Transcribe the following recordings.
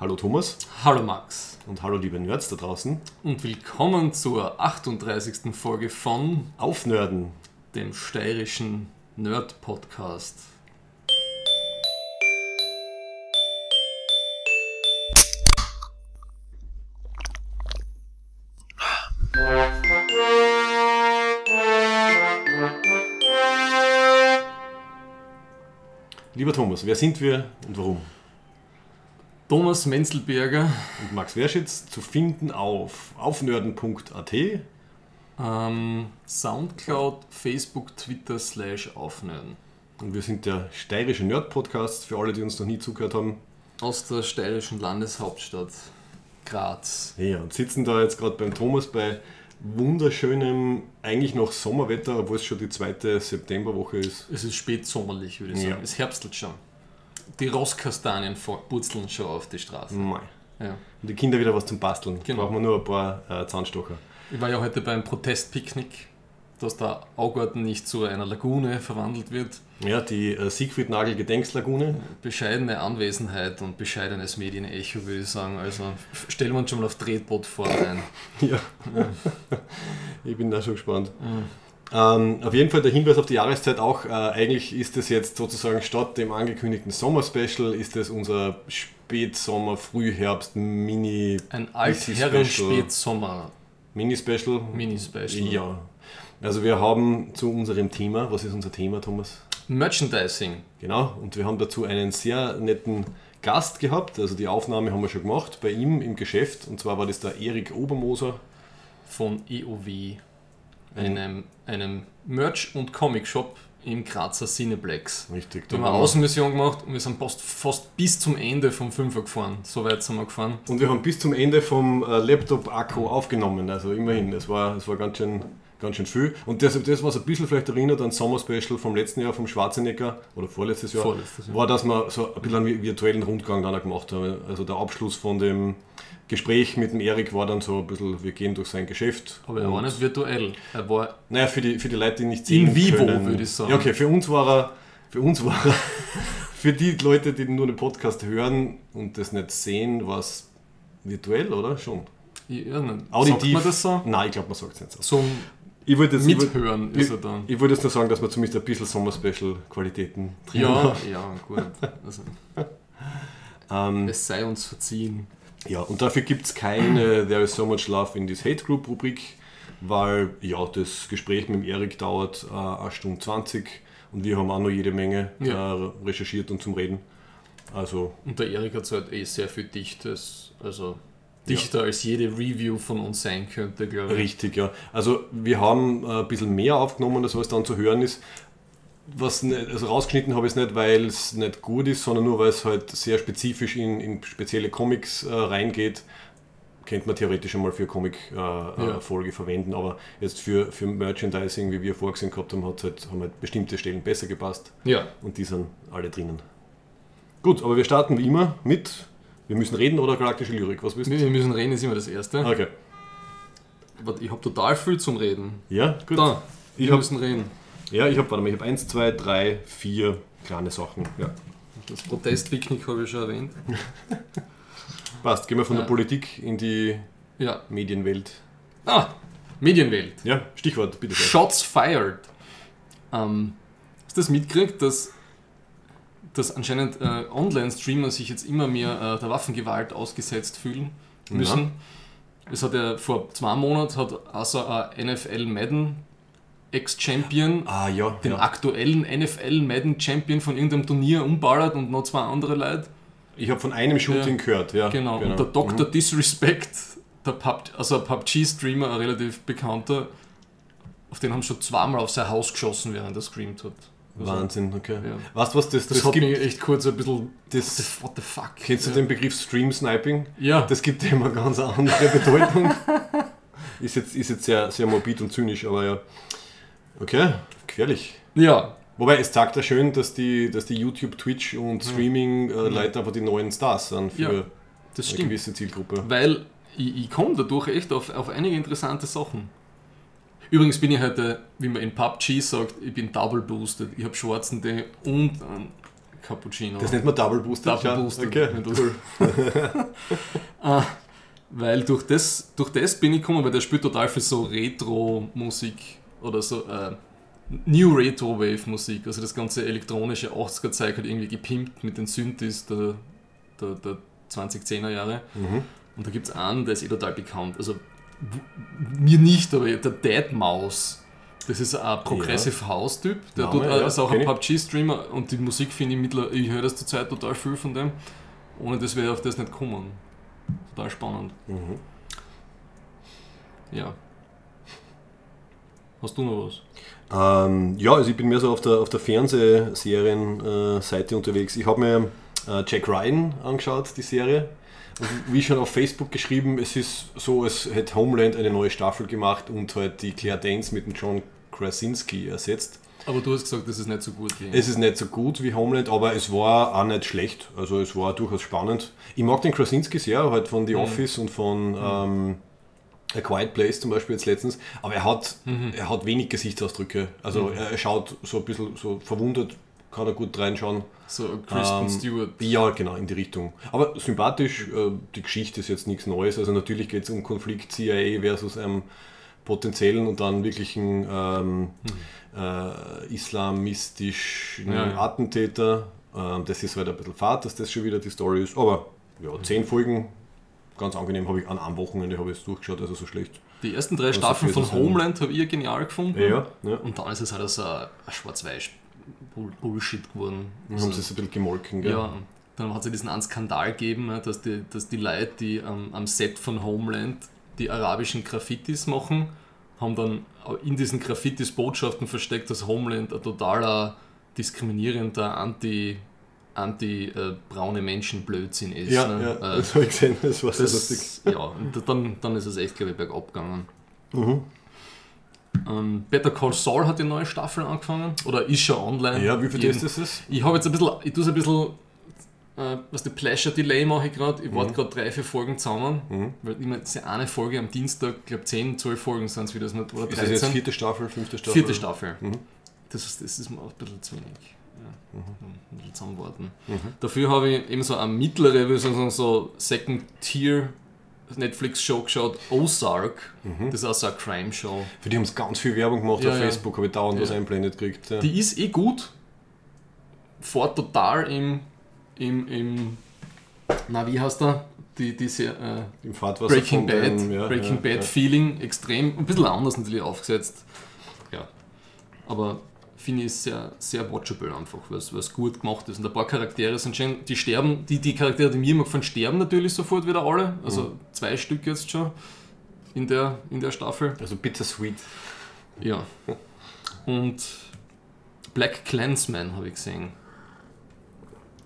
Hallo Thomas Hallo Max und hallo liebe Nerds da draußen. und willkommen zur 38. Folge von Aufnörden. dem steirischen Nerd Podcast. Lieber Thomas, wer sind wir und warum? Thomas Menzelberger, Und Max Werschitz zu finden auf aufnörden.at. ähm, Soundcloud, Facebook, Twitter, slash Aufnörden. Und wir sind der steirische Nerd-Podcast für alle, die uns noch nie zugehört haben. Aus der steirischen Landeshauptstadt Graz. Ja, und sitzen da jetzt gerade beim Thomas bei wunderschönem, eigentlich noch Sommerwetter, obwohl es schon die zweite Septemberwoche ist. Es ist spätsommerlich, würde ich sagen. Ja. Es herbstelt schon. Die Rosskastanien vor- purzeln schon auf die Straße. Mei. Ja. Und die Kinder wieder was zum Basteln. Genau. Brauchen wir nur ein paar äh, Zahnstocher. Ich war ja heute beim Protestpicknick, dass der Augarten nicht zu einer Lagune verwandelt wird. Ja, die äh, Siegfried Nagel Gedenkslagune. Bescheidene Anwesenheit und bescheidenes Medienecho, würde ich sagen. Also stellen wir uns schon mal auf Tretboot vor ein. Ja. ich bin da schon gespannt. Ähm, auf jeden Fall der Hinweis auf die Jahreszeit auch. Äh, eigentlich ist es jetzt sozusagen statt dem angekündigten Sommer-Special, ist es unser Spätsommer, Frühherbst, Mini, Ein. Altherren-Spätsommer Mini-Special. Mini-Special. Ja. Also wir haben zu unserem Thema, was ist unser Thema, Thomas? Merchandising. Genau, und wir haben dazu einen sehr netten Gast gehabt. Also die Aufnahme haben wir schon gemacht bei ihm im Geschäft. Und zwar war das der Erik Obermoser. von EOW, einem, einem Merch- und Comic-Shop im Grazer Cineplex. Richtig. Da haben wir Außenmission gemacht und wir sind fast, fast bis zum Ende vom Fünfer gefahren. So weit sind wir gefahren. Und wir haben bis zum Ende vom äh, Laptop-Akku aufgenommen, also immerhin, das war, war ganz, schön, ganz schön viel. Und das, das was ein bisschen vielleicht erinnert an Sommer-Special vom letzten Jahr, vom Schwarzenegger, oder vorletztes Jahr, Vorletztes Jahr. war, dass wir so ein bisschen einen virtuellen Rundgang dann gemacht haben. Also der Abschluss von dem Gespräch mit dem Erik war dann so ein bisschen, wir gehen durch sein Geschäft. Aber er war nicht virtuell. Er war Naja, für die, für die Leute, die nicht sehen In vivo, können. würde ich sagen. Ja, okay, für uns war er, für uns war er, für die Leute, die nur den Podcast hören und das nicht sehen, war es virtuell, oder? Schon. ja. Auditiv. Sagt man das so? Nein, ich glaube, man sagt es nicht so. Zum Ich wollte jetzt, Mithören ich- ist er dann. ich wollte jetzt nur sagen, dass wir zumindest ein bisschen Sommer-Special-Qualitäten drin Ja, haben. ja, gut. Also, Ähm, es sei uns verziehen. Ja, und dafür gibt es keine There is so much love in this Hate Group Rubrik, weil ja, das Gespräch mit dem Erik dauert äh, eine Stunde 20 und wir haben auch noch jede Menge Ja. äh, recherchiert und zum Reden. Also Und der Erik hat halt eh sehr viel Dichtes, also dichter als jede Review von uns sein könnte, glaube ich. Richtig, ja. Also wir haben äh, ein bisschen mehr aufgenommen, als was dann zu hören ist. Was nicht, also rausgeschnitten habe ich es nicht, weil es nicht gut ist, sondern nur weil es halt sehr spezifisch in, in spezielle Comics äh, reingeht. Könnte man theoretisch einmal für Comic-Folge äh, Ja. Folge verwenden, aber jetzt für, für Merchandising, wie wir vorgesehen gehabt haben, hat halt, haben halt bestimmte Stellen besser gepasst Ja, und die sind alle drinnen. Gut, aber wir starten wie immer mit, wir müssen reden oder galaktische Lyrik, was willst du? wir müssen reden, ist immer das Erste. Okay, Ich habe total viel zum Reden. ja, gut. Da, Ich wir hab- müssen reden. Ja, ich habe, warte mal, ich habe eins, zwei, drei, vier kleine Sachen. Ja. Das Protestpicknick habe ich schon erwähnt. Passt, gehen wir von Ja. der Politik in die Ja. Medienwelt. Ah, Medienwelt. Ja, Stichwort, bitte. Shots fired. Ähm, hast du das mitgekriegt, dass, dass anscheinend äh, Online-Streamer sich jetzt immer mehr äh, der Waffengewalt ausgesetzt fühlen müssen? Es hat ja vor zwei Monaten hat also ein NFL Madden Ex-Champion Ah, ja. den ja. aktuellen NFL Madden Champion von irgendeinem Turnier umballert und noch zwei andere Leute. Ich habe von einem Shooting gehört, ja. Genau. Und der Dr. Mhm. Disrespect, der Pub, also PUBG-Streamer, ein relativ bekannter, auf den haben schon zweimal auf sein Haus geschossen, während er screamt hat. Also, Wahnsinn, okay. Ja. Weißt du was, das, Das, das, hat gibt, mich echt kurz ein bisschen. das, What the fuck? kennst du ja. den Begriff Stream Sniping? Ja, Das gibt dem eine ganz andere Bedeutung. ist, jetzt, ist jetzt sehr, sehr morbid und zynisch, aber ja. Okay, gefährlich. ja, Wobei, es zeigt ja schön, dass die, dass die YouTube, Twitch und Streaming-Leute aber die neuen Stars sind für Ja, das eine stimmt. gewisse Zielgruppe. Weil ich, ich komme dadurch echt auf, auf einige interessante Sachen. Übrigens bin ich heute, wie man in PUBG sagt, ich bin double boosted. Ich habe schwarzen D und einen Cappuccino. Das nennt man Double Booster. Double Booster. Okay, cool. ah, weil durch das, durch das bin ich gekommen, weil der spielt total für so Retro-Musik oder so äh, New Retro Wave Musik. Also das ganze elektronische 80er-Zeug hat irgendwie gepimpt mit den Synthes der, der, der 2010er Jahre. Mhm. Und da gibt es einen, der ist eh total bekannt. Also mir nicht, aber der Dead Mouse. Das ist ein Progressive House-Typ. Der Name, tut, ja, ist auch ein. PUBG-Streamer und die Musik finde ich mittlerweile, ich höre das zurzeit total viel von dem. Ohne das wäre ich auf das nicht kommen. Total spannend. Mhm. Ja. Hast du noch was? Ähm, ja, also ich bin mehr so auf der, auf der Fernsehserien-Seite unterwegs. Ich habe mir äh, Jack Ryan angeschaut, die Serie. Und wie schon auf Facebook geschrieben, es ist so, als hätte Homeland eine neue Staffel gemacht und halt die Claire Danes mit dem John Krasinski ersetzt. Aber du hast gesagt, das ist nicht so gut wie. Es ist nicht so gut wie Homeland, aber es war auch nicht schlecht. Also es war durchaus spannend. Ich mag den Krasinski sehr, halt von The Mhm. Office und von ähm, A Quiet Place zum Beispiel jetzt letztens. Aber er hat, Mhm. er hat wenig Gesichtsausdrücke. Also er, er schaut so ein bisschen so verwundert, kann er gut reinschauen. so Kristen Ähm, Stewart. Ja, genau, in die Richtung. Aber sympathisch, äh, die Geschichte ist jetzt nichts Neues. Also natürlich geht es um Konflikt CIA versus einem potenziellen und dann wirklichen ähm, äh, islamistischen ja. Attentäter. Ähm, das ist halt ein bisschen fad, dass das schon wieder die Story ist. Aber ja, zehn Folgen, ganz angenehm, habe ich an einem Wochenende habe ich es durchgeschaut, also so schlecht. Die ersten drei Also Staffeln von Homeland habe ich genial gefunden. ja. Und dann ist es halt so ein schwarz-weiß Bull- Bullshit geworden. Dann haben sie es ein bisschen gemolken. Gell? Ja, dann hat es ja diesen einen Skandal gegeben, ja, dass die, dass die Leute, die am, am Set von Homeland die arabischen Graffitis machen, haben dann in diesen Graffitis Botschaften versteckt, dass Homeland ein totaler diskriminierender Anti- anti-braune Menschenblödsinn ist. ja, ne? ja, Äh, das habe ich gesehen, das war sehr lustig. das, ja, und dann, dann ist es echt, glaube ich, bergab gegangen. Mhm. Ähm, Better Call Saul hat die neue Staffel angefangen oder ist schon online. Ja, wie viel das ist es? Ich habe jetzt ein bisschen, ich tue es ein bisschen, äh, was die Pleasure Delay mache ich gerade. Ich Mhm. warte gerade drei, vier Folgen zusammen, weil immer diese eine Folge am Dienstag, ich glaube 10, 12 Folgen sind es wieder, oder Ist das 13. jetzt vierte Staffel, fünfte Staffel? Vierte Staffel. Mhm. Das, ist, das ist mir auch ein bisschen zu wenig. Bisschen zusammenwarten. Mhm. Dafür habe ich eben so eine mittlere, würde ich sagen, so Second Tier Netflix-Show geschaut, Ozark. Mhm. Das ist auch so eine Crime-Show. Für die haben sie ganz viel Werbung gemacht Ja, auf ja. Facebook, habe ich dauernd Ja. was einblendet gekriegt. Die ist eh gut. Fährt total im, im, im na wie heißt der? Die, diese äh, Im Fahrtwasser Breaking Bad, den- Breaking Bad. Feeling extrem, ein bisschen anders natürlich aufgesetzt. Ja. Aber finde ich sehr, sehr watchable einfach, weil es gut gemacht ist. Und ein paar Charaktere sind schön, die sterben, die, die Charaktere, die mir immer gefallen, sterben natürlich sofort wieder alle. Also Mhm. zwei Stück jetzt schon in der, in der Staffel. Also bittersweet. Ja. Und Black Clansman habe ich gesehen.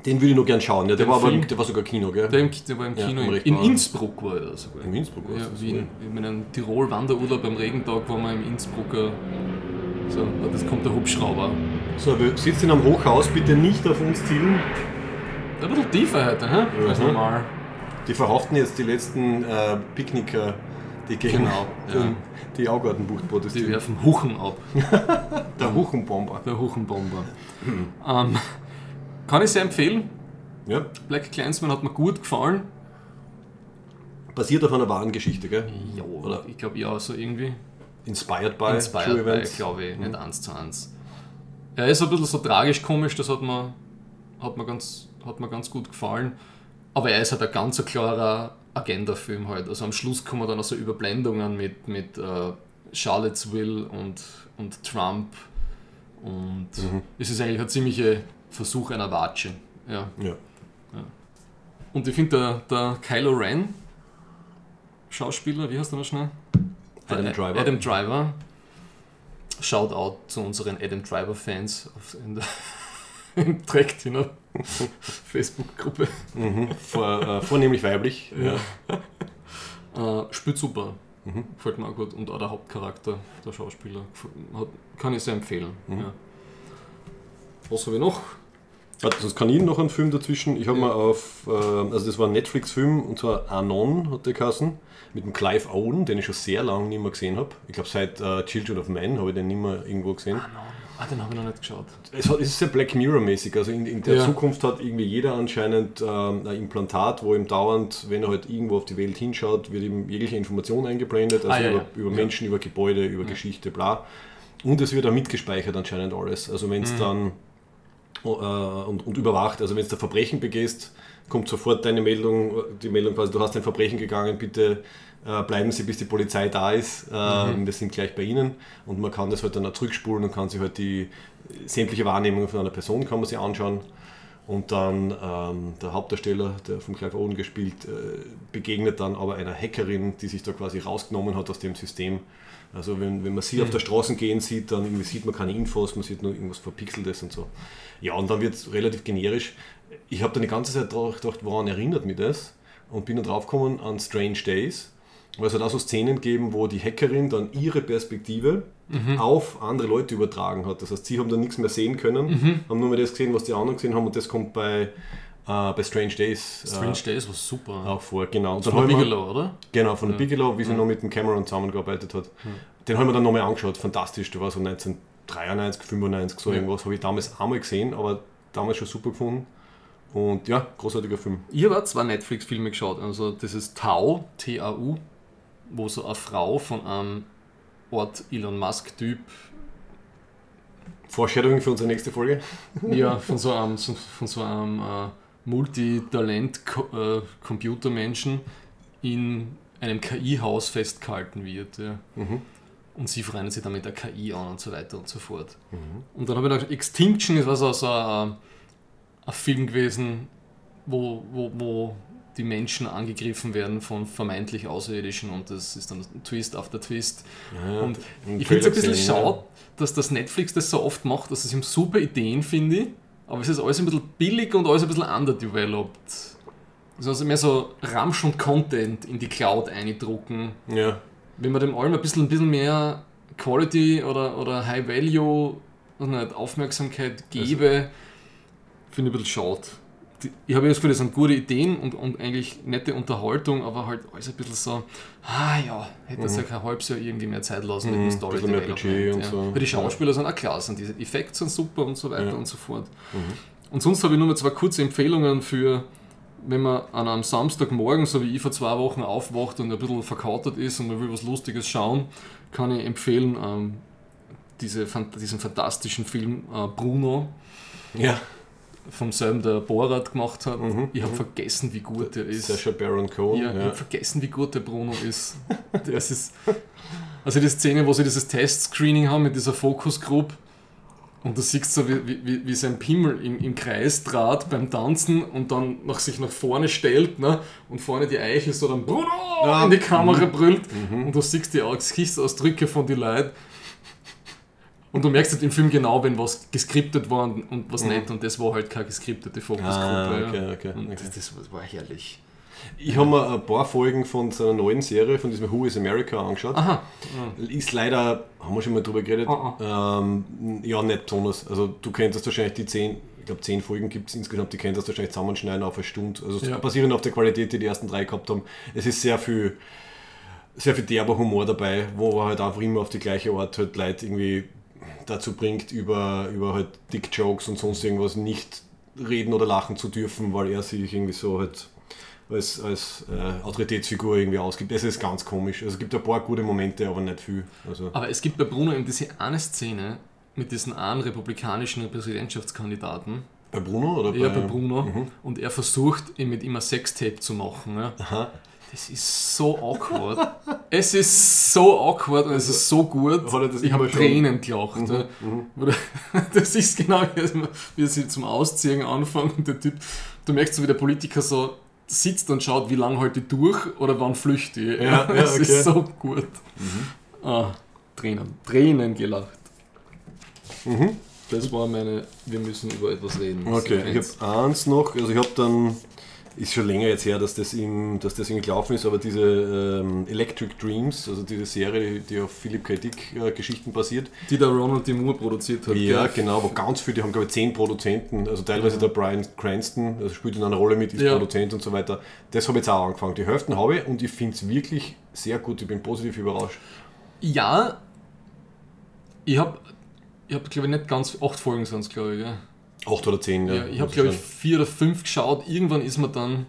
Den würde ich noch gern schauen. Ja, der, war aber, der war sogar Kino, gell? Der, im, der war im Ja, Kino im in, war- Innsbruck war er sogar. In Innsbruck war Ja, das, Wien. In meinem Tirol-Wanderurlaub am Regentag waren wir im Innsbrucker. So, das kommt der Hubschrauber. So, wir sitzen am Hochhaus, bitte nicht auf uns zielen. Ein bisschen tiefer heute, hä? als Mhm. normal. Die verhaften jetzt die letzten äh, Picknicker, die gegen Genau, ja. die Augartenbucht Die protestieren. werfen Huchen ab, Der Huchenbomber. der Huchenbomber. ähm, kann ich sehr empfehlen. Ja. Black Clansman hat mir gut gefallen. Basiert auf einer wahren Geschichte, gell? Ja, Oder- ich glaube ja, so irgendwie. Inspired by Inspired True by, glaube ich, Mhm. nicht eins zu eins. Er ist ein bisschen so tragisch-komisch, das hat mir, hat, mir ganz, hat mir ganz gut gefallen. Aber er ist halt ein ganz klarer Agenda-Film halt. Also am Schluss kommen dann auch so Überblendungen mit, mit äh, Charlottesville und, und Trump. Und Mhm. es ist eigentlich ein ziemlicher Versuch einer Watsche. Ja. Ja. Und ich finde, der, der Kylo Ren, Schauspieler, wie heißt der noch schnell? Adam Äh, Driver. Adam Driver. Shoutout zu unseren Adam Driver-Fans auf- in der im Track-Dinner Facebook-Gruppe. Mhm. Vor, äh, vornehmlich weiblich. Ja. Äh, spielt super. Mhm. Gefällt mir auch gut. Und auch der Hauptcharakter, der Schauspieler, hat, kann ich sehr empfehlen. Mhm. Ja. Was habe ich noch? Warte, sonst kann ich noch einen Film dazwischen. Ich habe Ja. mal auf, äh, also das war ein Netflix-Film und zwar Anon hat der geheißen, mit dem Clive Owen, den ich schon sehr lange nicht mehr gesehen habe. Ich glaube seit äh, Children of Men habe ich den nicht mehr irgendwo gesehen. Ah, den habe ich noch nicht geschaut. Es, hat, es ist sehr Black Mirror-mäßig. Also in, in der Ja. Zukunft hat irgendwie jeder anscheinend ähm, ein Implantat, wo ihm dauernd, wenn er halt irgendwo auf die Welt hinschaut, wird ihm jegliche Information eingeblendet, also Ah, ja, über, über. Menschen, über Gebäude, über Geschichte, bla. Und es wird auch mitgespeichert anscheinend alles. Also wenn Mhm. es dann äh, und, und überwacht, also wenn du Verbrechen begehst, kommt sofort deine Meldung, die Meldung quasi, du hast ein Verbrechen gegangen, bitte äh, bleiben Sie, bis die Polizei da ist. Äh, Mhm. Wir sind gleich bei Ihnen. Und man kann das halt dann auch zurückspulen und kann sich halt die sämtliche Wahrnehmung von einer Person kann man sich anschauen. Und dann ähm, der Hauptdarsteller, der von Clive Owen gespielt, äh, begegnet dann aber einer Hackerin, die sich da quasi rausgenommen hat aus dem System. Also wenn, wenn man sie auf der Straße gehen sieht, dann irgendwie sieht man keine Infos, man sieht nur irgendwas Verpixeltes und so. Ja, und dann wird es relativ generisch. Ich habe dann die ganze Zeit gedacht, woran erinnert mich das? Und bin dann draufgekommen an Strange Days, weil es hat auch so Szenen geben, wo die Hackerin dann ihre Perspektive auf andere Leute übertragen hat. Das heißt, sie haben dann nichts mehr sehen können, haben nur mehr das gesehen, was die anderen gesehen haben und das kommt bei, äh, bei Strange Days Strange äh, Days war super. auch vor. Genau. Von mir- Bigelow, oder? Genau, von der Bigelow, wie sie noch mit dem Cameron zusammengearbeitet hat. Den haben wir dann nochmal angeschaut, fantastisch, der war so 1993, 95, so Ja. irgendwas, habe ich damals einmal gesehen, aber damals schon super gefunden. Und ja, großartiger Film. Ich habe auch zwei Netflix-Filme geschaut. Also das ist Tau, T-A-U, wo so eine Frau von einem Ort Elon Musk-Typ, Foreshadowing für unsere nächste Folge. ja, von so einem, von so einem äh, Multitalent-Computermenschen in einem KI-Haus festgehalten wird. Ja. Mhm. Und sie freuen sich dann mit der KI an und so weiter und so fort. Mhm. Und dann habe ich gedacht, Extinction ist also so ein, ein Film gewesen, wo, wo, wo die Menschen angegriffen werden von vermeintlich Außerirdischen und das ist dann ein Twist after Twist. Ja, und ich finde es ein bisschen schade, dass das Netflix das so oft macht, dass es ihm super Ideen finde, aber es ist alles ein bisschen billig und alles ein bisschen underdeveloped. Es ist also mehr so Ramsch und Content in die Cloud eindrucken. Ja, Wenn man dem allem ein bisschen, ein bisschen mehr Quality oder, oder High Value und nicht Aufmerksamkeit gebe, finde ich ein bisschen schade. Ich habe ja das Gefühl, das sind gute Ideen und, und eigentlich nette Unterhaltung, aber halt alles ein bisschen so, ah ja, hätte es ja kein halbes Jahr irgendwie mehr Zeit lassen mit Mhm, dem Story bisschen mehr Budget und ja. so. Weil die Schauspieler sind auch klasse und diese Effekte sind super und so weiter Ja. und so fort. Mhm. Und sonst habe ich nur mal zwei kurze Empfehlungen für, wenn man an einem Samstagmorgen, so wie ich vor zwei Wochen, aufwacht und ein bisschen verkatert ist und man will was Lustiges schauen, kann ich empfehlen ähm, diese, diesen fantastischen Film äh, Bruno, ja. Vom selben der Borat gemacht hat. Mhm, Ich habe mhm. vergessen, wie gut der ist. Sacha Baron Cohen. Ja, ich Ja, habe vergessen, wie gut der Bruno ist. Das ist also die Szene, wo sie dieses Test-Screening haben mit dieser Focus-Group und du siehst so, wie, wie, wie sein Pimmel im, im Kreis trat beim Tanzen und dann nach sich nach vorne stellt ne? und vorne die Eiche so dann Bruno Ja. in die Kamera brüllt Mhm. und du siehst die Gesichtsausdrücke von den Leuten und du merkst halt im Film genau, wenn was geskriptet war und, und was Mhm. nicht und das war halt keine geskriptete Focus-Gruppe. Ah, ja. okay, okay, Und okay. Das, das war herrlich. Ich habe mir ein paar Folgen von seiner neuen Serie, von diesem Who is America, angeschaut. Aha. Ist leider, haben wir schon mal drüber geredet, Ah, ähm, ja, nicht besonders. Also du könntest wahrscheinlich die zehn, ich glaube zehn Folgen gibt es insgesamt, die könntest du wahrscheinlich zusammenschneiden auf eine Stunde. Also Ja. basierend auf der Qualität, die die ersten drei gehabt haben. Es ist sehr viel, sehr viel derber Humor dabei, wo halt einfach immer auf die gleiche Art halt Leute irgendwie dazu bringt, über, über halt Dick-Jokes und sonst irgendwas nicht reden oder lachen zu dürfen, weil er sich irgendwie so halt als, als äh, Autoritätsfigur irgendwie ausgibt. Das ist ganz komisch. Also es gibt ein paar gute Momente, aber nicht viel. Also, Aber es gibt bei Bruno eben diese eine Szene mit diesen einen republikanischen Präsidentschaftskandidaten. bei Bruno oder Ja, bei Bruno. Mhm. Und er versucht, mit ihm ein Sextape zu machen. Ja. Aha. Das ist so awkward. es ist so awkward und es ist so gut. Ich habe Tränen gelacht. ja. Mhm. Wo der- Das ist genau wie, sie zum Ausziehen anfangen und der Typ, du merkst so, wie der Politiker so sitzt und schaut, wie lange halte ich durch oder wann flüchte ich. Ja, ja, das okay. ist so gut. Ah, Tränen, Tränen gelacht. Mhm. Das war meine, wir müssen über etwas reden. Okay, ich habe eins noch, also ich habe dann, ist schon länger jetzt her, dass das, im, dass das irgendwie gelaufen ist, aber diese ähm, Electric Dreams, also diese Serie, die, auf Philip K. Dick äh, Geschichten basiert, Die der Ronald D. Moore produziert hat. ja gell? genau, wo ganz viele, die haben glaube ich zehn Produzenten, also teilweise der Brian Cranston, also spielt in einer Rolle mit, ist Ja. Produzent und so weiter, das habe ich jetzt auch angefangen, die Hälfte habe ich und ich finde es wirklich sehr gut, ich bin positiv überrascht. Ja, ich habe ich habe glaube ich nicht ganz, acht Folgen sind es glaube ich, gell? Acht oder zehn, ja. Ja, ich habe glaube ich sagen. vier oder fünf geschaut. Irgendwann ist man dann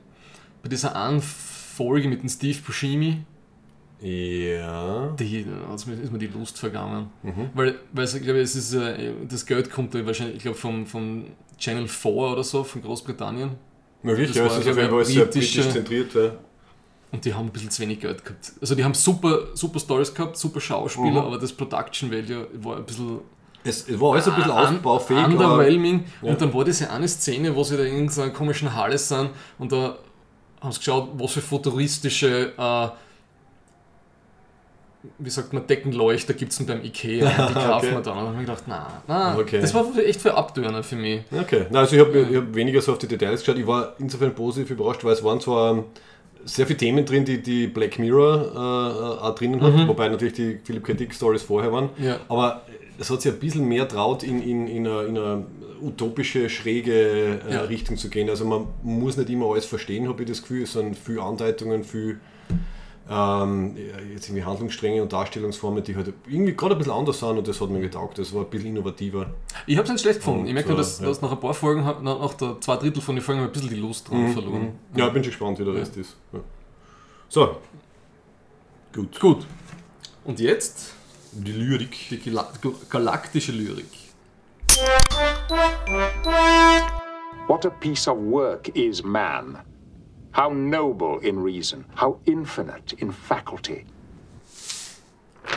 bei dieser einen Folge mit dem Steve Buscemi, Ja. die, mir- ist mir die Lust vergangen. Mhm. Weil, weil ich glaube, es ist, äh, das Geld kommt da wahrscheinlich, ich glaube, vom, vom Channel 4 oder so, von Großbritannien. Möglich, Das ja, es ist auf also jeden Fall sehr britische- britisch zentriert. Ja. Und die haben ein bisschen zu wenig Geld gehabt. Also die haben super, super Stories gehabt, super Schauspieler, Mhm. aber das Production Value war ein bisschen Es, war alles ein bisschen un- ausbaufähig, aber underwhelming. Ja. Und dann war diese eine Szene, wo sie da in so einer komischen Halle sind und da haben sie geschaut, was für futuristische, äh, wie sagt man, Deckenleuchter gibt es denn beim Ikea. Und die kaufen Okay. wir dann. Und dann habe ich gedacht, na, na, Okay. das war echt für Abtörner für mich. Okay, also ich habe ich hab weniger so auf die Details geschaut. Ich war insofern positiv überrascht, weil es waren zwar sehr viele Themen drin, die die Black Mirror äh, auch drinnen hat, Mhm. wobei natürlich die Philip K. Dick Stories vorher waren. Ja. Aber es hat sich ein bisschen mehr traut, in, in, in, eine, in eine utopische, schräge äh, Ja. Richtung zu gehen. Also man muss nicht immer alles verstehen, habe ich das Gefühl. Es sind viele Andeutungen, viel ähm, ja, jetzt irgendwie Handlungsstränge und Darstellungsformen, die halt irgendwie gerade ein bisschen anders sind und das hat mir getaugt. Das war ein bisschen innovativer. Ich habe es nicht schlecht gefunden. Und, ich merke nur, dass, ja. dass nach ein paar Folgen, nach, der zwei Drittel von den Folgen, ein bisschen die Lust dran verloren. Mhm. Ja, ich bin schon gespannt, wie der Rest ist. Ja. So. Gut. Gut. Und jetzt Die Lyrik. die Gala Gal- galaktische Lyrik. What a piece of work is man. How noble in reason, how infinite in faculty.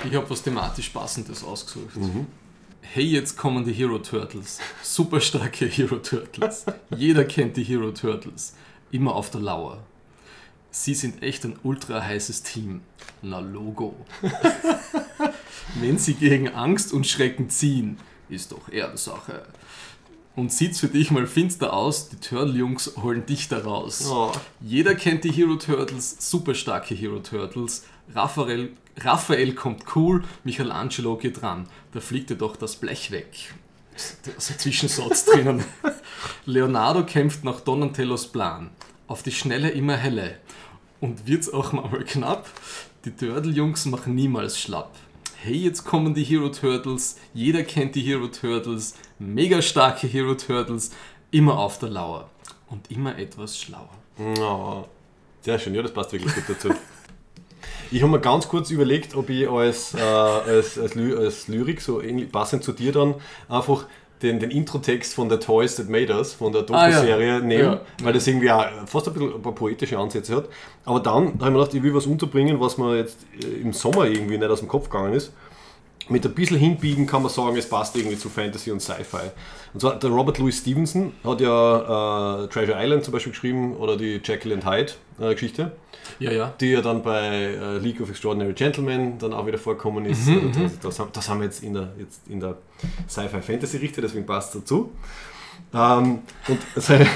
Ich habe was thematisch Passendes ausgesucht. Hey, jetzt kommen die Hero Turtles. Super starke Hero Turtles. Jeder kennt die Hero Turtles. Immer auf der Lauer. Sie sind echt ein ultra heißes Team. Na Logo. Wenn sie gegen Angst und Schrecken ziehen, ist doch Ehrensache. Und sieht's für dich mal finster aus, die Turtle-Jungs holen dich da raus. Oh. Jeder kennt die Hero Turtles, super starke Hero Turtles. Raphael, Raphael kommt cool, Michelangelo geht ran. Da fliegt dir doch das Blech weg. Da ist ein Zwischensatz drinnen. Leonardo kämpft nach Donatellos Plan. Auf die Schnelle immer helle. Und wird's auch mal knapp? Die Turtle-Jungs machen niemals schlapp. Hey, jetzt kommen die Hero Turtles. Jeder kennt die Hero Turtles. Mega starke Hero Turtles. Immer auf der Lauer. Und immer etwas schlauer. Oh. Sehr schön, ja, das passt wirklich gut dazu. Ich habe mir ganz kurz überlegt, ob ich als, äh, als, als, Ly als Lyrik, so passend zu dir dann, einfach den, den Intro-Text von The Toys That Made Us, von der Ah, ja. Doku-Serie nehmen, Ja. weil das irgendwie auch fast ein bisschen ein paar poetische Ansätze hat. Aber dann habe ich mir gedacht, ich will was unterbringen, was mir jetzt äh, im Sommer irgendwie nicht aus dem Kopf gegangen ist. Mit ein bisschen Hinbiegen kann man sagen, es passt irgendwie zu Fantasy und Sci-Fi. Und zwar der Robert Louis Stevenson hat ja äh, Treasure Island zum Beispiel geschrieben oder die Jekyll and Hyde äh, Geschichte, Ja, ja. die ja dann bei äh, League of Extraordinary Gentlemen dann auch wieder vorkommen ist. Mhm, Und das, das, haben- das haben wir jetzt in der, jetzt in der Sci-Fi-Fantasy-Richte, deswegen passt es dazu. Ähm, und sein,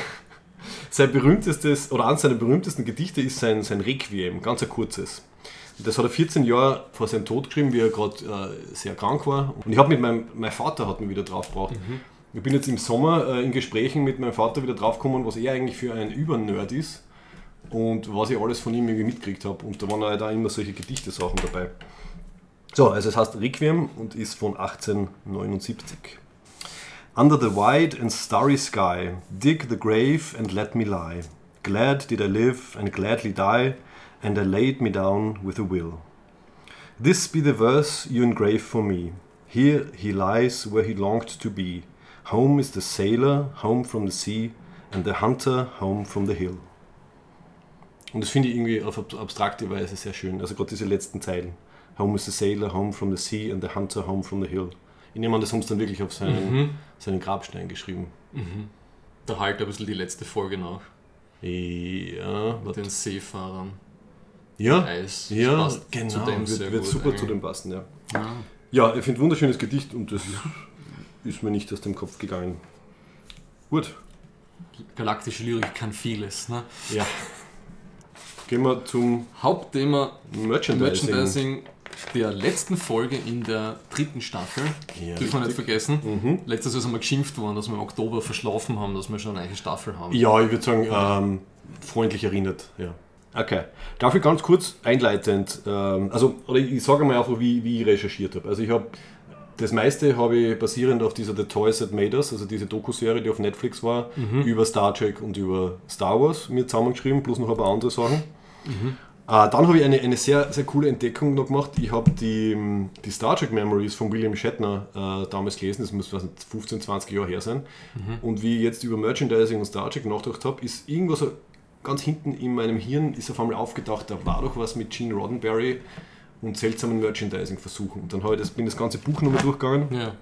sein berühmtestes, oder eines seiner berühmtesten Gedichte ist sein, sein Requiem, ganz ein kurzes. Das hat er 14 Jahre vor seinem Tod geschrieben, wie er gerade äh, sehr krank war. Und ich habe mit meinem, mein Vater hat mich wieder drauf gebracht. Ich bin jetzt im Sommer äh, in Gesprächen mit meinem Vater wieder draufgekommen, was er eigentlich für ein Übernerd ist und was ich alles von ihm irgendwie mitgekriegt habe. Und da waren halt auch immer solche Gedichte-Sachen dabei. So, also es heißt Requiem und ist von 1879. Under the wide and starry sky, dig the grave and let me lie. Glad did I live and gladly die, and I laid me down with a will. This be the verse you engrave for me. Here he lies where he longed to be. Home is the sailor, home from the sea, and the hunter, home from the hill. Und das finde ich irgendwie auf ab- abstrakte Weise sehr schön. Also gerade diese letzten Zeilen. Home is the sailor, home from the sea, and the hunter, home from the hill. Ich nehme an, das haben sie dann wirklich auf seinen, seinen Grabstein geschrieben. Da halt ein bisschen die letzte Folge nach. Ja, Mit den Seefahrern. Ja, Eis. Ja genau. wird wird super eigentlich. zu dem passen, ja. Ja. Ja, ich finde wunderschönes Gedicht und das ist mir nicht aus dem Kopf gegangen. Gut, Galaktische Lyrik kann vieles. Ne? ja. Gehen wir zum Hauptthema Merchandising. Merchandising der letzten Folge in der dritten Staffel. Ja, Dürfen wir nicht vergessen. Letztes Jahr sind wir geschimpft worden, dass wir im Oktober verschlafen haben, dass wir schon eine Staffel haben. Ja, ich würde sagen, ähm, freundlich erinnert. Ja. Okay. Darf ich ganz kurz einleitend, ähm, also, oder ich sage mal einfach, wie, wie ich recherchiert habe. Also, ich habe das meiste habe ich basierend auf dieser The Toys That Made Us, also diese Doku-Serie, die auf Netflix war, über Star Trek und über Star Wars mir zusammengeschrieben, plus noch ein paar andere Sachen. Äh, dann habe ich eine, eine sehr, sehr coole Entdeckung noch gemacht. Ich habe die, die Star Trek Memories von William Shatner äh, damals gelesen, das muss was nicht, 15, 20 Jahre her sein. Und wie ich jetzt über Merchandising und Star Trek nachgedacht habe, ist irgendwo so ganz hinten in meinem Hirn ist auf einmal aufgedacht, da war doch was mit Gene Roddenberry und seltsamen Merchandising-Versuchen. Und dann habe ich das, bin das ganze Buch nochmal durchgegangen Ja.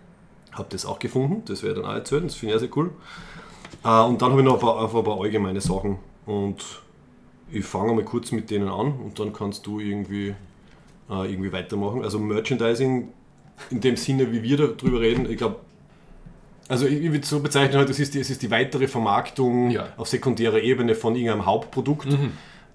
habe das auch gefunden, das werde ich dann auch erzählen, das finde ich sehr cool. Äh, und dann habe ich noch ein paar, auf ein paar allgemeine Sachen und ich fange mal kurz mit denen an und dann kannst du irgendwie, äh, irgendwie weitermachen. Also Merchandising in dem Sinne, wie wir darüber reden, ich glaube, also ich, ich würde so bezeichnen, halt, es ist, die, es ist die weitere Vermarktung Ja. auf sekundärer Ebene von irgendeinem Hauptprodukt,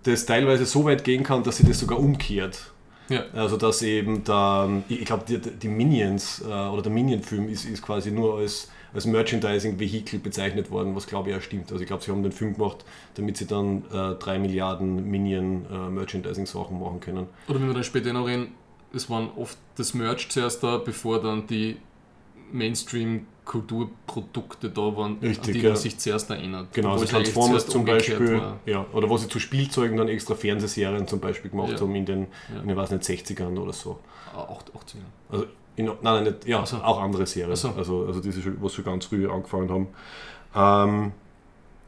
das teilweise so weit gehen kann, dass sie das sogar umkehrt. Ja. Also dass eben da, ich glaube, die, die Minions äh, oder der Minion-Film ist, ist quasi nur als, als Merchandising-Vehikel bezeichnet worden, was glaube ich auch stimmt. Also ich glaube, sie haben den Film gemacht, damit sie dann äh, drei Milliarden Minion-Merchandising-Sachen machen können. Oder wenn wir dann später noch reden, es waren oft das Merch zuerst da, bevor dann die Mainstream-Kulturprodukte da waren, Richtig, an die ja. man sich zuerst erinnert. Genau, also eigentlich Transformers zum Beispiel, war. ja, oder wo sie zu Spielzeugen dann extra Fernsehserien zum Beispiel gemacht Ja. haben in den, Ja. in den weiß nicht, 60ern oder so. Ah, Auch, auch zu Also in, nein, nein, nicht, ja, so. auch andere Serien. So. Also, also diese, was schon ganz früh angefangen haben. Ähm,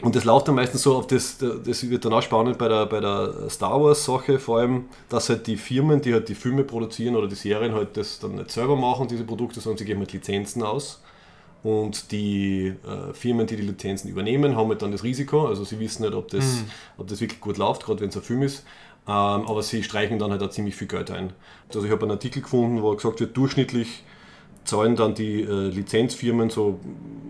und das läuft dann meistens so auf das, das wird dann auch spannend bei der, bei der Star Wars Sache, vor allem, dass halt die Firmen, die halt die Filme produzieren oder die Serien halt das dann nicht selber machen, diese Produkte, sondern sie geben halt Lizenzen aus. Und die äh, Firmen, die die Lizenzen übernehmen, haben halt dann das Risiko. Also sie wissen nicht, ob das, ob das wirklich gut läuft, gerade wenn es ein Film ist. Ähm, aber sie streichen dann halt auch ziemlich viel Geld ein. Also ich habe einen Artikel gefunden, wo gesagt wird, durchschnittlich zahlen dann die äh, Lizenzfirmen so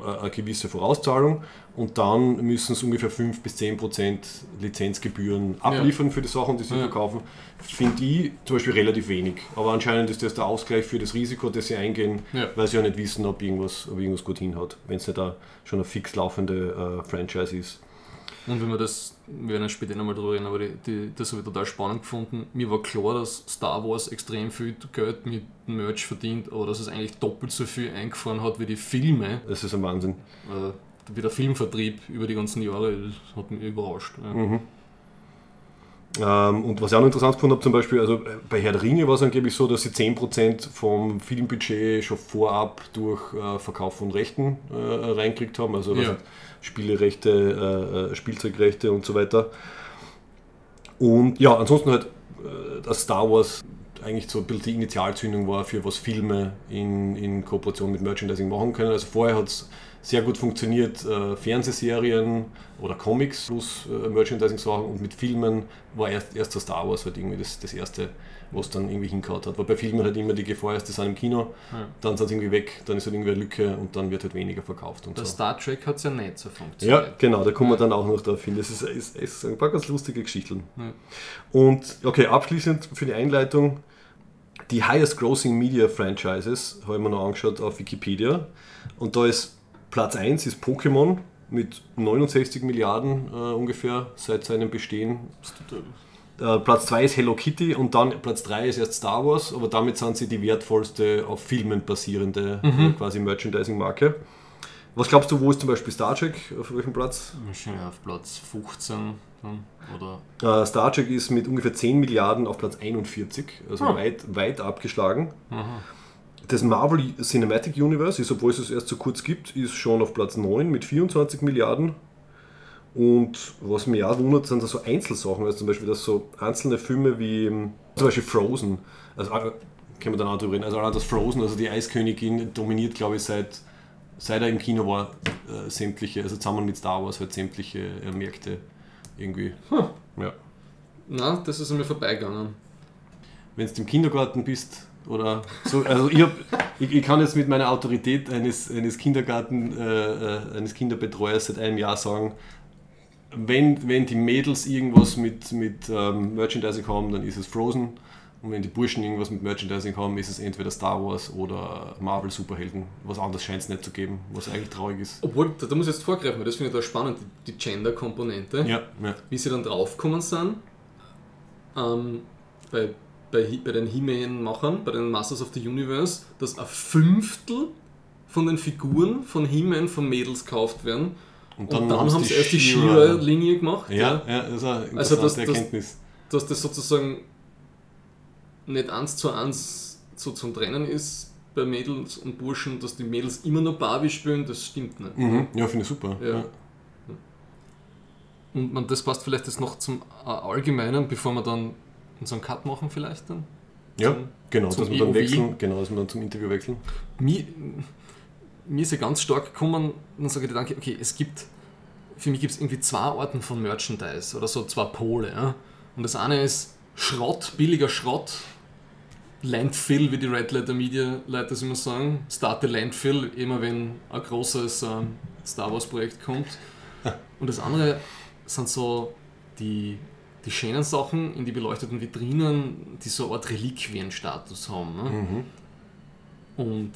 äh, eine gewisse Vorauszahlung und dann müssen sie ungefähr 5 bis 10 Prozent Lizenzgebühren abliefern für die Sachen, die sie Ja. verkaufen. Finde ich zum Beispiel relativ wenig. Aber anscheinend ist das der Ausgleich für das Risiko, das sie eingehen, Ja. weil sie ja nicht wissen, ob irgendwas, ob irgendwas gut hinhaut, wenn es nicht da schon eine fix laufende äh, Franchise ist. Und wenn wir das, wir werden später nochmal drüber reden, aber die, die, das habe ich total spannend gefunden. Mir war klar, dass Star Wars extrem viel Geld mit Merch verdient, aber dass es eigentlich doppelt so viel eingefahren hat wie die Filme, Das ist ein Wahnsinn. äh, wie der Filmvertrieb über die ganzen Jahre, das hat mich überrascht. Ja. Mhm. Ähm, und was ich auch noch interessant gefunden habe, zum Beispiel, also äh, bei Herr der Ringe war es angeblich so, dass sie 10% vom Filmbudget schon vorab durch äh, Verkauf von Rechten äh, reinkriegt haben, also Ja. Spielerechte, äh, äh, Spielzeugrechte und so weiter. Und ja, ansonsten halt, äh, dass Star Wars eigentlich so ein bisschen die Initialzündung war, für was Filme in, in Kooperation mit Merchandising machen können. Also vorher hat es sehr gut funktioniert, äh, Fernsehserien oder Comics plus äh, Merchandising-Sachen und mit Filmen war erst, erst der Star Wars halt irgendwie das, das erste, was dann irgendwie hingehauen hat. Weil bei Filmen halt immer die Gefahr ist, die sind im Kino, Ja. dann sind sie irgendwie weg, dann ist halt irgendwie eine Lücke und dann wird halt weniger verkauft und Bei so. Star Trek hat es ja nicht so Ja, funktioniert. genau, da kommen wir Ja. dann auch noch drauf hin. Das ist, ist, ist ein paar ganz lustige Geschichten. Ja. Und okay, abschließend für die Einleitung, die highest grossing Media Franchises habe ich mir noch angeschaut auf Wikipedia. Und da ist Platz 1 ist Pokémon mit 69 Milliarden äh, ungefähr seit seinem Bestehen. Äh, Platz 2 ist Hello Kitty und dann Platz 3 ist erst Star Wars, aber damit sind sie die wertvollste auf Filmen basierende äh, quasi Merchandising-Marke. Was glaubst du, wo ist zum Beispiel Star Trek? Auf welchem Platz? Wahrscheinlich auf Platz 15 dann, oder Äh, Star Trek ist mit ungefähr 10 Milliarden auf Platz 41, also Hm. weit, weit abgeschlagen. Das Marvel Cinematic Universe ist, obwohl es es erst so kurz gibt, ist schon auf Platz 9 mit 24 Milliarden. Und was mich auch wundert, sind da so Einzelsachen, also zum Beispiel, dass so einzelne Filme wie ähm, zum Beispiel Frozen, also äh, können wir dann auch drüber reden, also allein das Frozen, also die Eiskönigin dominiert, glaube ich, seit, seit er im Kino war, äh, sämtliche, also zusammen mit Star Wars halt sämtliche äh, Märkte irgendwie. Ja. Na, das ist mir vorbeigegangen. wenn du im Kindergarten bist oder so, also ich, hab, ich, ich kann jetzt mit meiner Autorität eines, eines Kindergarten, äh, äh, eines Kinderbetreuers seit einem Jahr sagen, wenn, wenn die Mädels irgendwas mit, mit ähm, Merchandising haben, dann ist es Frozen. Und wenn die Burschen irgendwas mit Merchandising haben, ist es entweder Star Wars oder Marvel Superhelden. Was anderes scheint es nicht zu geben, was eigentlich traurig ist. Obwohl, da, muss ich jetzt vorgreifen, weil das finde ich da spannend, die, die Gender-Komponente. Ja, ja. Wie sie dann draufgekommen sind. Ähm, bei, He- bei den He-Man-Machern, bei den Masters of the Universe, dass ein Fünftel von den Figuren von He-Man von Mädels gekauft werden. Und dann, haben's haben sie erst die She-Ra. She-Ra-Linie gemacht. Ja, ja, das ist eine Also das- Erkenntnis. Dass das sozusagen nicht eins zu eins so zum Trennen ist bei Mädels und Burschen, dass die Mädels immer nur Barbie spielen, das stimmt nicht. Mhm. Ja, finde ich super. Ja. Und man, das passt vielleicht jetzt noch zum äh, Allgemeinen, bevor wir dann unseren Cut machen vielleicht dann. Ja, Zum- genau, zum dass wir dann EOW. wechseln, genau, dass wir dann zum Interview wechseln. Mir, mir ist ja ganz stark gekommen, dann sage ich der Gedanke, okay, es gibt, für mich gibt es irgendwie zwei Arten von Merchandise oder so zwei Pole. Ja? Und das eine ist Schrott, billiger Schrott, Landfill, wie die Red Letter Media Leute das immer sagen. Start the Landfill, immer wenn ein großes ähm, Star Wars Projekt kommt. Und das andere sind so die, die schönen Sachen in die beleuchteten Vitrinen, die so eine Art Reliquienstatus haben. Ne? Mhm. Und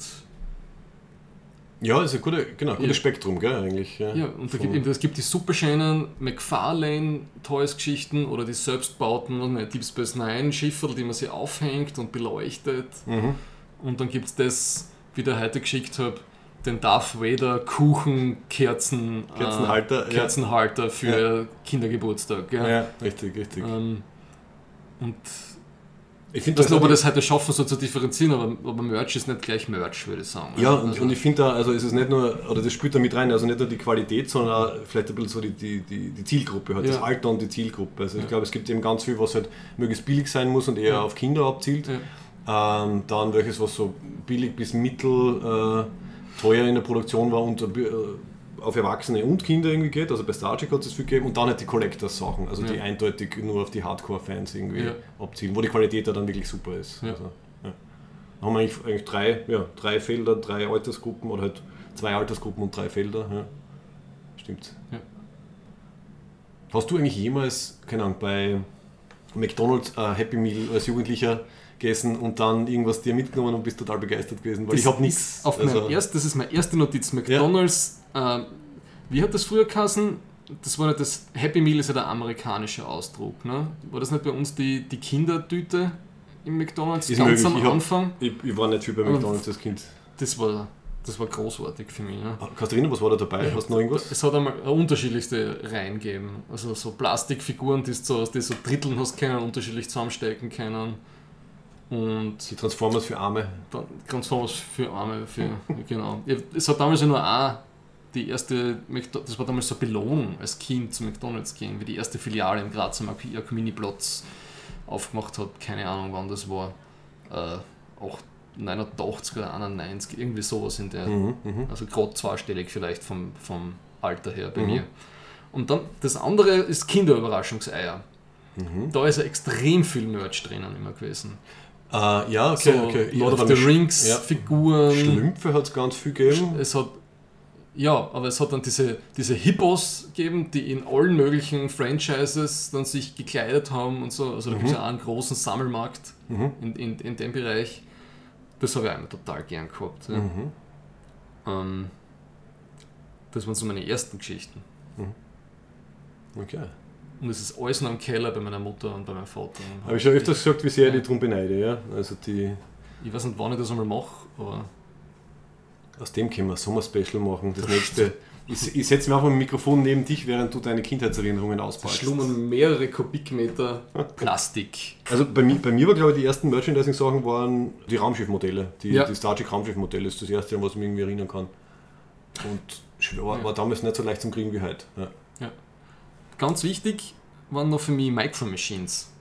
Ja, ist ein gute, genau, gutes Ja. Spektrum, gell, eigentlich. Ja, Ja, und gibt, eben, es gibt die superschönen McFarlane Toys Geschichten oder die selbstbauten und Deep Space Nine Schifferl, die man sich aufhängt und beleuchtet. Mhm. Und dann gibt es das, wie der heute geschickt habe, den Darth Vader Kuchen Kerzen Kerzenhalter, äh, ja. Für Kindergeburtstag. Ja, richtig, richtig. Ähm, und ich finde ich nicht, ob wir das heute schaffen, so zu differenzieren, aber, aber Merch ist nicht gleich Merch, würde ich sagen. Ja, und, Also- und ich finde da, also ist es nicht nur, oder das spielt da mit rein, also nicht nur die Qualität, sondern auch vielleicht ein bisschen so die, die, die, die Zielgruppe, halt Ja. das Alter und die Zielgruppe. Also ich Ja. glaube, es gibt eben ganz viel, was halt möglichst billig sein muss und eher Ja. auf Kinder abzielt. Ähm, dann welches, was so billig bis mittel äh, teuer in der Produktion war und äh, auf Erwachsene und Kinder irgendwie geht. Also bei Star Trek hat es viel gegeben und dann halt die Collectors-Sachen, also die Ja. eindeutig nur auf die Hardcore-Fans irgendwie Ja. abzielen, wo die Qualität ja dann wirklich super ist. Ja. Also. Dann haben wir eigentlich, eigentlich drei, ja, drei Felder, drei Altersgruppen oder halt zwei Altersgruppen und drei Felder. Stimmt. Hast du eigentlich jemals, keine Ahnung, bei McDonalds äh, Happy Meal als Jugendlicher gegessen und dann irgendwas dir mitgenommen und bist total begeistert gewesen? Weil Das ich habe nichts. Auf Also, mein erst, das ist meine erste Notiz. McDonalds, äh, wie hat das früher geheißen? Das war nicht das Happy Meal ist ja der amerikanische Ausdruck. Ne? War das nicht bei uns die, die Kindertüte im McDonalds Ist ganz möglich. am Ich hab- Anfang? ich, ich war nicht viel bei McDonalds als Kind. Das war, das war großartig für mich. Ne? Kannst du erinnern, was war da dabei? Hast du noch irgendwas? Es hat einmal unterschiedlichste Reihen gegeben. Also so Plastikfiguren, die du so, die so dritteln hast können, unterschiedlich zusammenstecken können. Und Die Transformers für Arme. Transformers für Arme, für, genau. Es hat damals ja nur auch die erste, das war damals so eine Belohnung als Kind zu McDonalds gehen, wie die erste Filiale im Graz am Mini-Platz aufgemacht hat. Keine Ahnung, wann das war. Äh, auch 89 oder 91, irgendwie sowas in der. Mhm, mhm. Also gerade zweistellig vielleicht vom, vom Alter her bei Mhm. mir. Und dann das andere ist Kinderüberraschungseier. Mhm. Da ist ja extrem viel Merch drinnen immer gewesen. Äh, ja, okay, so okay. Lord of the Rings ja. Figuren. Schlümpfe hat es ganz viel gegeben. Es hat ja, aber es hat dann diese, diese Hippos gegeben, die in allen möglichen Franchises dann sich gekleidet haben und so. Also da gibt es ja auch einen großen Sammelmarkt Mhm. in, in, in dem Bereich. Das habe ich immer total gern gehabt. Ja. Mhm. Ähm, das waren so meine ersten Geschichten. Okay. Und es ist alles noch im Keller bei meiner Mutter und bei meinem Vater. Habe ich schon öfters gesagt, wie sehr ich die drum beneide, ja. Also die, Ich weiß nicht, wann ich das einmal mache, aber aus dem können wir ein Sommer-Special machen. Das nächste. Ich, ich setze mir einfach ein Mikrofon neben dich, während du deine Kindheitserinnerungen auspackst. schlummern mehrere Kubikmeter Plastik. Also bei mir, bei mir war, glaube ich, die ersten Merchandising-Sachen waren die Raumschiffmodelle. Die, Ja. die Star Trek Raumschiffmodelle ist das erste, an was ich mich irgendwie erinnern kann. Und war, war damals nicht so leicht zum Kriegen wie heute. Ja. Ganz wichtig waren noch für mich Micro Machines.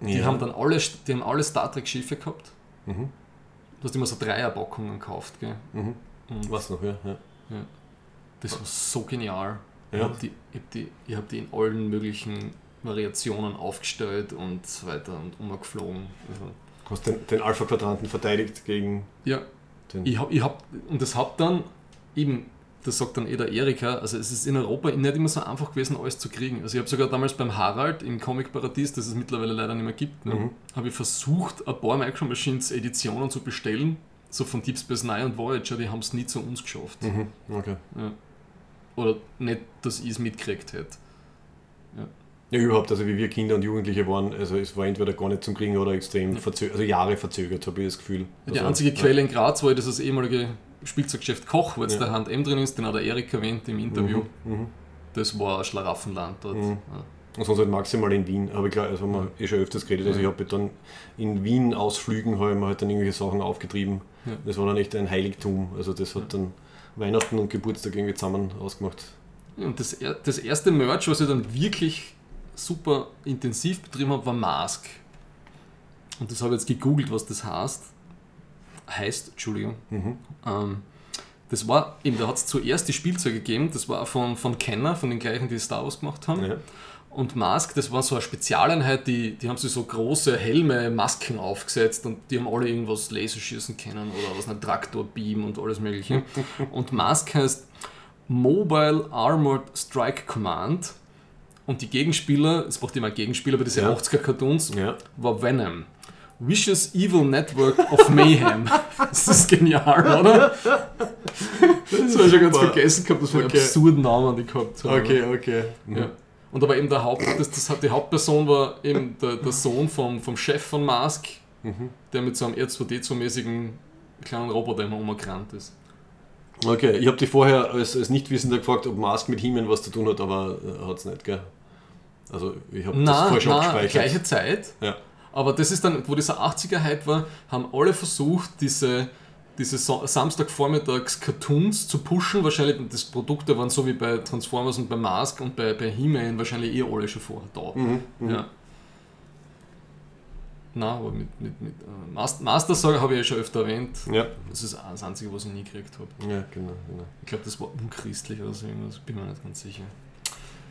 Die Ja. haben dann alle, die haben alle Star Trek Schiffe gehabt. Mhm. Du hast immer so Dreierpackungen gekauft, gell? Mhm. Was noch, ja. ja. das war so genial. Ich Ja. habe die, ich hab die, ich hab die in allen möglichen Variationen aufgestellt und so weiter und umgeflogen. Also, Du hast den, den Alpha-Quadranten verteidigt gegen ja, den. ich hab, ich hab, und das hat dann eben, das sagt dann eh der Erika, also es ist in Europa nicht immer so einfach gewesen, alles zu kriegen. Also ich habe sogar damals beim Harald im Comic Paradies, das es mittlerweile leider nicht mehr gibt, ne, Mhm. habe ich versucht, ein paar Micro Machines Editionen zu bestellen, so von Deep Space Nine und Voyager, die haben es nie zu uns geschafft. Mhm. Okay. Ja. Oder nicht, dass ich es mitgekriegt hätte. Ja, überhaupt, also wie wir Kinder und Jugendliche waren, also es war entweder gar nicht zum Kriegen oder extrem verzögert, also Jahre verzögert, habe ich das Gefühl. Die also, einzige Quelle in Graz war das, das ehemalige Spielzeuggeschäft Koch, wo jetzt Ja. der Hand M drin ist, den hat der Erik erwähnt im Interview. Mhm, mhm. Das war ein Schlaraffenland dort. Mhm. Ja. Und sonst halt maximal in Wien. Aber klar, also haben wir eh schon öfters geredet. Also ich habe dann in Wien Ausflügen habe ich mir halt dann irgendwelche Sachen aufgetrieben. Ja. Das war dann echt ein Heiligtum. Also das hat dann Weihnachten und Geburtstag irgendwie zusammen ausgemacht. Und das, das erste Merch, was ich dann wirklich super intensiv betrieben habe, war Mask. Und das habe ich jetzt gegoogelt, was das heißt. Heißt, Entschuldigung. Mhm. Ähm, das war eben, da hat es zuerst die Spielzeuge gegeben, das war von, von Kenner, von den gleichen, die Star Wars gemacht haben. Ja. Und Mask, das war so eine Spezialeinheit, die, die haben sich so große Helme, Masken aufgesetzt und die haben alle irgendwas Laserschießen können oder was, ein Traktorbeam und alles mögliche. und Mask heißt Mobile Armored Strike Command und die Gegenspieler, es braucht immer einen Gegenspieler bei diesen Ja. 80er Cartoons, Ja. war Venom. Vicious Evil Network of Mayhem. Das ist genial, oder? Das habe ich schon ganz vergessen gehabt, was für Okay. absurden Namen die gehabt haben. Okay, okay. Ja. Und aber eben der Haupt, das, das hat, die Hauptperson war eben der, der Sohn vom, vom Chef von Mask, Mhm. der mit so einem R2D2-mäßigen kleinen Roboter immer umgerannt ist. Okay, ich habe dich vorher als, als Nichtwissender gefragt, ob Mask mit He-Man was zu tun hat, aber hat es nicht, gell? Also ich habe das Na, vorher schon na, gespeichert. gleiche Zeit. Ja. Aber das ist dann, wo dieser 80er-Hype war, haben alle versucht, diese, diese so Samstagvormittags-Cartoons zu pushen. Wahrscheinlich, das Produkte waren so wie bei Transformers und bei Mask und bei, bei He-Man wahrscheinlich eh alle schon vorher da. Mhm, mhm. Ja. Na, aber mit, mit, mit äh, Master, Master Saga habe ich ja schon öfter erwähnt. Ja, Das ist das Einzige, was ich nie gekriegt habe. ja, genau, genau. Ich glaube, das war unchristlich oder so irgendwas, bin mir nicht ganz sicher.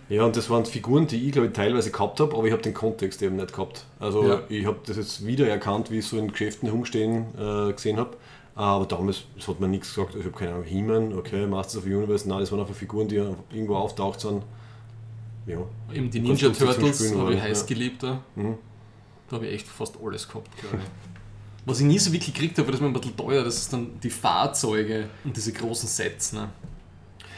Ja, und das waren Figuren, die ich glaube ich teilweise gehabt habe, aber ich habe den Kontext eben nicht gehabt. Also Ja. ich habe das jetzt wieder erkannt, wie ich so in Geschäften herumstehen äh, gesehen habe. Aber damals hat man nichts gesagt. Ich habe keine Ahnung, He-Man, okay, Masters of the Universe, nein, das waren einfach Figuren, die irgendwo auftaucht sind. Ja. Eben die Ninja Turtles habe ich heiß ja. geliebt. Da. Mhm. da habe ich echt fast alles gehabt, glaube ich. Was ich nie so wirklich gekriegt habe, das war ein bisschen teuer, das ist dann die Fahrzeuge und diese großen Sets. Ne?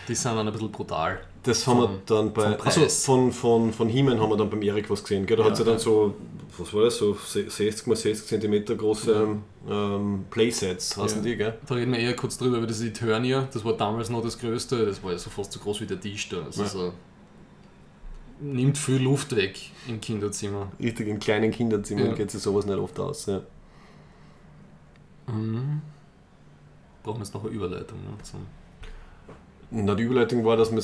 Die sind dann ein bisschen brutal. Das haben wir dann bei. Also von, von, von He-Man haben wir dann beim Erik was gesehen. Gell? Da Ja, hat sie dann ja. so, was war das, so 60 x 60 cm große ähm, Playsets, heißen Ja. die, gell? Da reden wir eher kurz drüber, über das Eternia. Das war damals noch das Größte. Das war ja so fast so groß wie der Tisch da. Also Ja. so, nimmt viel Luft weg im Kinderzimmer. Richtig in kleinen Kinderzimmern Ja. geht sich sowas nicht oft aus. Ja. Mhm. Brauchen wir jetzt noch eine Überleitung. Ne? Zum Na, die Überleitung war, dass wir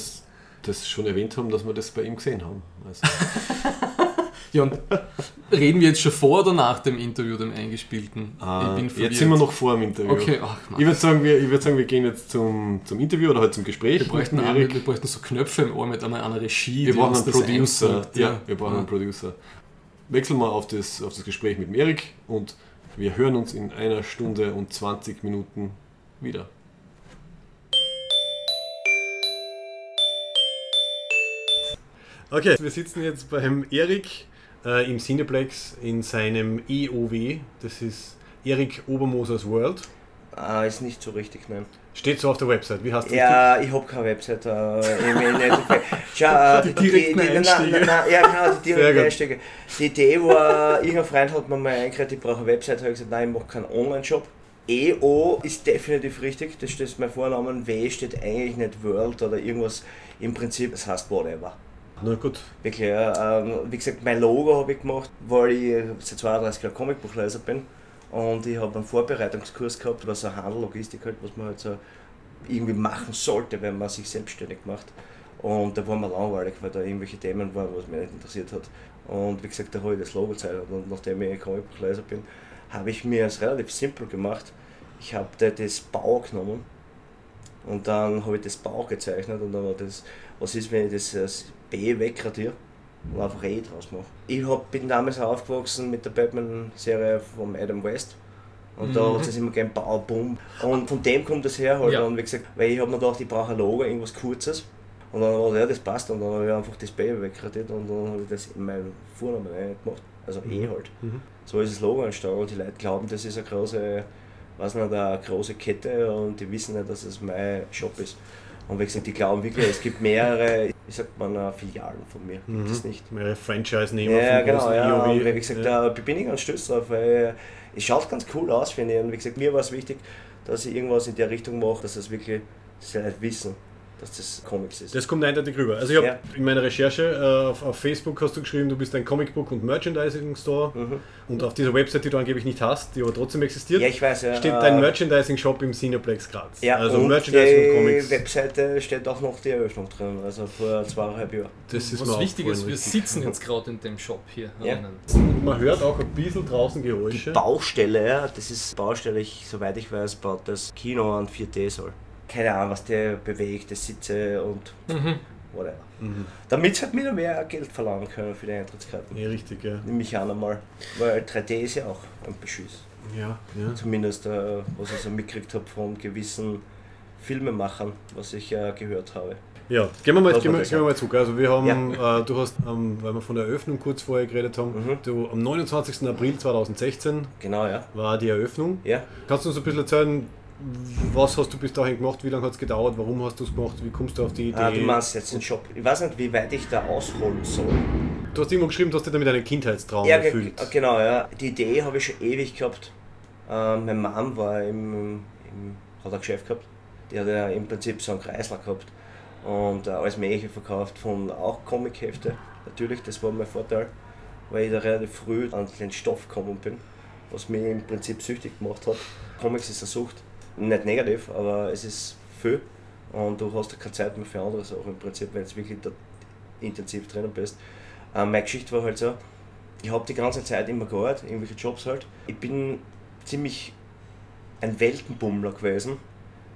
das schon erwähnt haben, dass wir das bei ihm gesehen haben. Also, ja, und reden wir jetzt schon vor oder nach dem Interview, dem eingespielten? äh, jetzt sind wir noch vor dem Interview. Okay, ach, Mann. Ich würde sagen, wir, ich würd sagen, wir gehen jetzt zum, zum Interview oder halt zum Gespräch. Wir bräuchten, mit dem eine, Erik. wir bräuchten so Knöpfe im Ohr mit einmal einer Regie. Wir brauchen einen Producer. einsagt, Ja, wir brauchen einen Producer. Wechseln wir auf das, auf das Gespräch mit dem Erik und wir hören uns in einer Stunde und 20 Minuten wieder. Okay, wir sitzen jetzt beim Erik äh, im Cineplex in seinem EOW. Das ist Erik Obermosers World. Ah, ist nicht so richtig, nein. Steht so auf der Website. Wie heißt das? Ja, ich habe keine Website. Äh. Schau, äh, Die direkten na, Einstiege. na, na, ja, genau, die direkten. Einstiege. Die Idee war, irgendein Freund hat mir mal eingekriegt, ich brauche eine Website. habe ich gesagt, nein, ich mache keinen Online-Shop. EO ist definitiv richtig, das steht mein Vornamen. W steht eigentlich nicht World oder irgendwas. Im Prinzip, es heißt whatever. Na gut. Wirklich, ja, ähm, wie gesagt, mein Logo habe ich gemacht, weil ich seit 32 Jahren Comicbuchleser bin. Und ich habe einen Vorbereitungskurs gehabt, was so Handel, Logistik halt, was man halt so irgendwie machen sollte, wenn man sich selbstständig macht. Und da war mir langweilig, weil da irgendwelche Themen waren, was mich nicht interessiert hat. Und wie gesagt, da habe ich das Logo gezeichnet. Und nachdem ich Comicbuchleser bin, habe ich mir es relativ simpel gemacht. Ich habe da das Bau genommen und dann habe ich das Bau gezeichnet und dann war das, was ist, wenn ich das, das B wegradiere und einfach E draus mache. Ich hab, bin damals aufgewachsen mit der Batman-Serie von Adam West. Und da hat es immer gern Bau. Und von dem kommt das her halt. Ja. Und wie gesagt, weil ich habe mir gedacht, ich brauche ein Logo, irgendwas Kurzes. Und dann war ja, das passt. Und dann habe ich einfach das B wegradiert und dann habe ich das in meinen Vornamen gemacht. Also E halt. Mhm. So ist das Logo entstanden. Die Leute glauben, das ist eine große, weiß nicht, eine große Kette und die wissen nicht, dass es mein Shop ist. Und wie gesagt, die glauben wirklich, es gibt mehrere, ich sag mal, äh, Filialen von mir. Gibt es nicht. Mehrere Franchise-Nehmer Ja, von genau, ja. Und wie gesagt, ja. da bin ich ganz stolz drauf, weil es schaut ganz cool aus, finde ich. Und wie gesagt, mir war es wichtig, dass ich irgendwas in der Richtung mache, dass das wirklich, dass die Leute wissen, dass das Comics ist. Das kommt eindeutig rüber. Also ich habe Ja. in meiner Recherche äh, auf, auf Facebook hast du geschrieben, du bist ein Comicbook- und Merchandising-Store Mhm. und auf dieser Website, die du angeblich nicht hast, die aber trotzdem existiert, Ja, ich weiß ja. steht äh, dein Merchandising-Shop im Cineplex Graz. Ja, also und Merchandising und die Comics. Webseite steht auch noch die Eröffnung drin, also vor zweieinhalb Jahren. Das ist Was wichtig ist, wir richtig. sitzen jetzt gerade in dem Shop hier. Ja. drinnen. Man hört auch ein bisschen draußen Geräusche. Baustelle, ja, das ist Baustelle, ich, soweit ich weiß, baut das Kino an 4D-Soll. Keine Ahnung, was der bewegt, die Sitze und Mhm. whatever. Mhm. Damit sie halt wieder mehr Geld verlangen können für die Eintrittskarten. Ja, richtig, ja. Nehme ich an einmal. Weil 3D ist ja auch ein Beschiss. Ja, ja. Zumindest, äh, was ich so mitgekriegt habe von gewissen Filmemachern, was ich äh, gehört habe. Ja, gehen wir mal, gehen wir, gehen wir mal zurück. Also wir haben, Ja. äh, du hast, ähm, weil wir von der Eröffnung kurz vorher geredet haben, Mhm. du, am 29. April 2016 Genau, ja. war die Eröffnung. Ja, Kannst du uns ein bisschen erzählen, was hast du bis dahin gemacht, wie lange hat es gedauert, warum hast du es gemacht, wie kommst du auf die Idee? ah, du meinst jetzt den Shop. Ich weiß nicht, wie weit ich da ausholen soll. Du hast irgendwo geschrieben, du hast dir damit einen Kindheitstraum Ja, erfüllt. genau, ja. Die Idee habe ich schon ewig gehabt. Ähm, mein Mom war im, im, hat ein Geschäft gehabt. Die hat ja im Prinzip so einen Kreisler gehabt und äh, alles Mögliche verkauft von auch Comichefte. Natürlich, das war mein Vorteil, weil ich da relativ früh an den Stoff gekommen bin, was mich im Prinzip süchtig gemacht hat. Comics ist eine Sucht. Nicht negativ, aber es ist viel und du hast keine Zeit mehr für andere Sachen im Prinzip, wenn du wirklich da intensiv drinnen bist. Äh, meine Geschichte war halt so, ich habe die ganze Zeit immer gearbeitet, irgendwelche Jobs halt. Ich bin ziemlich ein Weltenbummler gewesen.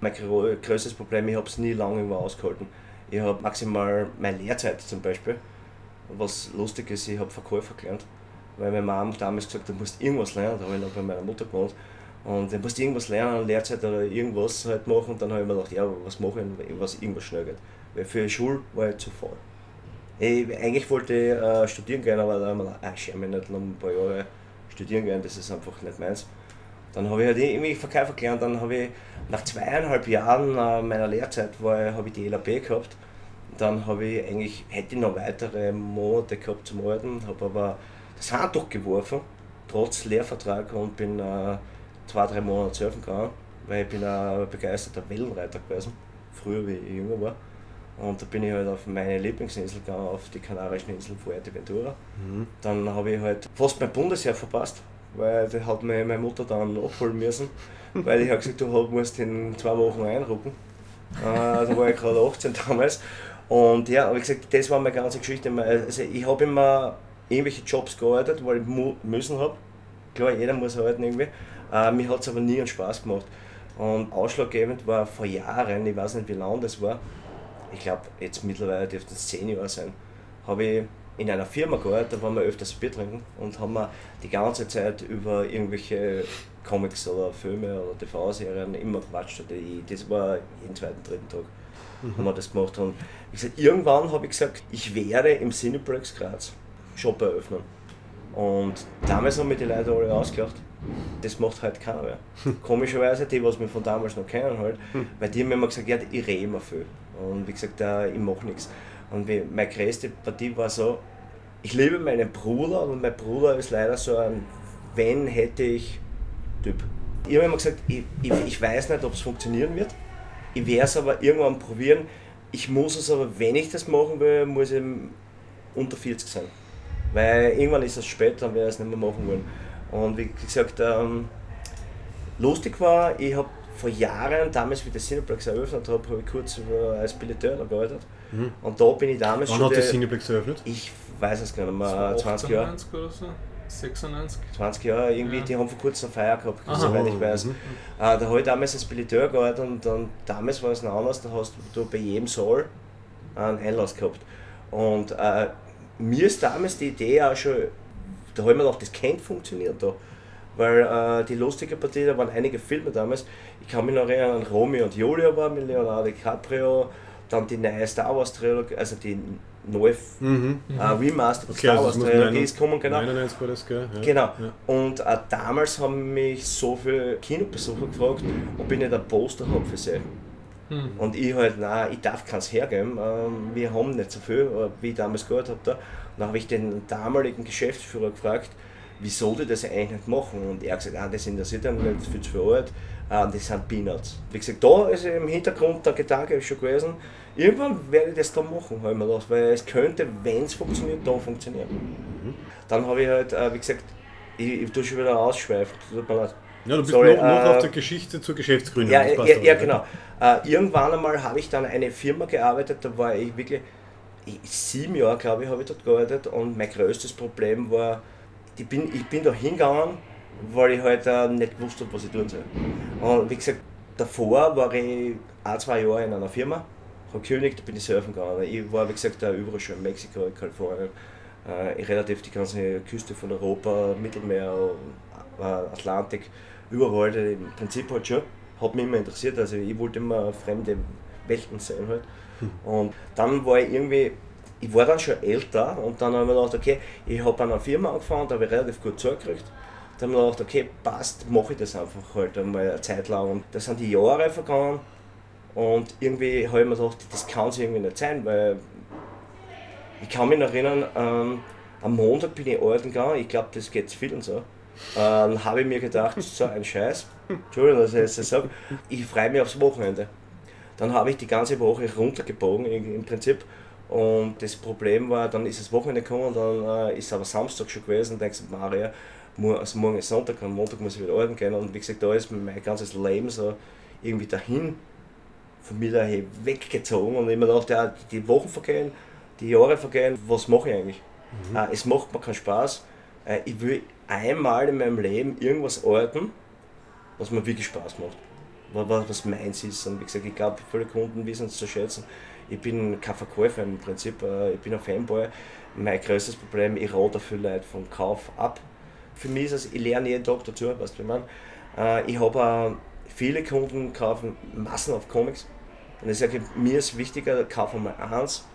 Mein grö- größtes Problem, ich habe es nie lange irgendwo ausgehalten. Ich habe maximal meine Lehrzeit zum Beispiel, was lustig ist, ich habe Verkäufer gelernt, weil meine Mom damals gesagt hat, du musst irgendwas lernen, da habe ich noch bei meiner Mutter gewohnt. Und du musst irgendwas lernen, Lehrzeit oder irgendwas halt machen. Und dann habe ich mir gedacht, ja, was mache ich, was irgendwas schnell geht. Weil für die Schule war ich zu faul. Ich, eigentlich wollte ich äh, studieren gehen, aber dann habe ich mir gedacht, ah, ich schäme mich nicht noch ein paar Jahre studieren gehen, das ist einfach nicht meins. Dann habe ich halt irgendwie Verkäufer gelernt, dann habe ich nach zweieinhalb Jahren äh, meiner Lehrzeit habe ich die LAB gehabt. Dann habe ich eigentlich, hätte ich noch weitere Monate gehabt zum Arbeiten, habe aber das Handtuch geworfen, trotz Lehrvertrag und bin äh, zwei, drei Monate surfen gegangen, weil ich bin ein begeisterter Wellenreiter gewesen, früher wie ich jünger war. Und da bin ich halt auf meine Lieblingsinsel gegangen, auf die kanarischen Inseln Fuerteventura. Dann habe ich halt fast mein Bundesheer verpasst, weil da hat mich meine Mutter dann abholen müssen, weil ich habe gesagt, du musst in zwei Wochen einrücken. Äh, da war ich gerade 18 damals. Und ja, aber wie gesagt, das war meine ganze Geschichte. Also ich habe immer irgendwelche Jobs gearbeitet, weil ich müssen habe. Klar, jeder muss arbeiten irgendwie. Äh, mir hat es aber nie einen Spaß gemacht. Und ausschlaggebend war vor Jahren, ich weiß nicht wie lange das war, ich glaube jetzt mittlerweile dürfte es zehn Jahre sein, habe ich in einer Firma gearbeitet, da waren wir öfters Bier trinken und haben wir die ganze Zeit über irgendwelche Comics oder Filme oder TV-Serien immer quatscht. Und ich- Das war jeden zweiten, dritten Tag haben wir das gemacht. Und wie gesagt, irgendwann habe ich gesagt, ich werde im Cineplex Graz Shop eröffnen. Und damals haben mir die Leute alle ausgelacht. Das macht halt keiner mehr. Komischerweise, die, was mich von damals noch kennen, halt, weil die haben mir immer gesagt, ja, ich rede immer viel. Und wie gesagt, äh, ich mache nichts. Und wie, meine größte Partie war so, ich liebe meinen Bruder, aber mein Bruder ist leider so ein Wenn hätte ich Typ. Ich habe immer gesagt, ich, ich, ich weiß nicht, ob es funktionieren wird. Ich werde es aber irgendwann probieren. Ich muss es aber, wenn ich das machen will, muss ich unter 40 sein. Weil irgendwann ist es spät, dann werde ich es nicht mehr machen wollen. Und wie gesagt, ähm, lustig war, ich habe vor Jahren, damals wie der Cineplex eröffnet habe, habe ich kurz über, als Billeteur gearbeitet. Und da bin ich damals Wann schon. hat das der- Cineplex eröffnet? ich weiß es gar nicht mehr, war 20 Jahre. 98 oder so? 96? 20 Jahre irgendwie, Ja. die haben vor kurzem eine Feier gehabt, Aha. soweit ich weiß. Mhm. Äh, da habe ich damals als Billeteur gearbeitet und dann, damals war es noch anders, da hast du bei jedem Saal einen Einlass gehabt. Und äh, mir ist damals die Idee auch schon, da habe ich mir gedacht, das könnte funktionieren da. Weil äh, die lustige Partie, da waren einige Filme damals. Ich kann mich noch erinnern an Romeo und Julia war mit Leonardo DiCaprio, dann die neue Star Wars Trilogie, also die neue Mhm. äh, Remastered Okay, Star also Wars Trilogie ist gekommen, genau. 99 war das, gell? Ja. Genau. Ja. Und äh, damals haben mich so viele Kinobesucher gefragt, ob ich nicht ein Poster habe für sie. Mhm. Und ich halt, nein, ich darf keins hergeben, ähm, wir haben nicht so viel, äh, wie ich damals gehört habe. Da. Und dann habe ich den damaligen Geschäftsführer gefragt, wie soll ich das eigentlich nicht machen? Und er hat gesagt, ah, das interessiert ihn nicht, das viel zu alt, ah, das sind Peanuts. Wie gesagt, da ist im Hintergrund der Gedanke schon gewesen, irgendwann werde ich das da machen, ich mir gedacht, weil es könnte, wenn es funktioniert, da funktionieren. Mhm. Dann habe ich halt, äh, wie gesagt, ich, ich tue schon wieder ausschweifen, tut mir leid. Ja, du bist Sorry, noch, noch äh, auf der Geschichte zur Geschäftsgründung. Ja, ja, ja, genau. Äh, irgendwann einmal habe ich dann eine Firma gearbeitet, da war ich wirklich, ich, sieben Jahre glaube ich, habe ich dort gearbeitet und mein größtes Problem war, ich bin, ich bin da hingegangen, weil ich halt äh, nicht gewusst habe, was ich tun soll. Und wie gesagt, davor war ich ein, zwei Jahre in einer Firma, habe gekündigt, da bin ich surfen gegangen. Ich war, wie gesagt, überall schon in Mexiko, in Kalifornien, äh, relativ die ganze Küste von Europa, Mittelmeer, äh, Atlantik überall, im Prinzip halt schon, hat mich immer interessiert, also ich wollte immer fremde Welten sehen halt. Hm. Und dann war ich irgendwie, ich war dann schon älter und dann habe ich mir gedacht, okay, ich habe an einer Firma angefangen, da habe ich relativ gut zugekriegt. Dann habe ich mir gedacht, okay, passt, mache ich das einfach halt einmal eine Zeit lang. Und da sind die Jahre vergangen und irgendwie habe ich mir gedacht, das kann es irgendwie nicht sein, weil ich kann mich erinnern, ähm, am Montag bin ich arbeiten gegangen, ich glaube, das geht vielen so ähm, habe ich mir gedacht, so ein Scheiß, Entschuldigung, dass ich das sage, ich freue mich aufs Wochenende. Dann habe ich die ganze Woche runtergebogen im Prinzip. Und das Problem war, dann ist das Wochenende gekommen, dann äh, ist aber Samstag schon gewesen. Und denkst Maria, also morgen ist Sonntag und Montag muss ich wieder arbeiten gehen. Und wie gesagt, da ist mein ganzes Leben so irgendwie dahin von mir daher weggezogen. Und ich mir dachte, ja, die Wochen vergehen, die Jahre vergehen, was mache ich eigentlich? Mhm. Äh, es macht mir keinen Spaß, äh, ich will einmal in meinem Leben irgendwas arbeiten, was mir wirklich Spaß macht. Was, was meins ist. Und wie gesagt, ich glaube, viele Kunden wissen es zu schätzen. Ich bin kein Verkäufer im Prinzip, äh, ich bin ein Fanboy. Mein größtes Problem, ich rate viele Leute vom Kauf ab. Für mich ist es, ich lerne jeden Tag dazu, weißt du, ich meine. Äh, ich habe viele Kunden kaufen Massen auf Comics. Und ich sage, mir ist wichtiger, kauf mal eins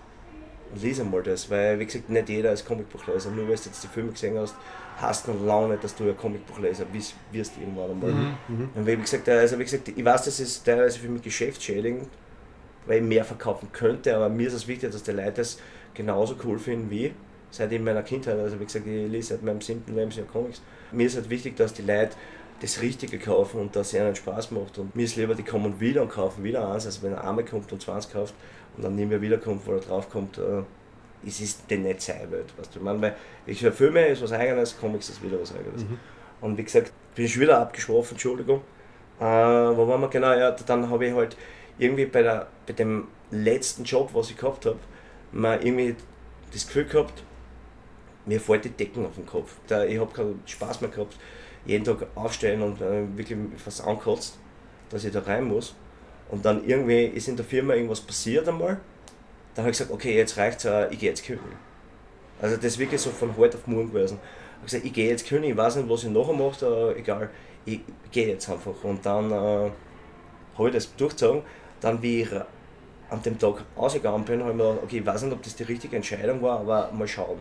und lese mal das, weil wie gesagt, nicht jeder ist Comicbuchleser. Nur weil du jetzt die Filme gesehen hast, hast noch lange nicht, dass du ein Comicbuchleser wirst, wirst irgendwann einmal. Mhm, mhm. Und wie gesagt, also wie gesagt, ich weiß, das ist teilweise für mich geschäftsschädigend, weil ich mehr verkaufen könnte, aber mir ist es wichtig, dass die Leute das genauso cool finden wie seit in meiner Kindheit. Also wie gesagt, ich lese seit meinem siebten Lebensjahr Comics. Mir ist halt wichtig, dass die Leute das Richtige kaufen und dass es ihnen Spaß macht. Und mir ist lieber, die kommen wieder und kaufen wieder eins, als wenn er einmal kommt und 20 kauft und dann nie mehr wiederkommt, wo er drauf kommt, äh, es ist denn nicht seine Welt. Weißt du? Ich meine, weil ich höre Filme ist was eigenes, Comics ist wieder was eigenes. Mhm. Und wie gesagt, bin ich wieder abgeschworfen, Entschuldigung. Äh, wo waren wir genau? Ja, dann habe ich halt irgendwie bei, der, bei dem letzten Job, was ich gehabt habe, mal irgendwie das Gefühl gehabt, mir fällt die Decken auf den Kopf. Da, ich habe keinen Spaß mehr gehabt, jeden Tag aufstehen und äh, wirklich fast ankotzt, dass ich da rein muss. Und dann irgendwie ist in der Firma irgendwas passiert einmal dann habe ich gesagt, okay, jetzt reicht's, äh, ich gehe jetzt kündigen. Also das ist wirklich so von heute auf morgen gewesen. Ich habe gesagt, ich gehe jetzt kündigen, ich weiß nicht, was ich nachher mache, aber egal, ich gehe jetzt einfach. Und dann äh, habe ich das durchgezogen. Dann, wie ich an dem Tag ausgegangen bin, habe ich mir gedacht, okay, ich weiß nicht, ob das die richtige Entscheidung war, aber mal schauen.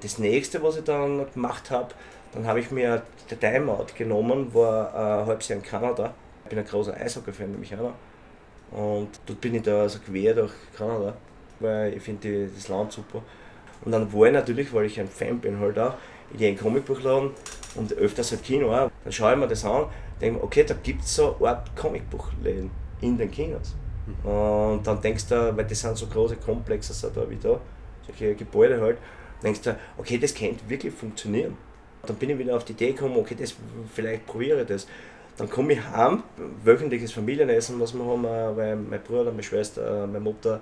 Das nächste, was ich dann gemacht habe, dann habe ich mir der Timeout genommen, war ein halbes Jahr in Kanada. Ich bin ein großer Eishockey-Fan, nämlich einer. Und dort bin ich da also quer durch Kanada weil ich finde das Land super. Und dann war ich natürlich, weil ich ein Fan bin, halt auch, in den Comicbuchladen und öfters halt Kino auch. Dann schaue ich mir das an, denke mir, okay, da gibt es so eine Art Comicbuchläden in den Kinos. Mhm. Und dann denkst du, weil das sind so große Komplexe so da wie da, solche Gebäude halt, denkst du, okay, das könnte wirklich funktionieren. Dann bin ich wieder auf die Idee gekommen, okay, das, vielleicht probiere ich das. Dann komme ich heim, wöchentliches Familienessen, was wir haben, äh, weil mein Bruder, meine Schwester, meine Mutter äh,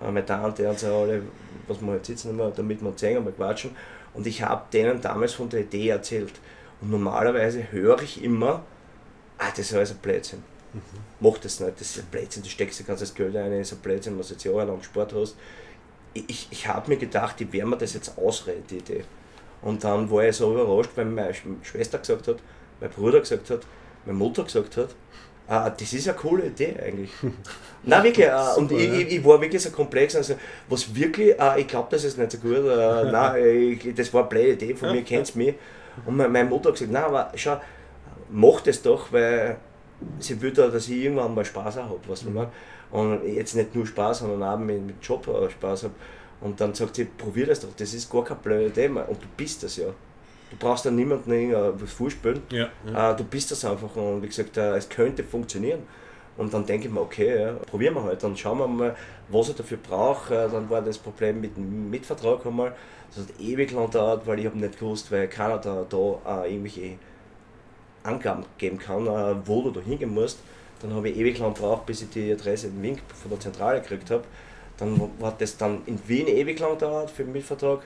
meine Tante und so alle, was wir halt sitzen immer, damit wir uns sehen und quatschen. Und ich habe denen damals von der Idee erzählt. Und normalerweise höre ich immer, ah, das ist alles ein Blödsinn. Mhm. Mach das nicht, das ist ein Blödsinn, du steckst dir ganzes Geld ein, das ist ein Blödsinn, was du jetzt jahrelang Sport hast. Ich, ich habe mir gedacht, ich werde mir das jetzt ausreden, die Idee. Und dann war ich so überrascht, weil meine Schwester gesagt hat, mein Bruder gesagt hat, meine Mutter gesagt hat, Ah, das ist eine coole Idee eigentlich. Nein, wirklich. Äh, und ich, ich, ich, war wirklich so komplex. Also, was wirklich, äh, ich glaube, das ist nicht so gut. Äh, nein, ich, das war eine blöde Idee, von mir kennt mich. Und meine Mutter hat gesagt, nein, aber schau, mach das doch, weil sie will da, dass ich irgendwann mal Spaß habe. Was mhm. und jetzt nicht nur Spaß, sondern auch mit, mit Job Spaß habe. Und dann sagt sie, probier das doch, das ist gar kein blödes Thema und du bist das ja. Du brauchst dann niemanden irgendwas vorspielen, Ja, ja. äh, du bist das einfach und wie gesagt, äh, es könnte funktionieren. Und dann denke ich mir, okay, ja, probieren wir halt, dann schauen wir mal, was ich dafür brauche. Äh, Dann war das Problem mit dem Mitvertrag einmal, das hat ewig lang gedauert, weil ich habe nicht gewusst, weil keiner da, da äh, irgendwelche Angaben geben kann, äh, wo du da hingehen musst. Dann habe ich ewig lang gebraucht, bis ich die Adresse in Wien von der Zentrale gekriegt habe. Dann hat das dann in Wien ewig lang gedauert für den Mitvertrag.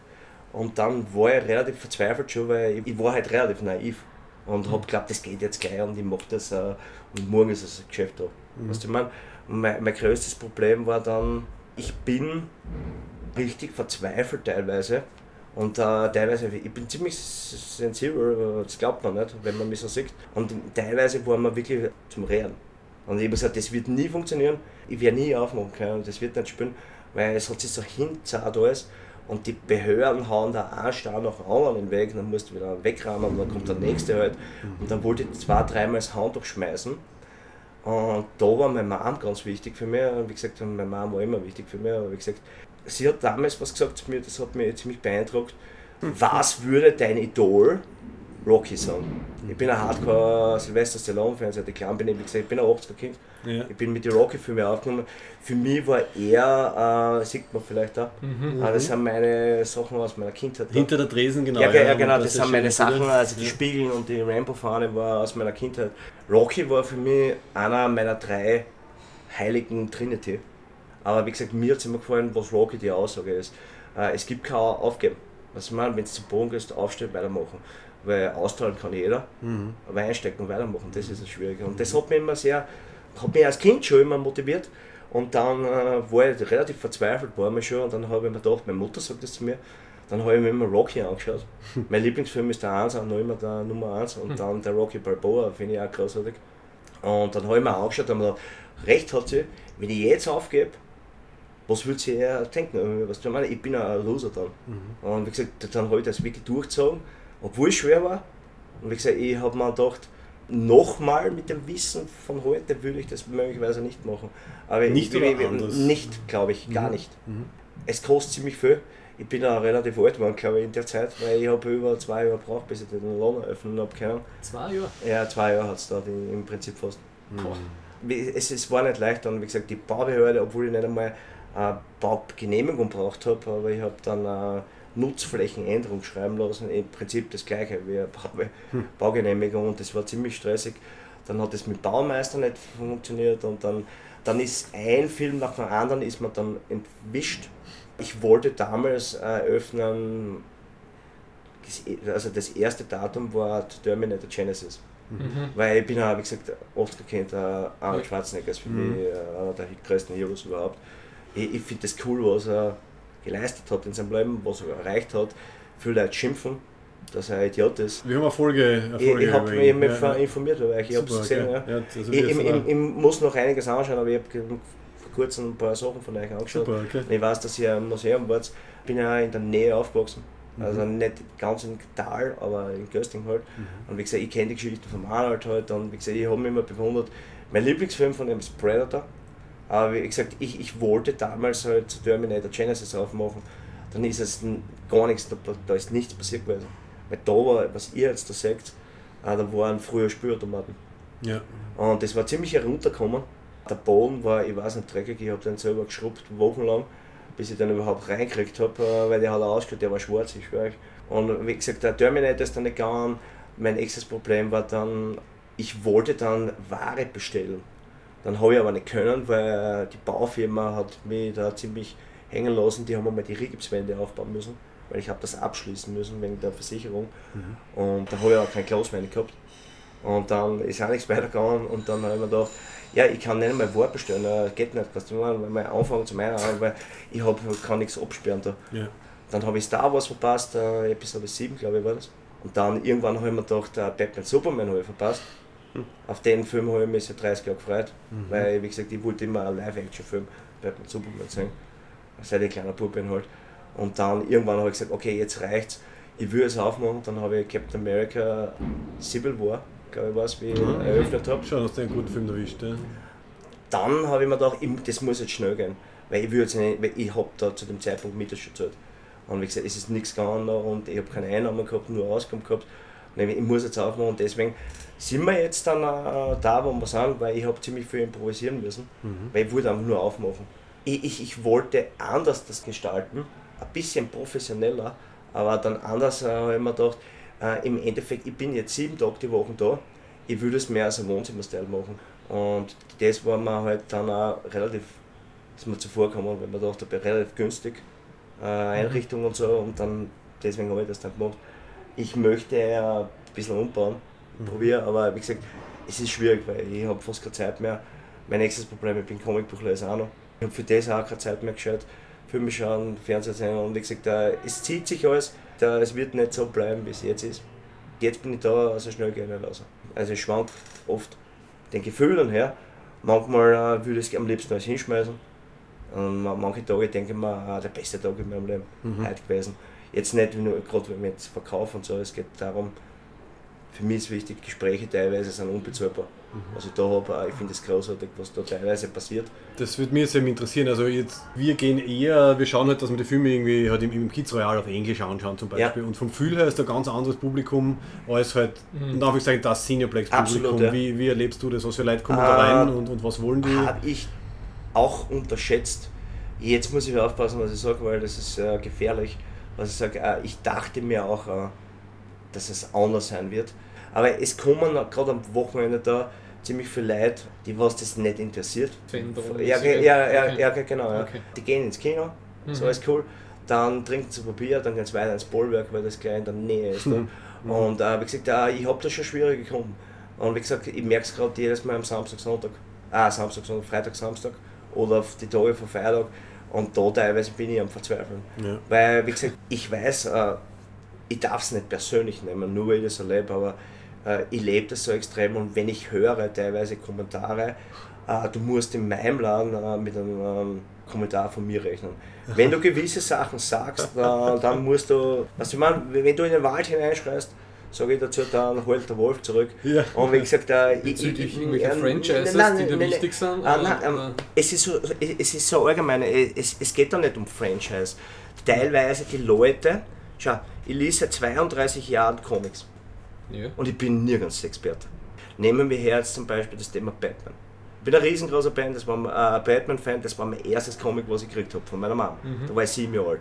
Und dann war ich relativ verzweifelt schon, weil ich, war halt relativ naiv. Und habe geglaubt, das geht jetzt gleich und ich mache das äh, und morgen ist das Geschäft da. Weißt du, ich meine, mein, mein größtes Problem war dann, ich bin richtig verzweifelt teilweise. Und äh, teilweise, ich bin ziemlich sensibel, das glaubt man nicht, wenn man mich so sieht. Und teilweise waren wir wirklich zum Rehren. Und ich habe gesagt, das wird nie funktionieren, ich werde nie aufmachen können, das wird nicht spielen, weil es hat sich so hinzahlt alles. Und die Behörden hauen da einen Stein nach dem anderen Weg, dann musst du wieder wegrammen und dann kommt der nächste halt. Und dann wollte ich zwei, dreimal das Handtuch schmeißen. Und da war meine Mom ganz wichtig für mich. Wie gesagt, meine Mom war immer wichtig für mich. Aber wie gesagt, sie hat damals was gesagt zu mir, das hat mich ziemlich beeindruckt. Was würde dein Idol Rocky sagen? Ich bin ein Hardcore Sylvester Stallone-Fan, seit ich klein bin. Wie gesagt, ich bin ein 80er-Kind. Ja. Ich bin mit den Rocky-Filmen aufgenommen. Für mich war er, äh, sieht man vielleicht auch, Mhm. äh, das sind meine Sachen aus meiner Kindheit. Hinter der Tresen, genau. Ja, ja, genau, das sind meine Sachen, also die. Spiegel und die Rainbow-Fahne war aus meiner Kindheit. Rocky war für mich einer meiner drei heiligen Trinity. Aber wie gesagt, mir hat es immer gefallen, was Rocky die Aussage ist. Äh, es gibt kein Aufgeben. Was ich meine, wenn du zu Boden gehst, aufstehen, weitermachen. Weil austrahlen kann jeder, Mhm. aber einstecken und weitermachen, das ist das Schwierige. Und das hat mich immer sehr, hat mich als Kind schon immer motiviert. Und dann äh, war ich relativ verzweifelt, war ich schon, und dann habe ich mir gedacht, meine Mutter sagt das zu mir, dann habe ich mir immer Rocky angeschaut. mein Lieblingsfilm ist der 1, auch noch immer der Nummer 1 und dann der Rocky Balboa, finde ich auch großartig. Und dann habe ich mir angeschaut und habe mir gedacht, recht hat sie, wenn ich jetzt aufgebe, was würde sie eher denken? Was du meine, ich bin ein Loser dann. Und wie gesagt, dann habe ich das wirklich durchgezogen, obwohl es schwer war. Und wie gesagt, ich habe mir gedacht, nochmal mit dem Wissen von heute würde ich das möglicherweise nicht machen. Aber Nicht? Nicht, glaube ich, gar Mhm. nicht. Es kostet ziemlich viel. Ich bin auch relativ alt geworden, glaube ich, in der Zeit, weil ich habe über zwei Jahre gebraucht, bis ich den Laden öffnen habe können. Zwei Jahre. Ja, zwei Jahre hat es da im im Prinzip fast. Wie- Es, es war nicht leicht dann, wie gesagt, die Baubehörde, obwohl ich nicht einmal eine Baugenehmigung braucht habe, aber ich habe dann eine Nutzflächenänderung schreiben lassen, im Prinzip das gleiche wie eine Bau Baugenehmigung und das war ziemlich stressig. Dann hat es mit Baumeister nicht funktioniert und dann, dann ist ein Film nach dem anderen ist man dann entwischt. Ich wollte damals äh, öffnen, also das erste Datum war Terminator Genesis. Mhm. Weil ich bin ja, wie gesagt, oft gekannt, äh, Arnold. Schwarzenegger ist für Mhm. mich äh, einer der größten Heroes überhaupt. Ich, ich finde das cool, was er geleistet hat in seinem Leben, was er erreicht hat. Viele Leute schimpfen, dass er ein Idiot ist. Wir haben eine Folge, eine Ich, Folge ich habe über ihn. mich Ja, informiert über euch, ich habe es gesehen. okay. Ja. Ja, also Ich, ich, ich, ich muss noch einiges anschauen, aber ich habe vor kurzem ein paar Sachen von euch angeschaut. Super, okay. Ich weiß, dass ihr im Museum wart. Ich bin ja in der Nähe aufgewachsen. Mhm. Also nicht ganz im Tal, aber in Gösting halt. Mhm. Und wie gesagt, ich kenne die Geschichte von Arnold halt. Und wie gesagt, ich habe mich immer bewundert. Mein Lieblingsfilm von ihm ist Predator. Aber wie gesagt, ich, ich wollte damals halt Terminator Genesis aufmachen. Dann ist es gar nichts, da, da ist nichts passiert gewesen. Weil da war, was ihr jetzt da seht, äh, da waren früher Spülautomaten. Ja. Und das war ziemlich heruntergekommen. Der Boden war, ich weiß nicht, dreckig, ich habe den selber geschrubbt, wochenlang, bis ich den überhaupt reingekriegt habe, äh, weil der hat ausgeschaut, der war schwarz, ich schwöre euch. Und wie gesagt, der Terminator ist dann nicht gegangen. Mein nächstes Problem war dann, ich wollte dann Ware bestellen. Dann habe ich aber nicht können, weil die Baufirma hat mich da ziemlich hängen lassen. Die haben einmal die Rigipswände aufbauen müssen, weil ich habe das abschließen müssen wegen der Versicherung. Und da habe ich auch kein Close gehabt. Und dann ist auch nichts weitergegangen und dann habe ich mir gedacht, ja, ich kann nicht einmal Wort bestellen, das geht nicht, was du meinst, weil mein Anfang zu meiner, weil ich hab, kann nichts absperren da. Ja. Dann habe ich Star Wars verpasst, äh, Episode 7, glaube ich, war das. Und dann irgendwann habe ich mir gedacht, äh, Batman Superman habe ich verpasst. Auf den Film habe ich mich seit 30 Jahren gefreut, weil, wie gesagt, ich wollte immer einen Live-Action-Film Batman Superman sehen. Seit ich kleiner Bub bin halt. Und dann irgendwann habe ich gesagt, okay, jetzt reicht's. Ich will es aufmachen. Dann habe ich Captain America Civil War, glaube ich, was, wie ich Mhm. eröffnet habe. Schau, hast du einen guten Film erwischt. Ja. dann habe ich mir gedacht, ich, das muss jetzt schnell gehen. Weil ich, würde nicht, weil ich habe da zu dem Zeitpunkt Mittel schon gezahlt. Und wie gesagt, es ist nichts gegangen und ich habe keine Einnahmen gehabt, nur Ausgaben gehabt. Ich, muss jetzt aufmachen und deswegen sind wir jetzt dann äh, da, wo wir sind, weil ich habe ziemlich viel improvisieren müssen, mhm. weil ich wollte einfach nur aufmachen. Ich, ich, ich wollte anders das gestalten, ein bisschen professioneller, aber dann anders äh, habe ich mir gedacht, äh, im Endeffekt, ich bin jetzt sieben Tage die Woche da, ich würde es mehr als ein Wohnzimmerstil machen. Und das war mir halt dann auch relativ, ist mir zuvor gekommen, weil man dachte, relativ günstig, äh, Einrichtung und so, und dann, deswegen habe ich das dann gemacht. Ich möchte ein bisschen umbauen, mhm. probiere, aber wie gesagt, es ist schwierig, weil ich habe fast keine Zeit mehr. Mein nächstes Problem, ich bin Comicbuchleser auch noch. Ich habe für das auch keine Zeit mehr geschaut. Filme schauen, Fernseher sehen und wie gesagt, da, es zieht sich alles, da, es wird nicht so bleiben, wie es jetzt ist. Jetzt bin ich da so schnell gehen lassen. Also es schwankt oft den Gefühlen her. Manchmal äh, würde ich es am liebsten alles hinschmeißen. Und manche Tage denke ich mir, ah, der beste Tag in meinem Leben mhm. heute gewesen. Jetzt nicht nur gerade wenn wir jetzt verkaufen und so, es geht darum, für mich ist wichtig, Gespräche teilweise sind unbezahlbar. Mhm. Also da habe ich finde es großartig, was da teilweise passiert. Das würde mich sehr interessieren. Also jetzt, wir gehen eher, wir schauen halt, dass wir die Filme irgendwie halt im, im Kids Royal auf Englisch anschauen zum Beispiel. Ja. Und vom Gefühl her ist da ein ganz anderes Publikum als halt, mhm. und darf ich sagen, das Cineplex-Publikum. Ja. Wie, wie erlebst du das? Was für Leute kommen äh, da rein und, und was wollen die? Habe ich auch unterschätzt. Jetzt muss ich aufpassen, was ich sage, weil das ist äh, gefährlich. Was ich sage, äh, ich dachte mir auch, äh, dass es anders sein wird. Aber es kommen gerade am Wochenende da ziemlich viele Leute, die was das nicht interessiert. Ja, ja, ja, okay. ja, genau. Ja. Okay. Die gehen ins Kino, mhm. so ist cool. Dann trinken sie Papier, dann gehen sie weiter ins Bollwerk, weil das gleich in der Nähe ist. Mhm. Und äh, wie gesagt, äh, ich habe da schon schwierig gekommen. Und wie gesagt, ich merke es gerade jedes Mal am Samstag, Sonntag, ah, Samstag, Sonntag, Freitag, Samstag oder auf die Tage von Feiertag. Und da teilweise bin ich am Verzweifeln. Ja. Weil, wie gesagt, ich weiß, äh, ich darf es nicht persönlich nehmen, nur weil ich das erlebe, aber äh, ich lebe das so extrem und wenn ich höre teilweise Kommentare, äh, du musst in meinem Laden äh, mit einem ähm, Kommentar von mir rechnen. Wenn du gewisse Sachen sagst, dann musst du, was ich meine, wenn du in den Wald hineinschreist, sage ich dazu, dann holt der Wolf zurück. Ja. Und wie gesagt, äh, Bezüglich irgendwelche Franchises, nein, nein, die da wichtig sind? Ah, nein, ähm, es, ist so, es ist so allgemein, es, es geht da nicht um Franchise. Teilweise die Leute, schau, ich lese seit 32 Jahren Comics. Ja. Und ich bin nirgends Experte. Nehmen wir her jetzt zum Beispiel das Thema Batman. Ich bin ein riesengroßer Fan, das war äh, Batman-Fan, das war mein erstes Comic, was ich gekriegt habe von meiner Mom. Mhm. Da war ich sieben Jahre alt.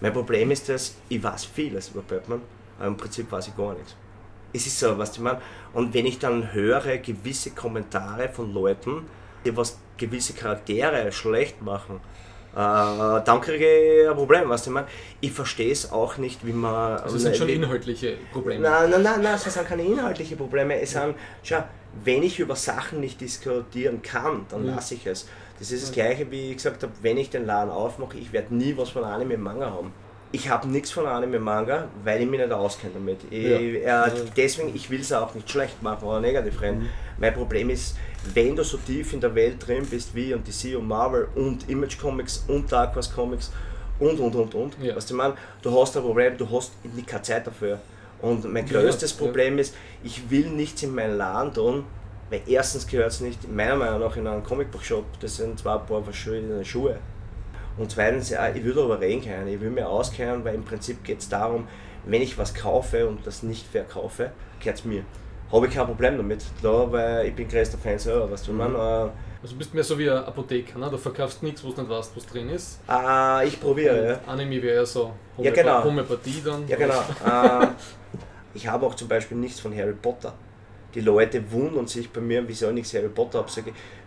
Mein Problem ist, dass ich weiß vieles über Batman, aber im Prinzip weiß ich gar nichts. Es ist so, was ich meine. Und wenn ich dann höre gewisse Kommentare von Leuten, die was gewisse Charaktere schlecht machen, äh, dann kriege ich ein Problem, weißt du, ich meine, ich verstehe es auch nicht, wie man... Also es sind schon inhaltliche Probleme? Nein, nein, nein, nein, es sind keine inhaltlichen Probleme, es sind, schau, wenn ich über Sachen nicht diskutieren kann, dann ja. lasse ich es. Das ist das gleiche, wie ich gesagt habe, wenn ich den Laden aufmache, ich werde nie was von Anime Manga haben. Ich habe nichts von Anime Manga, weil ich mich nicht auskenne damit. Ich, ja. äh, deswegen, ich will es auch nicht schlecht machen oder negativ rennen. Mhm. Mein Problem ist, wenn du so tief in der Welt drin bist wie und DC und Marvel und Image Comics und Dark Horse Comics und und und und, ja. weißt du, man, du hast ein Problem, du hast keine Zeit dafür. Und mein größtes ja, Problem ist, ich will nichts in meinen Laden tun, weil erstens gehört es nicht, meiner Meinung nach, in einen Comicbuch-Shop, das sind zwar ein paar verschiedene Schuhe. Und zweitens, ich würde aber reden können, ich will mir auskennen, weil im Prinzip geht es darum, wenn ich was kaufe und das nicht verkaufe, gehört es mir habe ich kein Problem damit, da, weil ich bin größter Fan selber, weißt du, mhm. man. Äh, also du bist mehr so wie ein Apotheker, ne? du verkaufst nichts, wo du nicht weißt, was drin ist. Ah, ich probiere, ja. Anime wäre ja so Homö ja, genau. Homöopathie dann. Ja, genau. äh, ich habe auch zum Beispiel nichts von Harry Potter. Die Leute wundern sich bei mir, wieso ich nichts Harry Potter habe,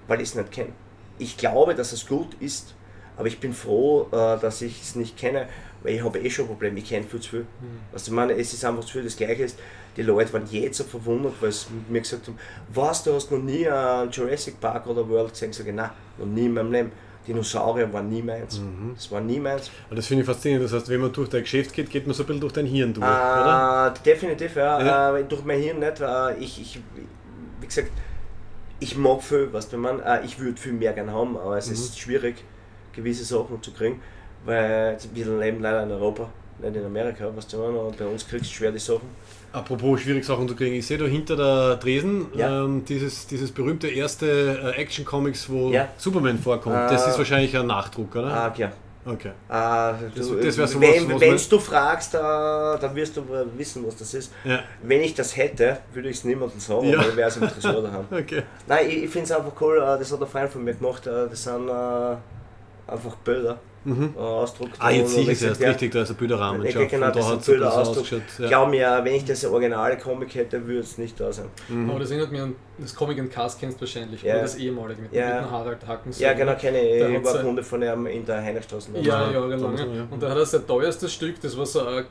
weil ich es nicht kenne. Ich glaube, dass es gut ist, aber ich bin froh, äh, dass ich es nicht kenne, weil ich habe eh schon Probleme, ich kenne viel zu viel. Mhm. Also ich meine, es ist einfach zu viel, das Gleiche ist, die Leute waren jetzt so verwundert, weil sie mir gesagt haben, was, du hast noch nie einen Jurassic Park oder World gesehen? Ich sage, nein, noch nie in meinem Leben. Dinosaurier waren nie meins. Mhm. Das war nie meins. das finde ich faszinierend. Das heißt, wenn man durch dein Geschäft geht, geht man so ein bisschen durch dein Hirn durch, äh, oder? Definitiv, ja. ja. Äh, durch mein Hirn nicht. Äh, ich, ich, wie gesagt, ich mag viel, was du meinst. Äh, ich würde viel mehr gerne haben, aber es mhm. ist schwierig, gewisse Sachen zu kriegen, weil wir leben leider in Europa, nicht in Amerika, was du meinst. Und bei uns kriegst du schwer die Sachen. Apropos schwierig Sachen zu kriegen, ich sehe da hinter der Tresen Ja. ähm, dieses, dieses berühmte erste äh, Action-Comics, wo Ja. Superman vorkommt. Äh, das ist wahrscheinlich ein Nachdruck, oder? Ah, ja. Okay. Ah, Das- du, das wär sowas, wenn man- du fragst, äh, dann wirst du äh, wissen, was das ist. Ja. Wenn ich das hätte, würde ich es niemandem sagen, Ja. weil wäre es im Tresor daheim. Okay. Nein, ich, ich finde es einfach cool, äh, das hat ein Freund von mir gemacht, äh, das sind äh, einfach Bilder äh, ausdruckt. Ah, jetzt Und sehe ich es erst richtig, da ist ein Bilderrahmen. Ja, genau, da das hat Bilder ausdruck. ausgeschaut. Ja. Glaub mir, wenn ich das originale Comic hätte, würde es nicht da sein. Aber das erinnert mich an das Comic and Cast kennst du wahrscheinlich, Ja. oder das ehemalige mit, Ja. mit dem Harald Hacken. Ja, genau, kenne ich. Ich war ein- Kunde von ihm in der Heinerstraße. Ja, Ja, so, ja. Und da hat er sein teuerstes Stück, das war so ein,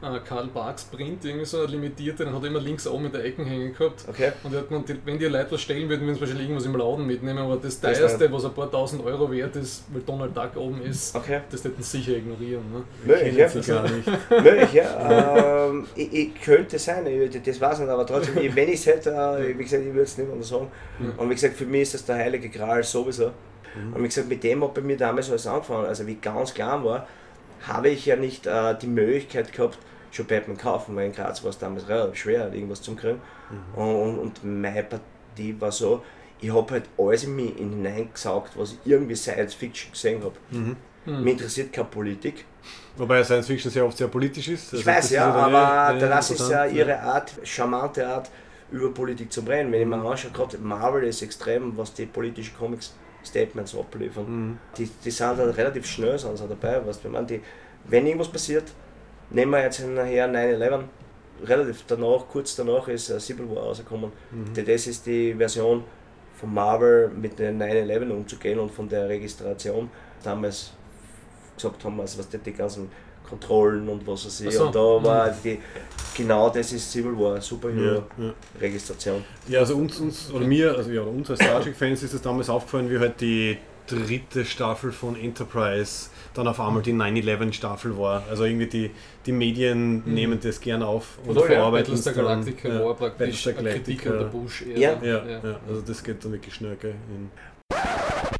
ein Karl Barks Print, irgendwie so ein limitierte, den hat er immer links oben in der Ecke hängen gehabt. Okay. Und hat wenn die Leute was stellen würden, würden sie wahrscheinlich irgendwas im Laden mitnehmen, aber das teuerste, was ein paar tausend Euro wert ist, weil Donald Duck oben ist, Okay. das hätten sie sicher ignorieren. Ne? Möglich, ja. Gar nicht. Möglich, ja. ähm, ich, ich könnte sein, ich, das weiß ich nicht, aber trotzdem, ich, wenn ich es hätte, äh, wie gesagt, ich würde es niemandem sagen. Und wie gesagt, für mich ist das der heilige Gral sowieso. Und wie gesagt, mit dem hat bei mir damals alles angefangen. Also wie ich ganz klein war, habe ich ja nicht äh, die Möglichkeit gehabt, schon Batman kaufen, weil in Graz war es damals relativ schwer, irgendwas zu kriegen. Und, und, und meine Partie war so, ich habe halt alles in mich hineingesaugt, was ich irgendwie Science Fiction gesehen habe. Mhm. Hm. Mich interessiert keine Politik. Wobei Science Fiction sehr oft sehr politisch ist. Ich Also weiß das ja, aber eh- eh das ist ja interessant, ihre Art, charmante Art, über Politik zu reden. Wenn ich mir anschaue, gerade Marvel ist extrem, was die politischen Comics Statements abliefern. Mhm. Die, die sind dann relativ schnell sind sie dabei. Weißt, du, wenn, man die, wenn irgendwas passiert, nehmen wir jetzt nachher 9-11, relativ danach, kurz danach ist äh, Civil War rausgekommen. Mhm. Das ist die Version von Marvel mit den 9-11 umzugehen und von der Registration. Damals gesagt haben, also was die, die ganzen Kontrollen und was weiß ich. So. Und da war die, genau das ist Civil War, Ja, Superhero-Registration. ja. ja, also uns, uns oder mir, also ja, oder uns als Star Trek-Fans ist es damals aufgefallen, wie halt die dritte Staffel von Enterprise dann auf einmal die 9-11-Staffel war. Also irgendwie die, die Medien nehmen das gern auf und Oder ja, verarbeiten es Battlestar dann. Galactica ja. war praktisch eine Kritik an der Bush-Ära. Ja. Ja, ja. also das geht dann wirklich schnell. Gell? In,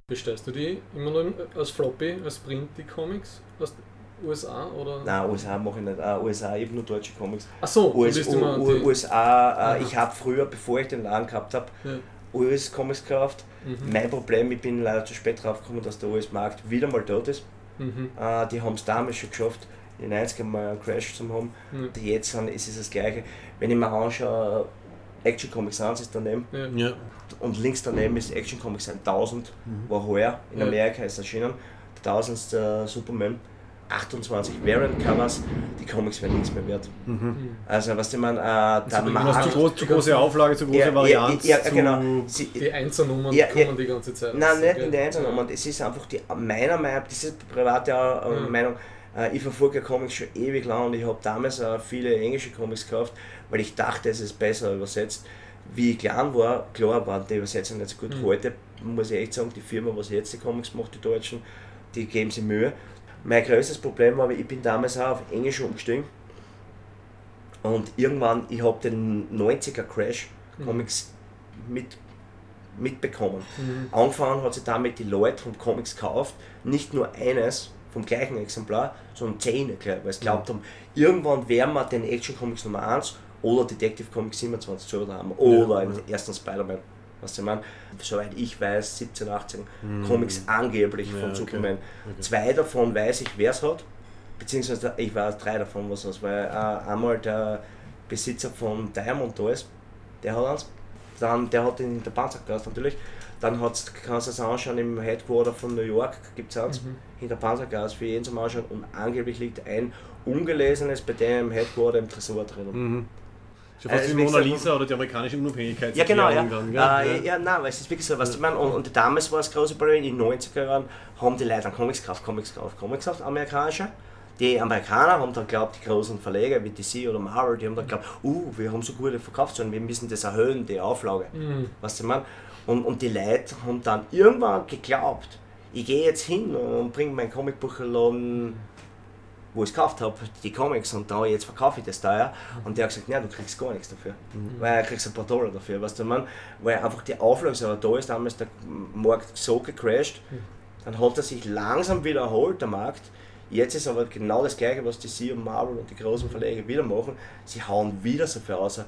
Bestellst du die immer noch im- als Floppy, als Print, die Comics USA? Oder? Nein, USA mache ich nicht. Uh, USA, ich habe nur deutsche Comics. Achso, du US, bist U, immer U, die, USA, äh, Aha. ich habe früher, bevor ich den Laden gehabt habe, Ja. US-Comics gekauft. Mhm. Mein Problem, ich bin leider zu spät drauf gekommen, dass der US-Markt wieder mal tot ist. Mhm. Äh, die haben es damals schon geschafft, in den 90ern mal einen Crash zu haben. Mhm. Jetzt sind, ist es das Gleiche. Wenn ich mir anschaue, Action Comics 1 ist daneben Ja. ja. und links daneben ist Action Comics 1000, war heuer, in Ja. Amerika ist erschienen. Der 1000. Superman, 28 Variant Covers, die Comics werden nichts mehr wert. Mhm. Also, was ich meine, äh, der hast Markt. zu, groß, zu große Auflage, zu große Ja, ja, Varianz. ja, zu, genau. Sie, Die Einzelnummern Ja, kommen ja. die ganze Zeit. Nein, nicht in der Einzelnummer. Es ist einfach die, meiner Meinung nach, das ist private äh, Mhm. Meinung, äh, ich verfolge Comics schon ewig lang und ich habe damals äh, viele englische Comics gekauft, weil ich dachte, es ist besser übersetzt. Wie ich klein war, klar waren die Übersetzungen nicht so gut. Mhm. Heute muss ich echt sagen, die Firma, was jetzt die Comics macht, die Deutschen, die geben sich Mühe. Mein größtes Problem war, ich bin damals auch auf Englisch umgestiegen und irgendwann, ich habe den 90er Crash Mhm. Comics mit, mitbekommen. Mhm. Angefangen hat sich damit die Leute von Comics gekauft, nicht nur eines vom gleichen Exemplar, sondern zehn, weil sie glaubt haben, irgendwann werden wir den Action Comics Nummer 1 oder Detective Comics 27 selber haben oder Ja, den ersten Spider-Man. Was ich meine, soweit ich weiß, 17, 18 Comics angeblich Ja, von okay. Superman. Okay. Zwei davon weiß ich, wer es hat, beziehungsweise ich weiß drei davon, was es weil äh, einmal der Besitzer von Diamond ist, der hat eins. Dann, der hat ihn in der Panzergast natürlich. Dann hat's, kannst du es anschauen im Headquarter von New York, gibt es eins, Mhm. hinter Panzergas für jeden zum Anschauen und angeblich liegt ein ungelesenes bei dem im Headquarter im Tresor drin. Mhm. Schon fast wie wie Mona Lisa oder die amerikanische Unabhängigkeit. Ja, genau, ja. Dann, gell? Äh, ja, nein, weil es ist wirklich so, was ich meine. Und, und damals war das große Problem, in den 90er Jahren haben die Leute dann Comics gekauft, Comics gekauft, Comics gekauft, amerikanische. Die Amerikaner haben dann glaubt, die großen Verleger wie DC oder Marvel, die haben dann glaubt, uh, wir haben so gute Verkaufszahlen, wir müssen das erhöhen, die Auflage. Mhm. Was ich meine? Und, und die Leute haben dann irgendwann geglaubt, ich gehe jetzt hin und bringe meinen Comicbuchladen, wo ich es gekauft habe, die Comics und da jetzt verkaufe ich das teuer. Und der hat gesagt, nein, du kriegst gar nichts dafür. Weil du kriegst ein paar Dollar dafür, weißt du, man, weil einfach die Auflage so da ist, damals der Markt so gecrashed, dann hat er sich langsam wieder erholt, der Markt. Jetzt ist aber genau das gleiche, was die Sie und Marvel und die großen Verlage wieder machen. Sie hauen wieder so viel raus.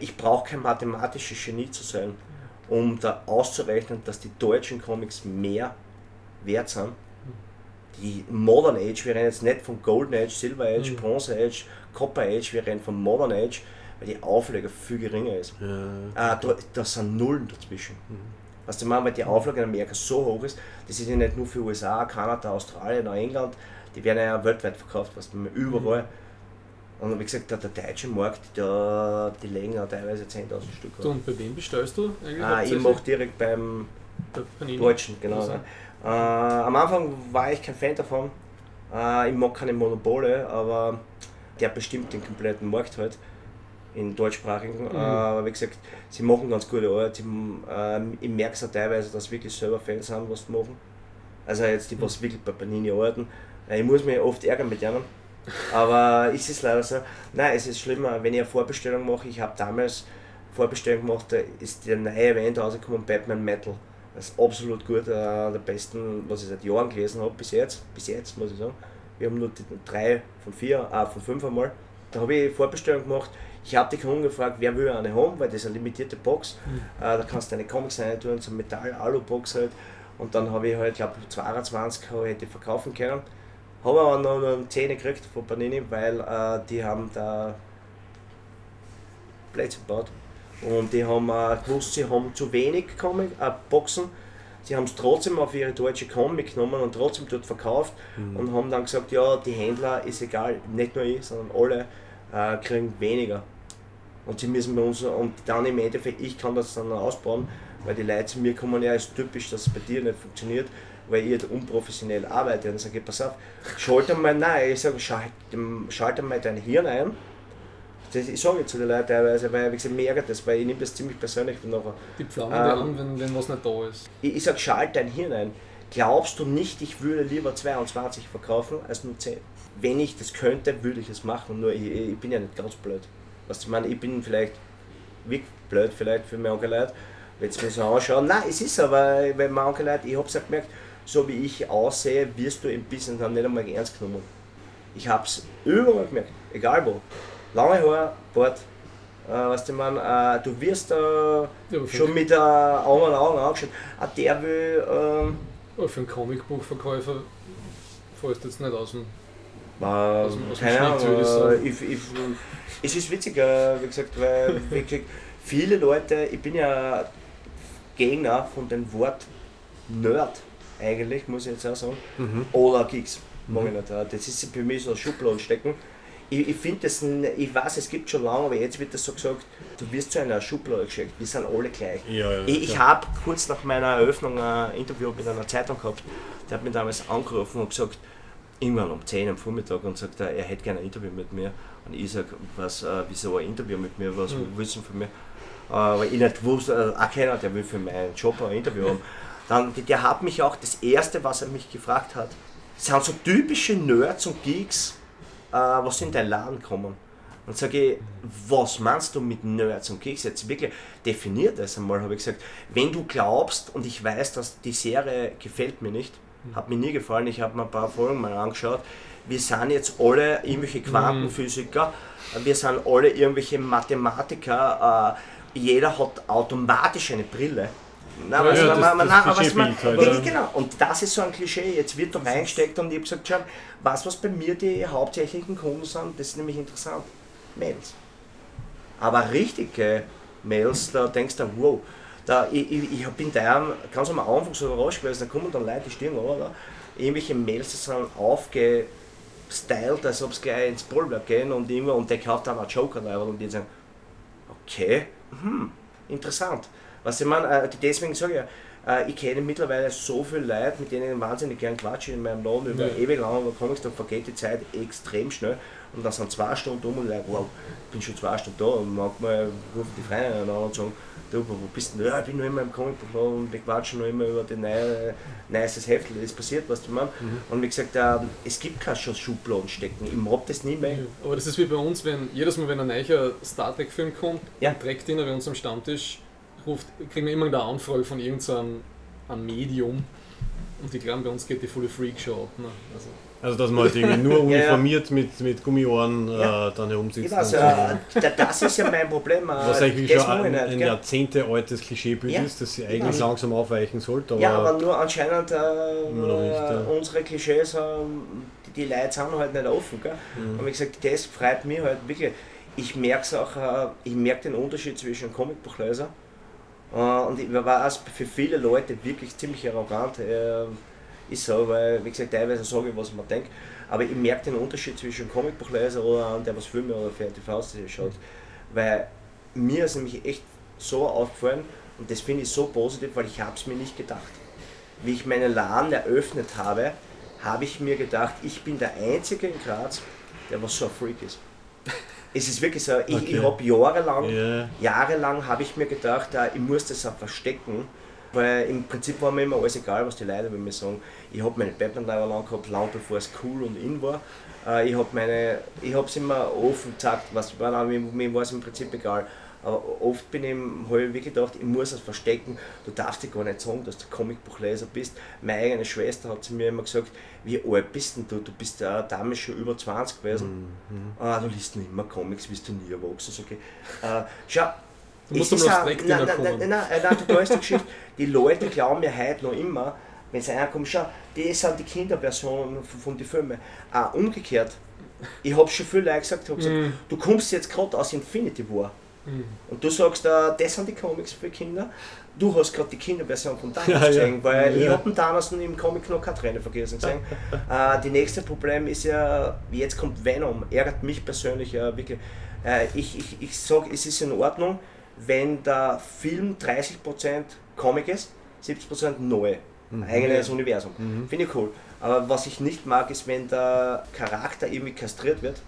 Ich brauche kein mathematisches Genie zu sein, um da auszurechnen, dass die deutschen Comics mehr wert sind. Die Modern Age, wir reden jetzt nicht von Golden Age, Silver Age, Mhm. Bronze Age, Copper Age, wir reden von Modern Age, weil die Auflage viel geringer ist. Ja. Ah, da, da sind Nullen dazwischen. Was du meinst, weil die Auflage in Amerika so hoch ist, das ist ja nicht nur für USA, Kanada, Australien oder England, die werden ja weltweit verkauft, was du überall. Und wie gesagt, der, der deutsche Markt, da, die legen ja teilweise 10.000 Stück. Du, und bei wem bestellst du eigentlich? Ah, ich mache direkt beim. Deutschen, genau. Also. Äh, am Anfang war ich kein Fan davon. Äh, ich mag keine Monopole, aber der bestimmt den kompletten Markt halt in deutschsprachigen. Mhm. Äh, aber wie gesagt, sie machen ganz gute Arbeit. Sie, ähm, ich merke es auch teilweise, dass wirklich selber Fans sind, was sie machen. Also jetzt die, was wirklich bei Panini arbeiten. Äh, Ich muss mich oft ärgern mit denen. Aber es ist leider so. Nein, es ist schlimmer, wenn ich eine Vorbestellung mache. Ich habe damals Vorbestellung gemacht, da ist der neue Event rausgekommen, Batman Metal. Das ist absolut gut, äh, der besten, was ich seit Jahren gelesen habe, bis jetzt. Bis jetzt, muss ich sagen. Wir haben nur die drei von vier, ah, von fünf einmal. Da habe ich Vorbestellung gemacht. Ich habe die Kunden gefragt, wer will eine haben, weil das ist eine limitierte Box. Äh, da kannst du deine Comics rein tun, so eine Metall-Alu-Box halt. Und dann habe ich halt, ich glaube 22 habe ich hätte verkaufen können. Habe aber noch, noch eine 10 gekriegt von Panini, weil äh, die haben da Plätze gebaut. Und die haben äh, gewusst, sie haben zu wenig Comic, äh, Boxen. Sie haben es trotzdem auf ihre deutsche Comic genommen und trotzdem dort verkauft und haben dann gesagt, ja, die Händler ist egal, nicht nur ich, sondern alle äh, kriegen weniger. Und sie müssen bei uns, und dann im Endeffekt, ich kann das dann ausbauen, weil die Leute zu mir kommen, ja, ist typisch, dass es bei dir nicht funktioniert, weil ich halt unprofessionell arbeite. Und dann sage ich, pass auf, schalte mal, nein, ich sage, schalte, schalte mal dein Hirn ein. Das, ich sage zu den Leuten teilweise, weil wie gesagt, mir ärgert das, weil ich nehme das ziemlich persönlich von nachher. Die pflaumen Ähm, an, wenn, wenn was nicht da ist. Ich, ich sage, schalt dein Hirn ein. Glaubst du nicht, ich würde lieber 22 verkaufen als nur 10? Wenn ich das könnte, würde ich es machen, nur ich, ich bin ja nicht ganz blöd. Was ich meine, ich bin vielleicht wirklich blöd vielleicht für manche Leute, wenn sie mir so anschauen. Nein, es ist aber, weil manche Leute, ich habe es ja gemerkt, so wie ich aussehe, wirst du im Business dann nicht einmal ernst genommen. Ich habe es überall gemerkt, egal wo. Lange Haare, Bart, äh, was du mein, äh, du wirst äh, aber schon mit äh, Augen an Augen angeschaut. Ah, der will, ähm, Aber für einen Comicbuchverkäufer fällst du jetzt nicht aus dem. äh, Aus dem- aus dem keine Ahnung, ich äh, ich, ich, es ist witzig, äh, wie gesagt, weil gesagt, viele Leute, ich bin ja Gegner von dem Wort Nerd, eigentlich, muss ich jetzt auch sagen, oder Geeks. Ich äh, Das ist für mich so ein Schubladen stecken. Ich, ich finde das, ich weiß, es gibt schon lange, aber jetzt wird das so gesagt, du wirst zu einer Schublade geschickt, wir sind alle gleich. Ja, ja, Ich, ich habe kurz nach meiner Eröffnung ein Interview mit einer Zeitung gehabt. Der hat mich damals angerufen und gesagt, irgendwann um 10 am Vormittag und sagt, er, hätte gerne ein Interview mit mir. Und ich sage, was, äh, wieso ein Interview mit mir, was Mhm. willst du von mir? Äh, weil ich nicht wusste, äh, auch keiner, der will für meinen Job ein Interview haben. Dann, der hat mich auch, das erste, was er mich gefragt hat, sind so typische Nerds und Geeks, äh, was in dein Laden kommen. Und sage ich, was meinst du mit Nerds und Geeks? Jetzt wirklich definiert das einmal, habe ich gesagt. Wenn du glaubst, und ich weiß, dass die Serie gefällt mir nicht, hat mir nie gefallen, ich habe mir ein paar Folgen mal angeschaut, wir sind jetzt alle irgendwelche Quantenphysiker, wir sind alle irgendwelche Mathematiker, äh, jeder hat automatisch eine Brille. Nein, was ja, man- das- man- das nein, was man- halt, genau. Und das ist so ein Klischee. Jetzt wird da reingesteckt und ich habe gesagt, schau, was, was bei mir die hauptsächlichen Kunden sind, das ist nämlich interessant. Mails. Aber richtige Mails, da denkst du, wow, da, ich, ich, ich bin da ganz am Anfang so überrascht gewesen, da kommen dann Leute, die stehen da, irgendwelche Mails, die sind aufgestylt, als ob sie gleich ins Bollwerk gehen und, irgendwo, und der kauft dann einen Joker rein und die sagen, okay, hm, interessant. Was ich meine, äh, deswegen sage ich ja, äh, ich kenne mittlerweile so viele Leute, mit denen ich wahnsinnig gern quatsche in meinem Laden über Ja. ewig lang über Comics, da vergeht die Zeit extrem schnell. Und dann sind zwei Stunden um und ich like, wow, ich bin schon zwei Stunden da und manchmal rufen die Freunde an und sagen, du, wo bist du? Ja, ich bin noch immer im Comicbuchladen und wir quatschen noch immer über die neue, neuestes Heft, es passiert was, du meinst. Und wie gesagt, ähm, es gibt kein schon Schubladen stecken, ich mag das nie mehr. Aber das ist wie bei uns, wenn jedes Mal, wenn ein neuer Star Trek-Film kommt, Ja. direkt in bei uns am Stammtisch, ruft, kriegen wir immer eine Anfrage von irgendeinem einem Medium. Und ich glaube, bei uns geht die volle Freakshow ab. Ne? Also, Also dass man halt irgendwie nur Ja, ja. uniformiert mit, mit Gummiohren Ja. äh, dann herumsitzt. Und so. äh, da- das ist ja mein Problem. äh, Was eigentlich das schon ein, ein nicht? Jahrzehnte altes Klischeebild Ja. ist, das sie eigentlich langsam aufweichen sollte. Aber, Ja, aber nur anscheinend äh, Immer noch nicht, ja. unsere Klischees, ähm, die, die Leute sind halt nicht offen. Gell? Mhm. Und wie gesagt, das freut mich halt wirklich. Ich merke es auch, äh, ich merke den Unterschied zwischen Comicbuchleser äh, und ich war es für viele Leute wirklich ziemlich arrogant. Äh, ist so, weil, wie gesagt, teilweise sage ich, was mir denke. Aber ich merke den Unterschied zwischen Comicbuchleser oder einem, der was Filme oder TV-Serie schaut. Weil mir ist nämlich echt so aufgefallen und das finde ich so positiv, weil ich habe es mir nicht gedacht. Wie ich meinen Laden eröffnet habe, habe ich mir gedacht, ich bin der Einzige in Graz, der was so ein Freak ist. Es ist wirklich so, ich, ich Okay. habe jahrelang, Ja. jahrelang habe ich mir gedacht, äh, ich muss das auch verstecken, weil im Prinzip war mir immer alles egal, was die Leute über mich sagen. Ich habe meine Batman-Leiber lang gehabt, lang bevor es cool und in war. Äh, Ich habe meine, ich habe es immer offen gesagt, was mir, mir war es im Prinzip egal. Aber oft bin ich, habe ich wirklich gedacht, ich muss es verstecken. Du darfst dir gar nicht sagen, dass du Comicbuchleser bist. Meine eigene Schwester hat zu mir immer gesagt, wie alt bist denn du? Du bist ja damals schon über 20 gewesen. Ah, du liest nicht immer Comics, bist du nie erwachsen. Sag ich. Äh, schau, Du musst ist auch- nein, nein, nein, nein, nein, nein, du weißt die Geschichte. Die Leute glauben mir heute noch immer, wenn sie reinkommen, schau, die sind die Kinderversionen von, von den Filmen. Auch umgekehrt. Ich habe schon viele Leute gesagt, hab gesagt Mhm. du kommst jetzt gerade aus Infinity War. Und du sagst, äh, das sind die Comics für Kinder. Du hast gerade die Kinderversion von Thanos Ja, ja. gesehen, weil ich Ja. habe den Thanos im Comic noch keine Träne vergessen gesehen. äh, die nächste Problem ist ja, jetzt kommt Venom. Ärgert mich persönlich ja wirklich. Äh, ich ich, ich sage, es ist in Ordnung, wenn der Film 30% Comic ist, 70% neu. Eigenes Universum. Finde ich cool. Aber was ich nicht mag, ist, wenn der Charakter irgendwie kastriert wird,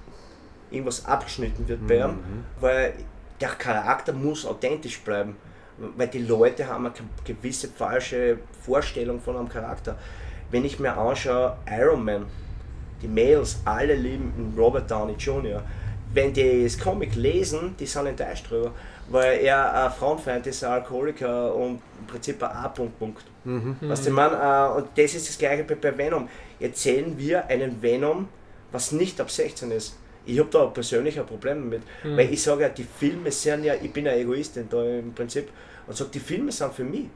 irgendwas abgeschnitten wird bei ihm, weil der Charakter muss authentisch bleiben. Weil die Leute haben eine gewisse falsche Vorstellung von einem Charakter. Wenn ich mir anschaue, Iron Man, die Males, alle lieben Robert Downey Jr. Wenn die das Comic lesen, die sind enttäuscht drüber, weil er ein Frauenfeind ist, ein Alkoholiker und im Prinzip ein A-Punkt. Punkt. Du, ich meine, äh, und das ist das gleiche bei, bei Venom. Erzählen wir einen Venom, was nicht ab 16 ist. Ich habe da persönlich ein Problem damit, weil ich sage ja, die Filme sind ja, ich bin ein Egoistin da im Prinzip und sage, die Filme sind für mich.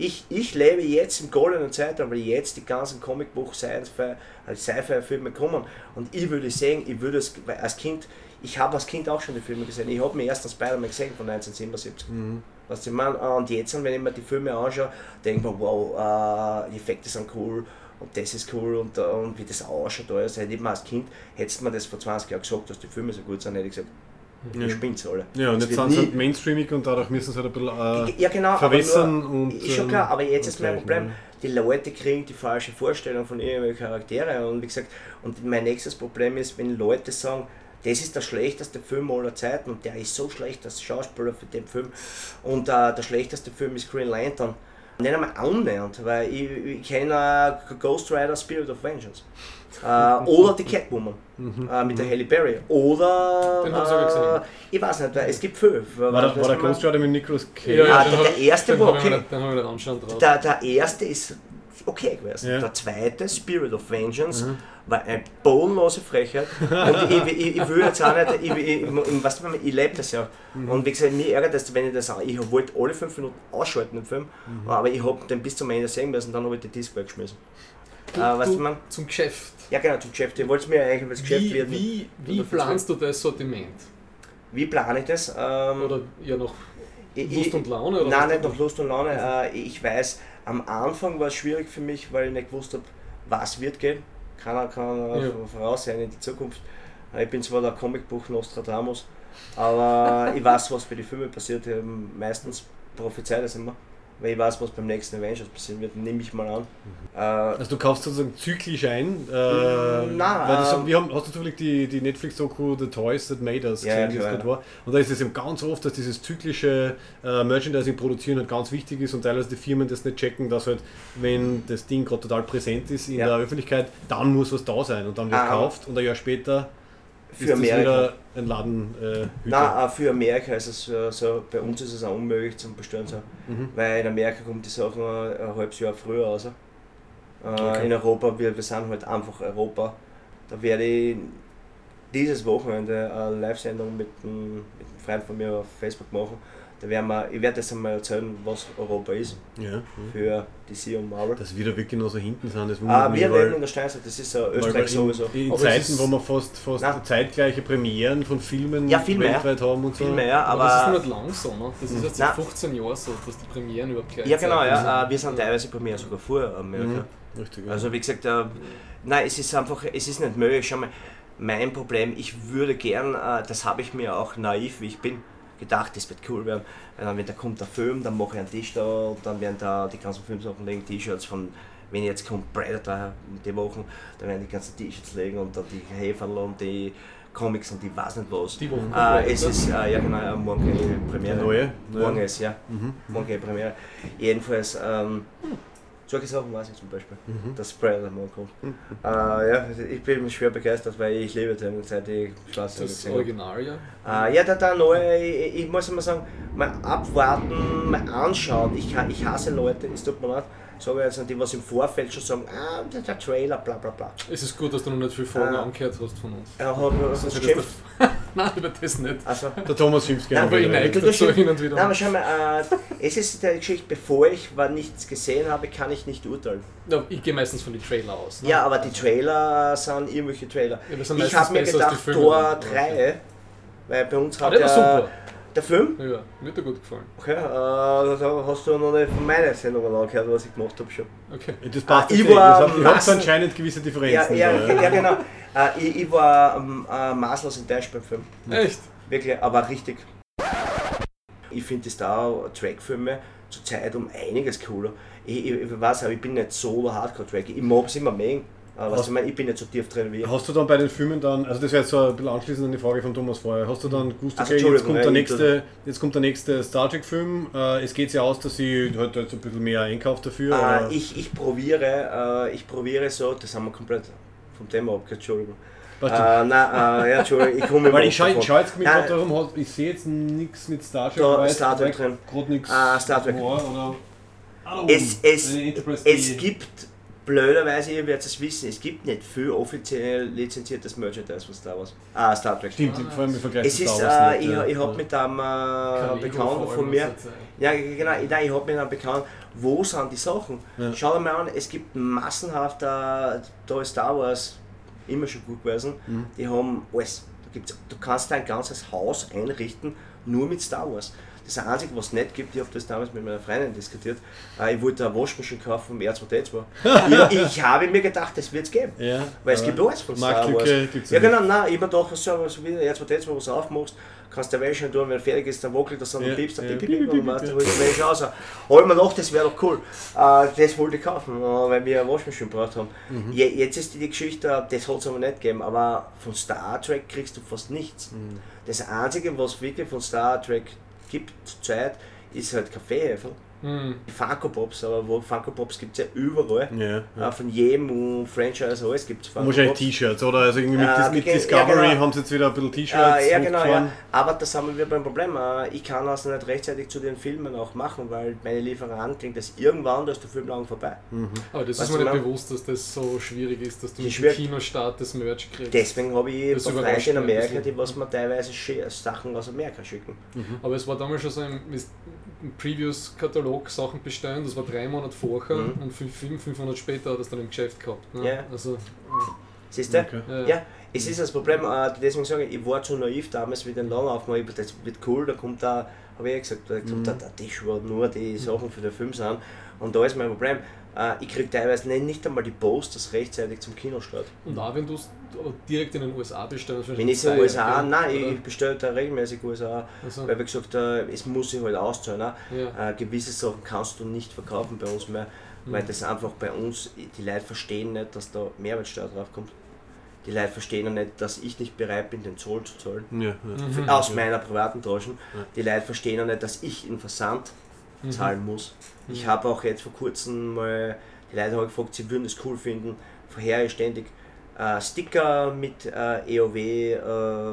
Ich, ich lebe jetzt im goldenen Zeitalter, weil jetzt die ganzen Comicbuch also Sci-Fi-Filme kommen und ich würde sagen, ich würde es weil als Kind, ich habe als Kind auch schon die Filme gesehen. Ich habe mir erst den Spider-Man gesehen von 1977. Was ich meine, und jetzt, wenn ich mir die Filme anschaue, denke ich mir, wow, äh, die Effekte sind cool und das ist cool und, und wie das ausschaut. Alles. Hätte ich mir als Kind, hättest du mir das vor 20 Jahren gesagt, dass die Filme so gut sind, hätte ich gesagt, ihr spinnt alle. Ja, und Das jetzt sind sie halt mainstreamig und dadurch müssen sie halt ein bisschen äh, ja, genau, verwässern aber nur, und, Ist schon ähm, klar, aber jetzt ist mein Problem. Die Leute kriegen die falsche Vorstellung von irgendwelchen Charaktere und wie gesagt, und mein nächstes Problem ist, wenn Leute sagen, das ist der schlechteste Film aller Zeiten und der ist so schlecht als Schauspieler für den Film und äh, der schlechteste Film ist Green Lantern. Nicht einmal annähernd, weil ich, ich kenne äh, Ghost Rider Spirit of Vengeance. Äh, oder die Catwoman äh, mit der Halle Berry. Oder. Den hab ich sogar gesehen. äh, ich weiß nicht, weil es gibt fünf. War der, war der Ghost Rider mit Nicolas Cage? Ja, den der- der erste den war okay. Den anschauen drauf. Der, der erste ist okay gewesen. Ja. Der zweite, Spirit of Vengeance, war eine bodenlose Frechheit. Und ich, ich, ich will jetzt auch nicht, ich, ich, ich, weißt du, ich lebe das ja. Und wie gesagt, mir ärgert das, wenn ich das auch, ich wollte alle fünf Minuten ausschalten, den Film, aber ich habe den bis zum Ende sehen müssen, dann habe ich die Disc weggeschmissen. Du, äh, weißt du, man? zum Geschäft. Ja genau, zum Geschäft. Ich wollte es mir eigentlich über das Geschäft Wie, werden. wie, wie planst du das Sortiment? Wie plane ich das? Ähm, Oder ja noch Lust ich- und Laune? Oder Nein, nicht nach Lust und Laune. Äh, ich weiß, am Anfang war es schwierig für mich, weil ich nicht gewusst habe, was wird gehen. Keiner kann Ja. voraussehen in die Zukunft. Äh, Ich bin zwar der Comicbuch Nostradamus, aber ich weiß, was bei den Filmen passiert. Meistens prophezeit das immer. Weil ich weiß, was beim nächsten Avengers passieren wird, nehme ich mal an. Äh, Also du kaufst sozusagen zyklisch ein. Äh, Mm, nein, ähm, wir haben, hast du zufällig die, die Netflix-Doku The Toys That Made Us gesehen, ja, die gerade war. Und da ist es eben ganz oft, dass dieses zyklische äh, Merchandising produzieren halt ganz wichtig ist und teilweise die Firmen das nicht checken, dass halt, wenn das Ding gerade total präsent ist in Ja. der Öffentlichkeit, dann muss was da sein und dann wird Ah. gekauft und ein Jahr später für Amerika. ein Laden äh, Nein, für Amerika ist es so, bei uns ist es auch unmöglich zum Bestellen so. Mhm. Weil in Amerika kommt die Sachen ein halbes Jahr früher raus. äh, Okay. in Europa. Wir, wir sind halt einfach Europa. Da werde ich dieses Wochenende eine Live-Sendung mit einem, mit einem Freund von mir auf Facebook machen. Da werden wir, ich werde das einmal erzählen, was Europa ist Ja. für DC und Marvel. Dass wir da wirklich noch so hinten sind, das Ah, wir leben in der Steinzeit, das ist ja Österreich in, sowieso. In Aber Zeiten, wo wir fast, fast Nein. zeitgleiche Premieren von Filmen Ja, viel mehr. weltweit haben und so. Viel mehr, Aber, das ist aber. noch nicht lang so, ne? Das ist jetzt seit Nein. 15 Jahren so, dass die Premieren überhaupt gleich Ja, genau, sind. ja. äh, Wir sind teilweise mir sogar vor Amerika. Mhm. Richtig, ja. Also wie gesagt, äh, nein, es ist einfach, es ist nicht möglich. Schau mal, mein Problem, ich würde gern, äh, das habe ich mir auch naiv, wie ich bin, gedacht, das wird cool werden. Weil dann, wenn da kommt der Film, dann mache ich einen Tisch da und dann werden da die ganzen Filmsachen legen, T-Shirts von, wenn jetzt kommt Predator die Wochen, dann werden die ganzen T-Shirts legen und dann die Häferl und die Comics und die weiß nicht was. Die Wochen Äh, es Predator? ist, äh, ja genau, äh, morgen Premiere. Neue? Morgen ist, ja. Mhm. Morgen Premiere. Jedenfalls, ähm, solche Sachen weiß ich zum Beispiel, Mhm. dass Predator morgen kommt. Äh, ja, ich bin schwer begeistert, weil ich liebe den, seit ich Schwarze Das. Original, ja. Äh, ja, der, der neue, ich, ich muss immer sagen, mal abwarten, mal anschauen. Ich, ich hasse Leute, es tut mir leid, sage ich jetzt nicht, die was im Vorfeld schon sagen, ah, der, der Trailer, bla bla bla. Es ist gut, dass du noch nicht viele Folgen Ah. angehört hast von uns. Er hat geschimpft. du- Nein, über das nicht. Also, Der Thomas schimpft gerne. Aber ich neige dazu schimpf- hin und wieder. nein, aber schau mal, äh, es ist der Geschichte, bevor ich war nichts gesehen habe, kann ich nicht urteilen. Ja, ich gehe meistens von den Trailer aus. Ne? Ja, aber die Trailer sind irgendwelche Trailer. Ja, ich habe mir gedacht, Tor dann. 3, weil bei uns Ah, hat war der, Film, Ja, mir hat er gut gefallen. okay, äh, hast du noch nicht von meinen Sendungen angehört, was ich gemacht habe schon. Okay. Das passt Ah, ich eh. war Das hat- Massen- anscheinend gewisse Ja, Differenzen. ja, da, ja, genau. Äh, ich, ich war ähm, äh, maßlos enttäuscht beim Film. Echt? Wirklich, aber richtig. Ich finde die Star Trek-Filme zur Zeit um einiges cooler. Ich, ich, ich weiß auch, ich bin nicht so der Hardcore-Track. Ich mag es immer mehr. Aber was ich, meine, ich bin nicht so tief drin wie. Hast du dann bei den Filmen dann, also das wäre jetzt so ein bisschen anschließend an die Frage von Thomas vorher, hast du dann gewusst, Also, okay, jetzt Entschuldigung, kommt, der ich- nächste, jetzt kommt der nächste Star Trek Film, äh, es geht ja aus, dass sie halt, halt so ein bisschen mehr einkauft dafür. Äh, ich, ich probiere, äh, ich probiere so, das haben wir komplett vom Thema abgehört, Entschuldigung. Äh, Weißt du, nein, äh, ja, Entschuldigung, ich komme weil ich schaue schau jetzt mich Nein, gerade darum, ich sehe jetzt nichts mit Star Trek, Da weiß, Star Trek drin. Gerade nichts Ah, Star Trek. War, oder? Es, es, es gibt, blöderweise, ihr werdet es wissen, es gibt nicht viel offiziell lizenziertes Merchandise von Star Wars. Ah, Star Trek. Stimmt, vor allem im Vergleich Es zu ist, Star Wars äh, nicht, ich, ja. ich habe mit einem äh, Bekannten von mir, ja genau, ich, nein, ich habe mit einem Bekannten, wo sind die Sachen? Ja. Schau dir mal an, es gibt massenhaft, äh, da ist Star Wars immer schon gut gewesen, Mhm. die haben alles. Da gibt's, du kannst dein ganzes Haus einrichten, nur mit Star Wars. Das Einzige, was es nicht gibt, ich habe das damals mit meiner Freundin diskutiert, äh, ich wollte eine Waschmaschine kaufen vom R2D2. ich, ich habe mir gedacht, das wird es geben. Ja, Weil es gibt alles von Star Wars. Ja genau, nein, ich hab mir gedacht, so, so wie der R2D2, was du aufmachst, kannst du Wäsche tun, wenn er fertig ist, dann wackelt das, dann Ja, piepst, dann ja. piep, piep, und weißt du, wo die Wäsche raus. Habe ich mir gedacht, das wäre doch cool. Äh, das wollte ich kaufen, äh, weil wir eine Waschmaschine gebraucht haben. Mhm. Je, jetzt ist die Geschichte, das hat es aber nicht gegeben, aber von Star Trek kriegst du fast nichts. Mhm. Das Einzige, was wirklich von Star Trek gibt zurzeit, ist halt Kaffeehefe. Hm. Die Funko Pops, aber wo Funko Pops gibt es ja überall. Ja, ja. Äh, von jedem Franchise, alles gibt es Funko Wahrscheinlich Pops. T-Shirts, oder? Also irgendwie mit, Äh, mit ja, Discovery genau. haben sie jetzt wieder ein bisschen T-Shirts Äh, ja, genau, ja. Aber da sind wir beim Problem. Äh, ich kann das nicht rechtzeitig zu den Filmen auch machen, weil meine Lieferant kriegt das irgendwann, da ist der Film lang vorbei. Aber das Weißt ist mir nicht bewusst, dass das so schwierig ist, dass du Das mit ist dem schwierig. Kinostart das Merch kriegst. Deswegen habe ich Das Freunde in Amerika, die was mir teilweise Sachen aus Amerika schicken. Aber es war damals schon so ein, im Previous-Katalog Sachen bestellen, das war drei Monate vorher Mhm. und fünf, fünf, fünf Monate später hat es dann im Geschäft gehabt. Ne? Ja. Also, Siehst du? Okay. ja. Ja, es ist das Problem, äh, deswegen sage ich, ich war zu naiv damals mit den gedacht, das wird cool, da kommt da, habe ich ja gesagt, da kommt Mhm. da der Tisch, wo nur die Sachen für den Film sind. Und da ist mein Problem, äh, ich kriege teilweise nicht, nicht einmal die Posters rechtzeitig zum Kinostart. Und auch wenn du es direkt in den USA bestellst, Wenn ich in den USA, nein, ich bestelle da regelmäßig USA, Also, weil wie gesagt, äh, es muss sich halt auszahlen. auch. ja. Äh, gewisse Sachen kannst du nicht verkaufen bei uns mehr, weil das einfach bei uns, die Leute verstehen nicht, dass da Mehrwertsteuer draufkommt. Die Leute verstehen auch nicht, dass ich nicht bereit bin, den Zoll zu zahlen. Ja, ja. Mhm. Aus meiner privaten Taschen. Ja. Die Leute verstehen auch nicht, dass ich den Versand Mhm. zahlen muss. Ich habe auch jetzt vor kurzem mal, die Leute haben gefragt, sie würden es cool finden, vorher ich ständig äh, Sticker mit äh, EOW, äh,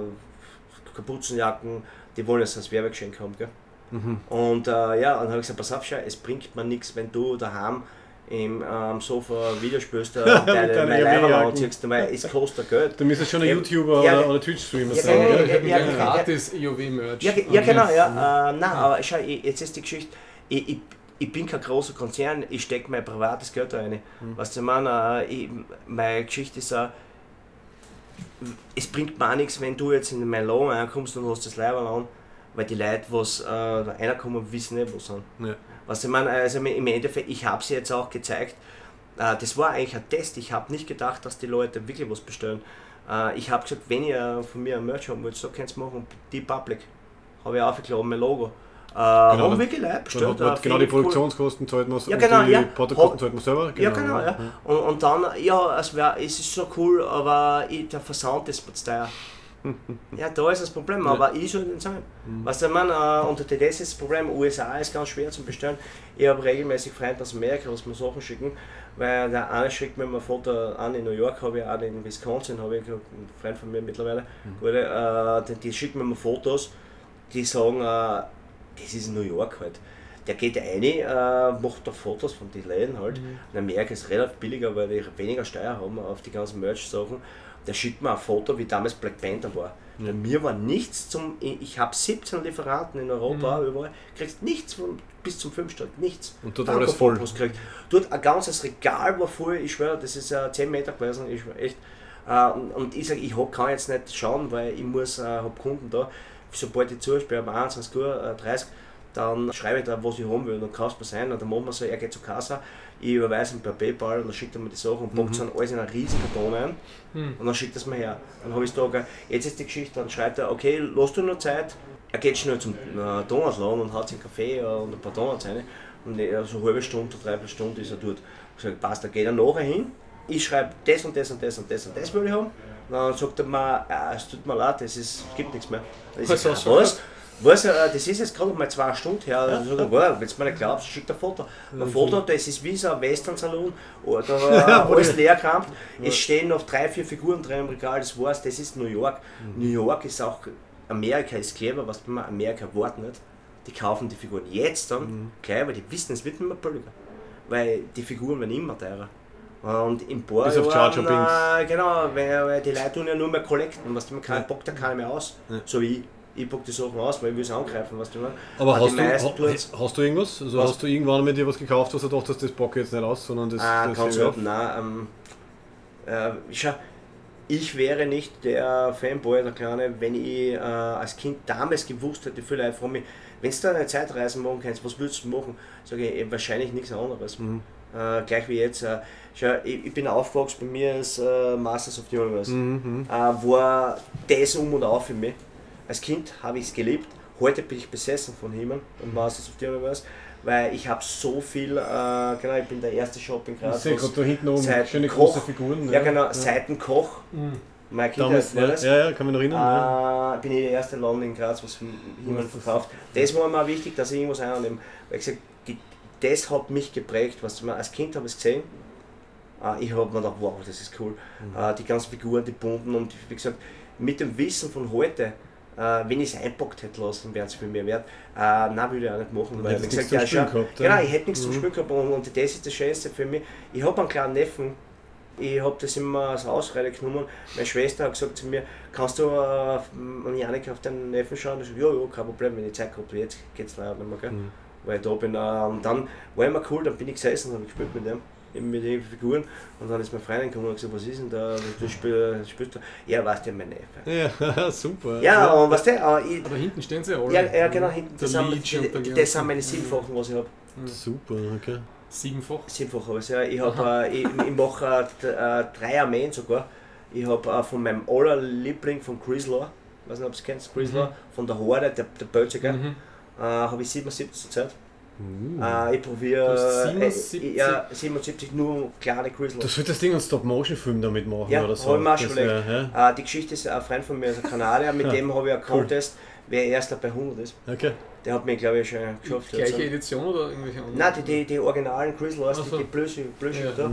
Kapuzenjacken, die wollen es als Werbegeschenk haben. Gell? Mhm. Und äh, ja, dann habe ich gesagt, pass auf, schau, es bringt mir nichts, wenn du daheim im ähm, Sofa Video spielst, äh, deine, Leiber anziehst, weil es kostet Geld. Du müsstest schon ein Ja, YouTuber ja, oder, oder Twitch-Streamer ja, sein, ja, ja, ja, ja, ja. Gratis EOW-Merch. Ja, ja genau, ja. Äh, nein, aber schau, jetzt ist die Geschichte, ich, ich, ich bin kein großer Konzern, ich stecke mein privates Geld da rein. Weißt du, ich meine, äh, ich, meine Geschichte ist auch, es bringt mir auch nichts, wenn du jetzt in mein Lohn reinkommst und hast das Leiberl an, weil die Leute, was äh, reinkommen, wissen nicht, was sind. Ja. Was ich meine, also im Endeffekt, ich habe sie jetzt auch gezeigt, äh, das war eigentlich ein Test, ich habe nicht gedacht, dass die Leute wirklich was bestellen. Äh, ich habe gesagt, wenn ihr von mir ein Merch haben wollt, so könnt ihr machen, die Public. Habe ich aufgeladen, mein Logo. Äh, haben Leute Dann bestellt. hat man äh, genau die. Produktionskosten zahlt man Ja, genau, und die ja. Portokosten zahlt man selber. Ja, Genau, genau, ja. Und, und dann, ja, es, wär, es ist so cool, aber ich, der Versand ist zu teuer. ja, da ist das Problem, aber ich soll den zahlen. Weißt du, ich meine, äh, unter das ist das Problem, USA ist ganz schwer zu bestellen. Ich habe regelmäßig Freunde aus Amerika, was mir Sachen schicken, weil der eine schickt mir ein Foto an in New York, habe ich auch in Wisconsin, habe ich einen Freund von mir mittlerweile, gute, äh, die, die schicken mir mal Fotos, die sagen, äh, das ist in New York halt. Der geht rein, äh, macht da Fotos von den Läden halt. In Amerika ist es relativ billiger, weil die weniger Steuer haben auf die ganzen Merch-Sachen. Der schickt mir ein Foto, wie damals Black Panther war. Bei mir war nichts zum. Ich habe 17 Lieferanten in Europa, überall. Kriegst nichts von, bis zum 5 Stück, nichts. Und dort alles voll. Gekriegt. Dort ein ganzes Regal war voll, ich schwöre, das ist äh, 10 Meter gewesen, ich schwör, echt. Äh, und, und ich sage, ich hab, kann jetzt nicht schauen, weil ich muss, äh, habe Kunden da. Sobald ich zusperre, um 21 Uhr, äh, 30 dann schreibe ich da, was ich haben will und dann kannst du sein. Und dann machen wir so, er geht zur Kasse, ich überweise ihm per Paypal und dann schickt er mir die Sachen und packt es dann alles in einen riesigen Karton ein und dann schickt er es mir her. Dann habe ich es da, gell. jetzt ist die Geschichte, dann schreibt er, okay, lass du noch Zeit. Er geht schnell zum äh, Donutsladen und hat sich einen Kaffee äh, und ein paar Donuts rein. Und äh, so eine halbe Stunde, dreiviertel Stunde ist er dort. Ich sage, passt, da geht er nachher hin. Ich schreibe das und das und das und das und das will ich haben. Und dann sagt er mir, äh, es tut mir leid, es ist, gibt nichts mehr. Dann ich Was was? Was, äh, das ist jetzt gerade mal zwei Stunden her. Sag ich, wow, wenn du mir nicht glaubst, schick ein Foto. Ein Foto, das ist wie so ein Western-Salon oder äh, alles leer gekramt. Es stehen noch drei, vier Figuren drin im Regal, das war's, das ist New York. New York ist auch, Amerika ist clever, was man Amerika wartet nicht. Die kaufen die Figuren jetzt dann gleich, weil die wissen, es wird nicht mehr billiger. Weil die Figuren werden immer teurer. Und im paar Bis auf Jahren, äh, genau, weil, die Leute tun ja nur mehr collecten, was man keinen Bock da keiner mehr aus. So wie ich. Ich pack die Sachen aus, weil ich will es angreifen, was du meinst. Aber hast die du, ha, hast du irgendwas? Also Was? hast du irgendwann mit dir was gekauft, was du dachtest, das packe ich jetzt nicht aus, sondern das, Ah, das ganz selten, nein. Ähm, äh, schau, ich wäre nicht der Fanboy, der Kleine, wenn ich äh, als Kind damals gewusst hätte, viele Leute fragen mich, wenn du da eine Zeitreise machen kannst, was würdest du machen? Sage ich, eh, wahrscheinlich nichts anderes. Mhm. Äh, gleich wie jetzt. Äh, schau, ich, ich bin aufgewachsen, bei mir ist äh, Masters of the Universe. Mhm, Äh, war das um und auf für mich. Als Kind habe ich es geliebt. Heute bin ich besessen von He-Man und Masters of the Universe, weil ich habe so viel, äh, genau, ich bin der erste Shop in Ich Graz. gerade da hinten oben Seit schöne Koch. große Figuren. ja, genau, Seitenkoch. Meine Kindheit Damals, war ja, das. ja, ja, kann mich noch erinnern. ja. Äh, bin ich der erste Laden in Graz, was jemand verkauft. Das war mir auch wichtig, dass ich irgendwas einnehme. Weil ich gesagt, das hat mich geprägt. Was du, als Kind habe ich es gesehen. Ich habe mir gedacht, wow, das ist cool. Äh, die ganzen Figuren, die bunten und wie gesagt, mit dem Wissen von heute, äh, wenn ich es einpackt hätte lassen, wäre es für mich wert. Äh, nein, würde ich auch nicht machen. Weil, nichts gesagt, ja, schau, gehabt. Genau, ich hätte nichts zum Spielen gehabt und, und das ist das Schönste für mich. Ich habe einen kleinen Neffen, ich habe das immer als Ausrede genommen. Meine Schwester hat gesagt zu mir, kannst du äh, an Janik auf deinen Neffen schauen? Ich so, ja, ja, kein Problem, wenn ich Zeit habe, jetzt geht es leider nicht mehr. Gell? Mhm. Weil ich da bin. Äh, und dann war immer cool, dann bin ich gesessen und habe gespielt mit dem, eben mit den Figuren. Und dann ist meine Freundin gekommen und gesagt, was ist denn da, du spielst, spielst du? Ja, weißt du, mein Neffe. Ja, super. Ja, und was der, äh, ich, Aber hinten stehen sie alle. ja, ja, genau, hinten, das, der das sind meine siebenfachen, was ich habe. Super, okay. Siebenfach. Siebenfach habe ich ja. Ich, hab, äh, ich, ich mache äh, äh, drei Armeen sogar. Ich habe äh, von meinem allerliebling von Grislaw, weiß nicht, ob du es kennst, Grislaw, von der Horde, der, der Bölziger, Mhm. Äh, habe ich 77 zur Zeit. Uh. Äh, ich probiere äh, 77? äh, ja, 77 nur kleine Grislaw. Du solltest Ding einen Stop-Motion-Film damit machen Ja, oder so. hab ich mir auch schon überlegt. ja. Äh, die Geschichte ist ein Freund von mir, ist ein Kanadier, mit dem habe ich einen Contest, wer erster bei 100 ist. Okay. Der hat mich, glaube ich, schon geschafft. Gleiche Also- Edition oder irgendwelche anderen? Nein, die, die, die originalen Grizzlies, so. die, die Blösche, Blösche Ja.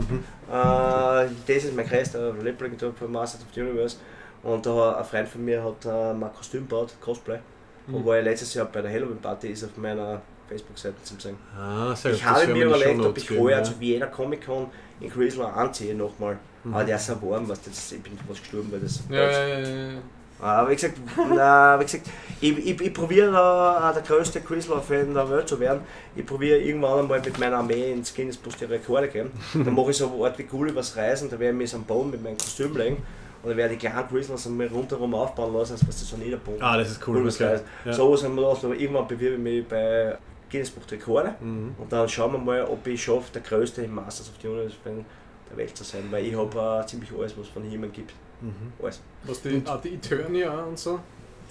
da. Äh, das ist mein größter Liebling da von Masters of the Universe. Und da hat ein Freund von mir hat äh, mein Kostüm gebaut, Cosplay. Und war ich letztes Jahr bei der Halloween Party, ist auf meiner Facebook-Seiten zu sehen. Ah, sehr. Ich habe mir überlegt, ob ich heuer ja. zu Wiener Comic Con in Grizzler anziehe nochmal. Mhm. Aber der ist so warm, was das, ich bin fast gestorben, weil das. Ja, ja, ja, ja. ja. Aber wie gesagt, na, wie gesagt ich, ich, ich probiere da auch der größte Grizzler-Fan der Welt zu werden. Ich probiere irgendwann einmal mit meiner Armee ins Guinness Buch die Rekorde gehen. Dann mache ich so eine Art wie cool übers Reisen, da werde ich mich so am Boden mit meinem Kostüm legen. Und dann werde ich die kleinen mir rundherum aufbauen lassen, als was das so niederpumpen. Ah, das ist cool. Cool, okay. ja. So was haben wir gedacht, aber irgendwann bewerbe ich mich bei Guinness Buch der Rekorde. Mhm. Und dann schauen wir mal, ob ich schaffe, der Größte im Masters of the Universe der Welt zu sein. Weil ich habe äh, ziemlich alles, was es von He-Man gibt. Mhm. Alles. Was die, ah, die Eternia und so,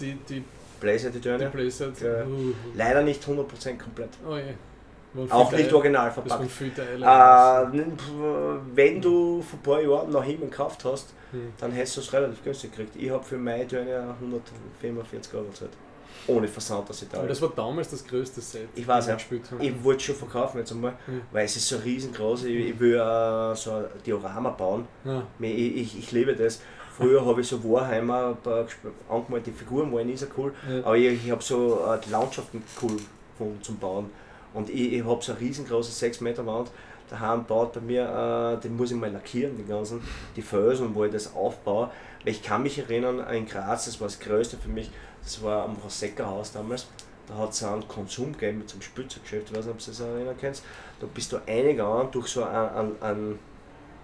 die, die, Blazer, die die. Playset. Ja. Uh, Leider nicht 100% komplett. oh je. Auch nicht original verpackt. Äh, wenn du vor ein paar Jahren noch He-Man gekauft hast, Hm. dann hättest du es relativ günstig gekriegt. Ich habe für meine Turner 145 Euro gezahlt. Ohne Versand aus Aber Italien. das war damals das größte Set. Ich weiß, ja. Ich wollte es schon verkaufen jetzt einmal, Mhm. weil es ist so riesengroß. Ich, ich will äh, so ein Diorama bauen. Ja. Ich, ich, ich liebe das. Früher habe ich so Warhammer äh, angemalt, die Figuren waren nie so cool, Ja. aber ich, ich habe so äh, die Landschaften cool gefunden zum Bauen. Und ich, ich habe so eine riesengroße 6 Meter Wand daheim baut bei mir, äh, den muss ich mal lackieren, die ganzen, die Felsen, wo ich das aufbaue. Weil ich kann mich erinnern, in Graz, das war das Größte für mich, das war am Rosecker-Haus damals. Da hat es einen Konsum gegeben mit so einem Spielzeuggeschäft, ich weiß nicht, ob du das erinnern kannst. Da bist du eingegangen durch so einen, einen, einen,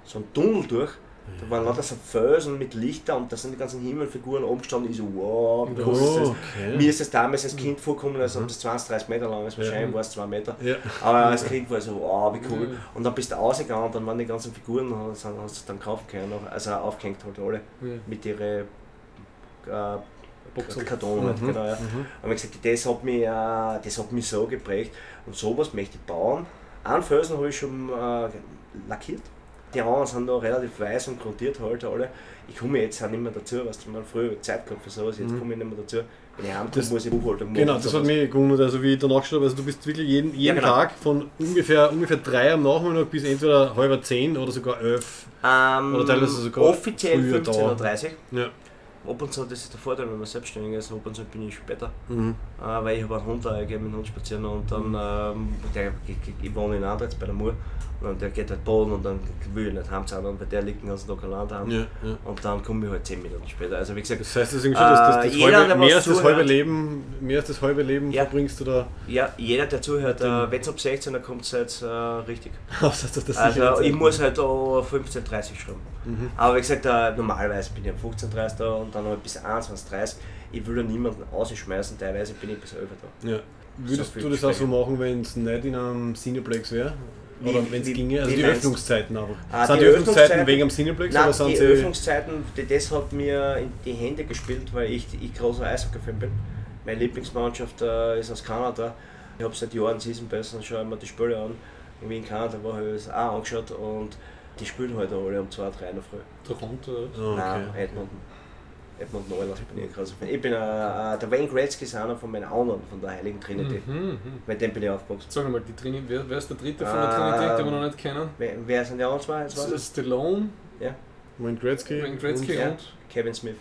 so einen Tunnel durch. Da waren lauter so Felsen mit Lichter und da sind die ganzen Himmelfiguren oben gestanden. Ich so, wow, wie cool ist das? Oh, okay. Mir ist das damals als Kind vorgekommen, als ob das 20, 30 Meter lang ist. Wahrscheinlich Ja. war es 2 Meter. Ja. Aber als Kind war ich so, wow, wie cool. Ja. Und dann bist du rausgegangen und dann waren die ganzen Figuren, und dann hast du dann kaufen können, noch, also aufgehängt halt alle mit ihren äh, Boxen. Karton Mhm. genau. Ja. Mhm. Und ich gesagt, das hat, mich, äh, das hat mich so geprägt und sowas möchte ich bauen. Einen Felsen habe ich schon äh, lackiert. Die anderen sind noch relativ weiß und grundiert halt alle. Ich komme jetzt auch nicht mehr dazu, was du mal früher Zeit gehabt für sowas, jetzt Mhm. komme ich nicht mehr dazu. Wenn ich heimkomme, muss ich Buchhaltung machen. Genau, das hat mich gewundert, also wie ich danach geschaut habe, also du bist wirklich jeden, jeden genau. Tag von ungefähr, ungefähr drei am Nachmittag bis entweder halber zehn oder sogar elf. Ähm, Oder teilweise sogar offiziell früher da. 15.30 Uhr. Ja. Ab und zu, das ist der Vorteil, wenn man selbstständig ist, ab und zu bin ich später. Mhm. Äh, weil ich habe einen Hund, ich gehe mit dem Hund spazieren und dann, ähm, der, ich, ich- ich wohne in Andritz bei der Mur und der geht halt baden und dann will ich nicht heimzahlen und bei der liegt den ganzen Tag allein daheim. Ja, ja. Und dann komme ich halt 10 Minuten später. Also wie gesagt, Das heißt, das ist irgendwie schon, dass, dass Äh, das jeder, halbe, mehr als das halbe Leben, mehr als das halbe Leben Ja. verbringst du da. ja, jeder der zuhört, äh, wenn es ab 16 er kommt, seid äh, richtig. das heißt, dass das Also sicher ich nicht- muss halt da 15.30 schreiben. Mhm. Aber wie gesagt, äh, normalerweise bin ich um 15.30 da und dann halt bis 21.30 Ich will da niemanden ausschmeißen, teilweise bin ich bis 11 da. Ja. Würdest viel du das auch so machen, wenn es nicht in einem Cineplex wäre? Wie- Oder wenn es ginge? Also die? Öffnungszeiten aber. Ah, sind die die Öffnungszeiten Öffnungszeiten- wegen am Cineplex Nein, oder sind die sie. Öffnungszeiten, die- das hat mir in die Hände gespielt, weil ich, ich großer Eishockey-Fan bin. Meine Lieblingsmannschaft äh, ist aus Kanada. Ich habe seit Jahren Season Pass und schaue immer die Spiele an. Irgendwie in Kanada war ich es auch angeschaut und die spielen heute alle um 2, 3 in der Früh. Toronto. Oh, Nein, okay. Edmonton. Edmonton Oilers bin ich ein großer Fan. Ich bin äh, äh, der Wayne Gretzky ist einer von meinen anderen von der Heiligen Trinity. Mhm, mhm. Mit dem bin ich aufgewachsen. Sag mal, die Trini wer, wer ist der dritte von der Ähm, Trinität, den wir noch nicht kennen? Wer, wer sind die anderen zwei? Stallone, Wayne Gretzky. Wayne Gretzky Ja. und. ich. Kevin Smith.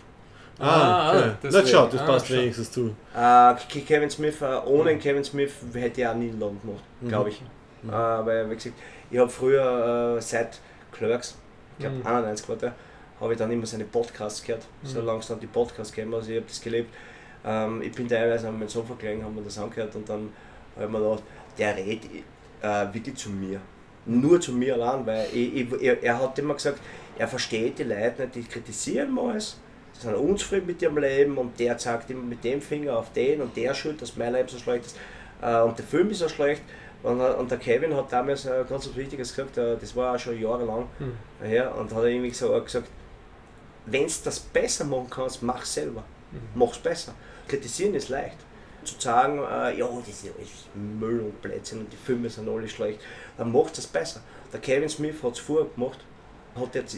Ah, Ah, okay. ah, das deswegen. schaut, das Ah, passt schau. wenigstens zu. Äh, Ke- Kevin Smith, äh, ohne den Kevin Smith hätte ich auch nie Land gemacht, Mhm. glaube ich. Mhm. Äh, weil, wie gesagt, ich habe früher äh, seit Clerks, ich glaube Mhm. 91 war der, habe ich dann immer seine Podcasts gehört, Mhm. so langsam die Podcasts gegeben, also ich habe das gelebt. Ähm, ich bin teilweise an meinem Sofa gelegen, haben mir das angehört und dann habe ich mir gedacht, der redet äh, wirklich zu mir. Nur zu mir allein, weil ich, ich, er, er hat immer gesagt, er versteht die Leute nicht, die kritisieren alles, die sind unzufrieden mit ihrem Leben und der zeigt immer mit dem Finger auf den und der schuld, dass mein Leben so schlecht ist äh, und der Film ist so schlecht. Und, und der Kevin hat damals äh, ganz was Wichtiges gesagt, äh, das war auch schon jahrelang Mhm. her und hat irgendwie so gesagt, wenn du das besser machen kannst, mach selber. Mach's besser. Kritisieren ist leicht. Zu sagen, äh, ja, das ist alles Müll und Blödsinn und die Filme sind alle schlecht, dann macht es besser. Der Kevin Smith hat es vorher gemacht, hat jetzt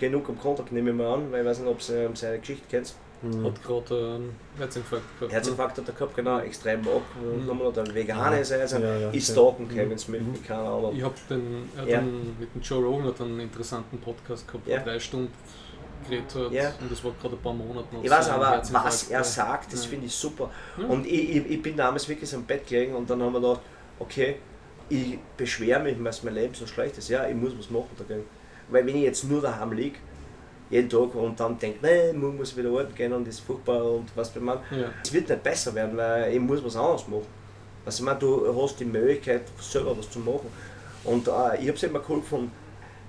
genug am Kontakt, nehme ich mal an, weil ich weiß nicht, ob ihr ähm, seine Geschichte kennt. Mhm. Hat gerade einen Herzinfarkt gehabt. Herzinfarkt hat er gehabt, genau, extrem ab. Mhm. Mhm. Dann Veganer ist er, also Ja, ja, ich ja. stalken Kevin Smith, Mhm. keiner andere. Ich habe den, hat Ja. einen, mit dem Joe Rogan hat einen interessanten Podcast gehabt, Ja. vor drei Stunden, geredet hat. Ja. Und das war gerade ein paar Monate noch. Ich weiß aber, was er sagt, das Ja. finde ich super. Ja. Und ich, ich, ich bin damals wirklich im Bett gelegen und dann haben wir gedacht, okay, ich beschwere mich, dass mein Leben so schlecht ist. Ja, ich muss was machen dagegen. Weil wenn ich jetzt nur daheim liege, jeden Tag und dann denke, nein, morgen muss wieder arbeiten gehen und das ist furchtbar und was will man, es wird nicht besser werden, weil ich muss was anderes machen. Also ich meine, du hast die Möglichkeit, selber was zu machen. Und äh, ich habe es immer cool gefunden,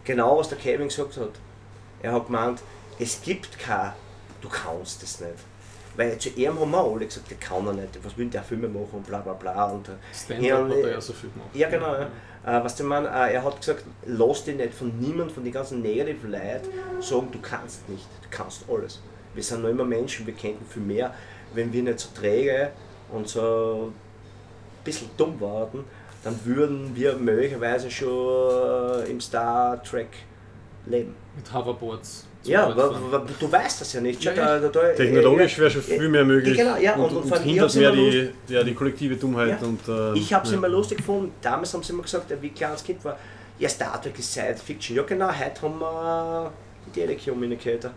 genau was der Kevin gesagt hat. Er hat gemeint, es gibt kein, du kannst das nicht. Weil zu ihm haben wir alle gesagt, der kann er nicht, was will der Filme machen und bla bla bla. Und, äh, Stand-up Ja, hat er ja so viel gemacht. ja, genau. Ja. Äh, was der Mann, äh, er hat gesagt, lass dich nicht von niemand, von den ganzen negativen Leuten sagen, du kannst nicht, du kannst alles. Wir sind noch immer Menschen, wir könnten viel mehr. Wenn wir nicht so träge und so ein bisschen dumm waren, dann würden wir möglicherweise schon im Star Trek leben. Mit Hoverboards. Ja, du weißt das ja nicht. Ja, Da, da, da, Technologisch äh, wäre schon viel mehr möglich Genau, ja, und, und, und, ich hindert mehr die, ja, die kollektive Dummheit. Ja. Und, äh, Ich habe es ja. immer lustig gefunden. Damals haben sie immer gesagt, wie ein kleines Kind war, ja, Star Trek ist Science Fiction. Ja, genau, heute haben wir die Telecommunicator.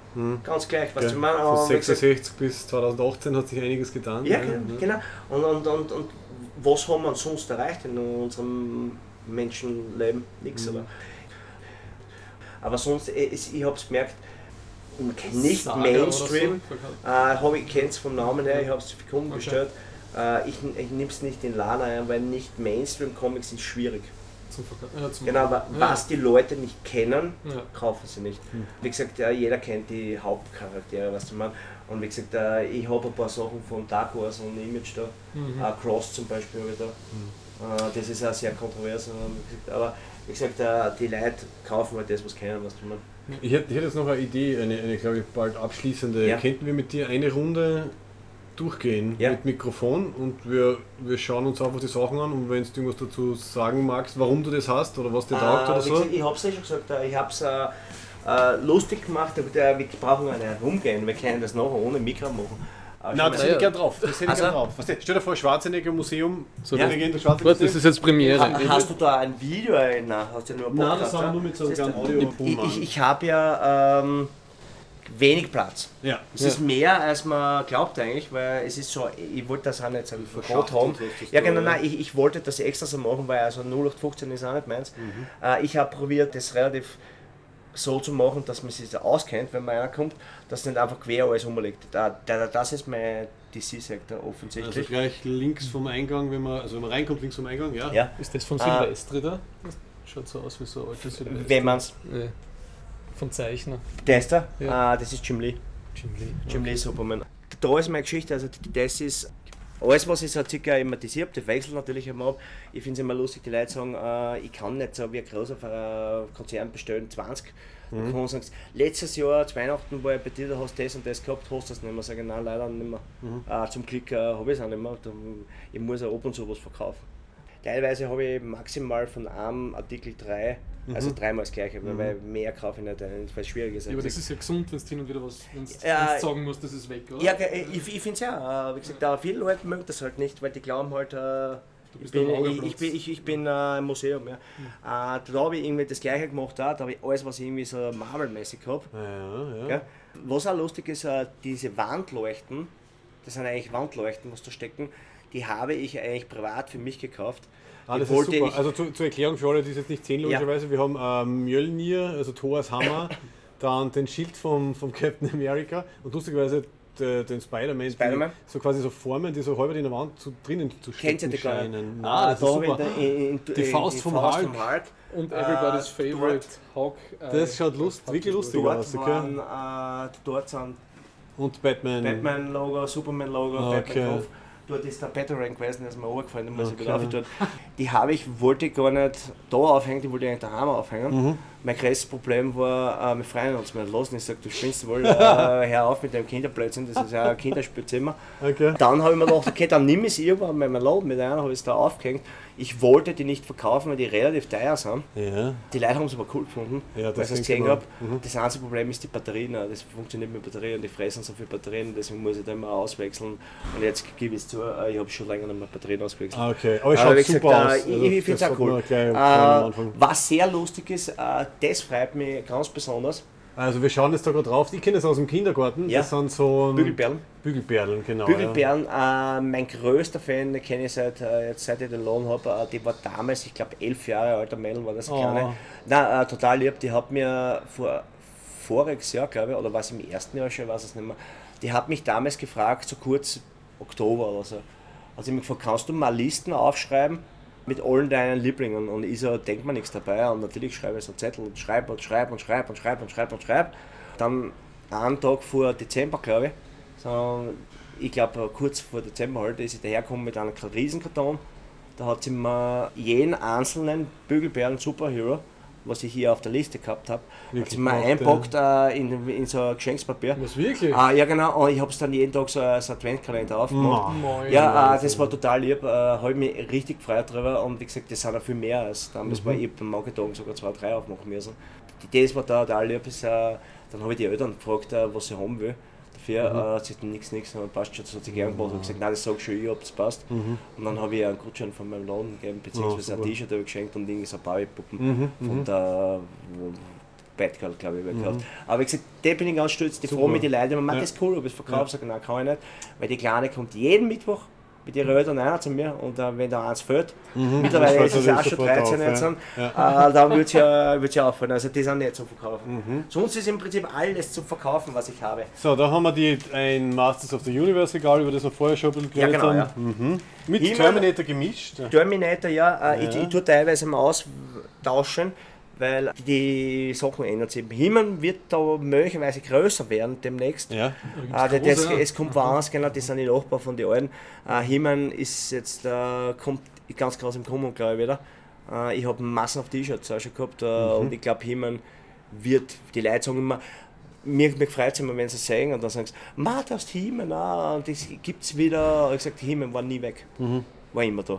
Ganz gleich, was Ja, ich meine. Von aber wie gesagt, 66 bis 2018 hat sich einiges getan. Ja, genau. genau. Und, und, und, und was haben wir sonst erreicht in unserem Menschenleben? Nichts, Mhm. aber. Aber sonst, äh, es- ich habe es gemerkt, nicht Saga Mainstream. so. Äh, habe ich kenne es vom Namen her, ich habe es für Kunden Okay. bestellt. Äh, ich ich nehme es nicht in Lana ein, weil nicht Mainstream-Comics ist schwierig. Ja, zum Genau, aber ja. was die Leute nicht kennen, Ja. kaufen sie nicht. Wie gesagt, ja, jeder kennt die Hauptcharaktere, was du meinst. Und wie gesagt, äh, ich habe ein paar Sachen von Dark Horse und Image da. Mhm. Äh, Cross zum Beispiel da. Äh, das ist auch sehr kontrovers. äh, Aber wie gesagt, äh, die Leute kaufen halt das, was kennen, was du meinst. Ich hätte, ich hätte jetzt noch eine Idee, eine, eine glaube ich, bald abschließende. Ja. Könnten wir mit dir eine Runde durchgehen Ja. mit Mikrofon und wir, wir schauen uns einfach die Sachen an und wenn du irgendwas dazu sagen magst, warum du das hast oder was dir taugt Äh, oder wie so. gesagt, ich habe es ja schon gesagt, äh, ich habe es äh, äh, lustig gemacht, aber der, wir brauchen nicht herumgehen, wir können das nachher ohne Mikro machen. Äh, Nein, das hätte ich gern drauf. Das hätte ich Also- gern drauf. Weißt du, stell dir vor, Schwarzenegger Museum, So, Ja. Schwarzenegger Warte, das ist jetzt Premiere. Ha- Hast du da ein Video? Nein, hast du nur ein Nein, das haben wir ja? nur mit so einem Audio- Ich, ich, ich habe ja ähm, wenig Platz. Ja. Es ist mehr, als man glaubt eigentlich, weil es ist so, ich wollte das auch nicht so verkauft haben. Ja genau, ja. nein, ich, ich wollte das extra so machen, weil also 0815 ist auch nicht meins. Äh, ich habe probiert, das relativ so zu machen, dass man sich da auskennt, wenn man einer kommt, dass nicht einfach quer alles umlegt. Da, da, das ist mein DC-Sektor Also offensichtlich. gleich links vom Eingang, wenn man, also wenn man reinkommt, links vom Eingang, ja. ja, Ist das von Ah. Silvestri da? Das schaut so aus wie so ein alter Silvestri. wenn man es. Nee. Von Zeichner. Der ist da? Ja. Ah, das ist Jim Lee. Jim Lee. Jim Lee Superman. Da ist meine Geschichte, also das ist alles, was ich so circa thematisiert habe, wechselt natürlich immer ab. Ich finde es immer lustig, die Leute sagen, äh, ich kann nicht so wie ein großer äh, Konzern bestellen, 20. Mhm. Dann kann man sagen, letztes Jahr zu Weihnachten war ich bei dir, da hast du das und das gehabt, hast du das nicht mehr. Sag ich, nein, leider nicht mehr. Äh, zum Glück äh, habe ich es auch nicht mehr. Ich muss auch ab und zu was verkaufen. Teilweise habe ich maximal von einem Artikel drei, also dreimal das gleiche, weil- weil mehr kaufe ich nicht, ein, weil es schwierig ist. Ja, aber das ist ja gesund, wenn du hin und wieder was Ja, sagen musst, das ist weg, oder? Ja, ich, ich finde es ja. äh, Wie gesagt, aber viele Leute mögen das halt nicht, weil die glauben halt, äh, ich bist bin, ich, ich bin, ich, ich bin äh, ein Museum. Ja. Äh, da habe ich irgendwie das Gleiche gemacht, auch. da habe ich alles, was ich irgendwie so Marvel-mäßig habe. Ja, ja. Ja. Was auch lustig ist, äh, diese Wandleuchten, das sind eigentlich Wandleuchten, was da stecken, die habe ich eigentlich privat für mich gekauft. Ah, das ist super. Also zu, zur Erklärung für alle, die es jetzt nicht sehen, logischerweise, wir haben ähm, Mjölnir, also Thors Hammer, dann den Schild vom, vom Captain America und lustigerweise de- den Spider-Man, die Spider-Man. so quasi so Formen, die so halb in der Wand zu, drinnen zu Kennt ihr stecken scheinen. Ah, Nein, das da ist super. in der- in- in- Die in- Faust vom Faust Hulk. vom Hulk. Und Äh, Everybody's Favorite Hawk. Das schaut lust, wirklich lustig Dort aus. Okay? waren, äh, dort sind Und Batman. Batman-Logo, Superman-Logo, Ah, okay. Batman-Kopf. Dort ist der Batarang gewesen, der ist mir runtergefallen, den muss ich wieder Okay. aufhören. Die habe ich, wollte ich gar nicht da aufhängen, die wollte ich eigentlich daheim aufhängen. Mhm. Mein größtes Problem war, äh, hat es mir nicht lassen. Ich sage, du spinnst wohl, äh, hör auf mit dem Kinderblödsinn, das ist ja ein Kinderspielzimmer. Okay. Dann habe ich mir gedacht, okay, dann nimm ich es irgendwann bei meinem Laden mit einer, habe ich es da aufgehängt. Ich wollte die nicht verkaufen, weil die relativ teuer sind. Ja. Die Leute haben es aber cool gefunden, Ja, das weil ich es gesehen habe. mal. Das einzige Problem ist die Batterien. äh, Das funktioniert mit Batterien, die fressen so viel Batterien, deswegen muss ich da immer auswechseln. Und jetzt gebe ich es zu, äh, ich habe schon länger nicht mehr Batterien ausgewechselt. Ah, okay. Aber es Aber schaut gesagt, super äh, aus. ich- Also, ich finde es das auch cool. gleich Äh, was sehr lustig ist, äh, das freut mich ganz besonders. Also wir schauen jetzt da gerade drauf. Ich kenne das aus dem Kindergarten. Ja. Das sind so Bügelperlen. Bügelperlen, genau. Bügelperlen, äh, mein größter Fan, den kenne ich seit, äh, jetzt seit ich den Lohn habe, äh, die war damals, ich glaube elf Jahre alter Mädel war das, Oh. kleine. Nein, äh, total lieb, die hat mir vor, voriges Jahr, glaube ich, oder war es im ersten Jahr schon, ich weiß es nicht mehr, die hat mich damals gefragt, so kurz Oktober oder so, hat sie mich gefragt, kannst du mal Listen aufschreiben mit allen deinen Lieblingen? Und ich so, denk mir nichts dabei und natürlich schreibe ich so Zettel und schreibe und schreibe und schreibe und schreibe und schreibe und schreibe. Dann einen Tag vor Dezember, glaube ich, so, ich glaube kurz vor Dezember halt, ist sie dahergekommen mit einem Riesenkarton. Da hat sie mir jeden einzelnen Bügelperlen Superhero, was ich hier auf der Liste gehabt habe, hat sie mir einpackt äh, in, in so ein Geschenkspapier. Was wirklich? Ah, ja genau, und ich habe es dann jeden Tag so als Adventkalender aufgemacht. Moin. Ja, äh, das war total lieb, äh, habe ich mich richtig gefreut drüber und wie gesagt, das sind ja viel mehr als damals war ich beim Marketagen sogar zwei, drei aufmachen müssen. Die Idee mir da total lieb, ist, äh, dann habe ich die Eltern gefragt, äh, was sie haben will. Dafür äh, hat sie gesagt, nichts, nichts, und passt schon, das hat sie gern gemacht. Und gesagt, nein, das sag ich schon ich, ob es passt. Und dann habe ich einen Gutschein von meinem Laden gegeben, beziehungsweise ein super. T-Shirt habe ich geschenkt und irgendwie so Barbie-Puppen von der Batgirl, glaube ich, ich gehabt. Aber wie gesagt, da bin ich ganz stolz, die Super. froh mit den Leuten, man macht Ja. das cool, ob ich es verkaufe, sage nein, kann ich nicht. Weil die Kleine kommt jeden Mittwoch mit ihren Eltern einer zu mir und äh, wenn da eins fehlt, mittlerweile Das ist es fällt auch schon sofort 13 auf, jetzt, ja. äh, dann wird es ja, wird's ja auffallen. Also die sind nicht zum Verkaufen. Sonst ist im Prinzip alles zum Verkaufen, was ich habe. So, da haben wir die, ein Masters of the Universe Regal, über das wir vorher schon ein bisschen Ja, geredet genau, haben. ja. Mhm. Mit He-Man- Terminator gemischt. Ja. Terminator, ja, äh, Ich, Ja. ich tue teilweise mal austauschen, weil die Sachen ändern sich. Himmel wird da möglicherweise größer werden demnächst. Ja. Ah, das, das, große, ja. es kommt woanders, genau, die sind die Nachbarn von den alten. Äh, He-Man ist jetzt, äh, kommt ganz krass im Kommen, glaube ich, wieder. Äh, ich habe Massen auf T-Shirts auch schon gehabt äh, und ich glaube, He-Man wird, die Leute sagen immer, mir, mir freut es immer, wenn sie es sagen und dann sagen sie, Ma, hast He-Man, ah, und das gibt es wieder. Ich gesagt, He-Man war nie weg. War immer da.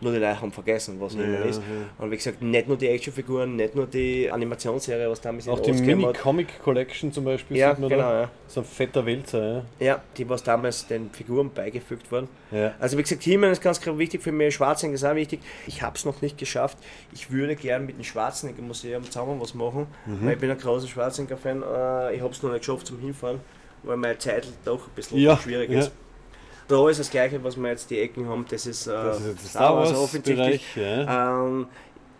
Nur die Leute haben vergessen, was ja, ist. ja. Und wie gesagt, nicht nur die Actionfiguren, nicht nur die Animationsserie, was damals Auch die 80ern war. Mini-Comic-Collection zum Beispiel Ja, sieht man genau, da. ja. So ein fetter Wälzer, ja. Ja, die was damals den Figuren beigefügt wurden. Ja. Also wie gesagt, He-Man ist ganz wichtig für mich, Schwarzenegger ist auch wichtig. Ich habe es noch nicht geschafft. Ich würde gerne mit dem Schwarzenegger Museum zusammen was machen, Mhm. weil ich bin ein großer Schwarzenegger-Fan. Äh, ich habe es noch nicht geschafft zum Hinfahren, weil meine Zeit doch ein bisschen Ja, schwierig ist. Da ist das gleiche, was wir jetzt die Ecken haben, das ist, äh, Das ist Star Wars offensichtlich. Bereich. Ja. Ähm,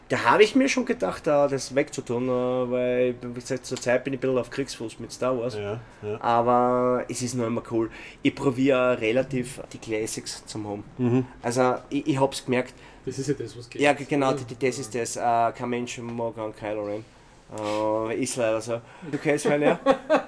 da habe ich mir schon gedacht, äh, das wegzutun, äh, weil wie gesagt, zur Zeit bin ich ein bisschen auf Kriegsfuß mit Star Wars. Ja, ja. Aber es ist noch immer cool. Ich probiere relativ die Classics zu haben. Mhm. Also ich, ich habe es gemerkt, Das ist ja das, was geht. ja genau, die- die- das ist das. Äh, kein Mensch mag an Kylo Ren. Äh, ist leider so. Du kennst ihn ja?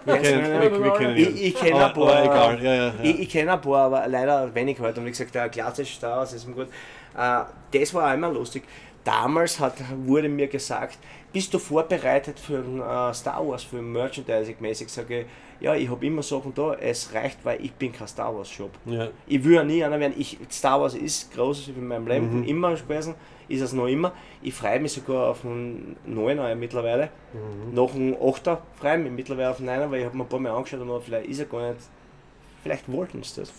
Wir kennen, ihn, ja? wir, wir kennen ihn. Ich, ich kenne ein Aber- paar. egal, ja, ja, ja. Ich, ich kenne ein paar, aber leider wenig halt. Und wie gesagt, der klassische Star Wars ist mir gut. Äh, das war auch immer lustig. Damals hat, wurde mir gesagt, bist du vorbereitet für einen äh, Star Wars Film, Merchandising-mäßig? Sage ich, ja, ich habe immer Sachen da, es reicht, weil ich bin kein Star Wars Shop. Ja. Ich will ja nie einer werden. Ich, Star Wars ist groß in meinem Leben, Mhm. immer gewesen, ist es noch immer. Ich freue mich sogar auf einen 9er mittlerweile. Mhm. Noch einen 8er freue ich mich mittlerweile auf einen 9er, weil ich habe mir ein paar Mal angeschaut und vielleicht ist er gar nicht. Vielleicht wollten sie das.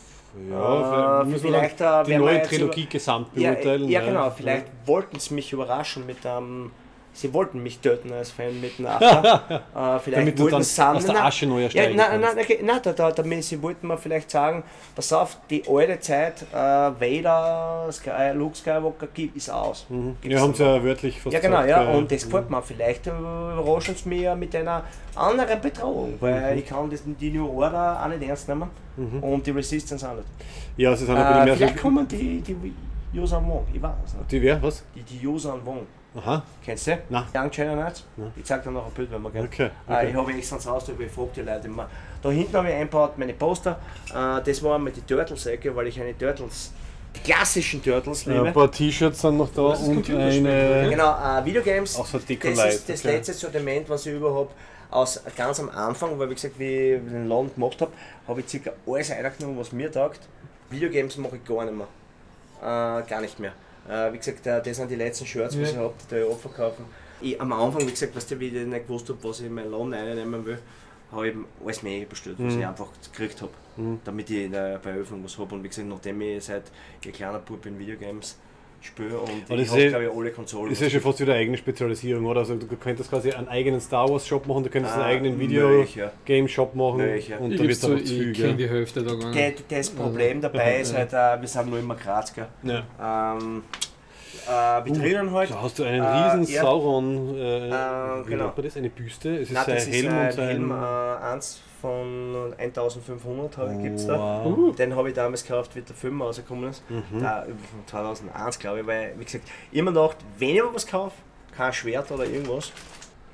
Ja, Äh, vielleicht, äh, die neue Trilogie gesamt Ja, beurteilen. ja, genau, vielleicht wollten sie mich überraschen mit einem. Sie wollten mich töten als Fan mit einem Achter. äh, vielleicht Damit du wollten dann sie sagen, aus der nein, Asche neu ja, ersteigen nein, nein, nein, nein, da, da, damit, sie wollten mir vielleicht sagen, pass auf, die alte Zeit, äh, Vader, Sky, Luke Skywalker gibt ist aus. Gibt's Wir haben mehr. ja wörtlich fast Ja genau, gesagt, ja, und das gefällt mir. Vielleicht äh, überraschen sie mich ja mit einer anderen Bedrohung, weil ich kann das, die New Order auch nicht ernst nehmen und die Resistance auch nicht. Ja, sie sind ein bisschen Äh, mehr vielleicht so. kommen die, die Yuuzhan Wong, ich weiß nicht. Die wer? Was? Die, die Yuuzhan Wong, Aha. kennst du? Nein. Young China Knights? Ich zeig dir noch ein Bild, wenn wir gerne. Okay, Äh, okay. ich habe extra ins Haus, ich frage die Leute immer. Da hinten habe ich eingebaut meine Poster. Äh, das waren mit die Turtles-Ecke, weil ich eine Turtles, die klassischen Turtles Ja, liebe. ein paar T-Shirts sind noch da und eine. Genau, äh, Videogames. Auch so Deko das Light, ist das okay. letzte Sortiment, was ich überhaupt aus ganz am Anfang, weil wie gesagt, wie ich den Laden gemacht habe, habe ich circa alles reingenommen, was mir taugt. Videogames mache ich gar nicht mehr. Äh, gar nicht mehr. Äh, wie gesagt, äh, das sind die letzten Shirts, was Ja. ich habe, die ich abverkaufen. Ich, am Anfang, wie gesagt, weißt du, wie ich nicht gewusst habe, was ich in meinen Laden reinnehmen will, habe ich alles mehr bestellt, was ich einfach gekriegt habe, damit ich in der Eröffnung was habe. Und wie gesagt, nachdem ich seit ich kleiner Bub in Videogames spiele und Aber ich das habe, ist- glaube ich, alle Konsolen. Ist ja schon fast wieder eine eigene Spezialisierung, oder? Also du könntest quasi einen eigenen Star Wars Shop machen, du könntest einen Ah, eigenen. Video-Game Shop machen ja. und Ich, da wird so, zu ich kenne die Hälfte da gar nicht. das Problem dabei ist halt, äh, wir sind nur immer Graz, gell? Ja. Ähm, äh, wir drinnen halt. Da hast du einen Äh, riesen ja. Sauron, äh, wie genau. nennt man das? Eine Büste? Es ist Nein, sein das ist Helm ein und sein... Helm äh, 1 von 1500 gibt es da. Wow. Den habe ich damals gekauft, wie der Film rausgekommen ist. Mhm. Da, von 2001, glaube ich. Weil, wie gesagt, immer noch, wenn ich mir was kaufe, kein Schwert oder irgendwas,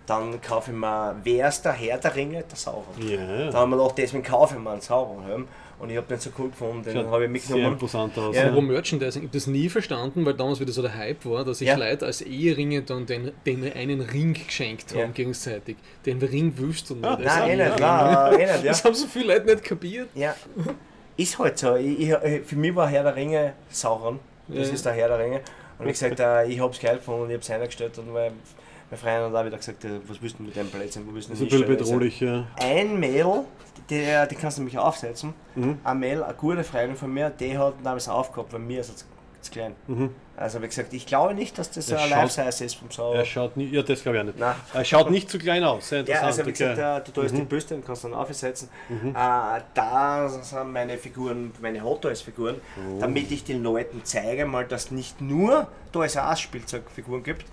dann kaufe ich mir, wer ist der Herr der Ringe? Der Sauron. Ja, Da haben wir gedacht, deswegen kaufe ich mir einen Sauron-Helm. Und ich habe den so cool gefunden, den habe ich sehr mitgenommen. imposant aus. Ja. Aber Merchandising, ich habe das nie verstanden, weil damals wieder so der Hype war, dass sich Ja. Leute als Eheringe dann den, den einen Ring geschenkt haben Ja. gegenseitig. Den Ring wüsst und Ah, nicht. das Nein, eh haben nicht, nein, eh nicht, ja. Das haben so viele Leute nicht kapiert. Ja, ist halt so. Ich, ich, für mich war Herr der Ringe Sauron. Das Ja. ist der Herr der Ringe. Und wie gesagt, äh, ich habe es geil gefunden und ich habe es eingestellt. Und mein, mein Freund hat auch wieder gesagt, äh, was willst du mit dem Blödsinn? Wo willst du Das ist denn ein bisschen bedrohlich, ja. Ein Mädel, die, die kannst du nämlich aufsetzen. Mhm. Ein Mädel, eine gute Freundin von mir, die hat damals aufgehabt, weil mir ist es zu klein. Mhm. Also wie gesagt, ich glaube nicht, dass das Er ein Life-Size ist vom Sauron. Er schaut nicht, ja, das glaube ich auch nicht. Nein. Er schaut nicht zu klein aus, sehr Ja, interessant. also wie gesagt, okay. äh, du tust die Büste und kannst dann aufsetzen. Äh, da sind meine Figuren, meine Hot Toys Figuren, damit ich den Leuten zeige, mal, dass nicht nur Toys R Us Spielzeugfiguren gibt.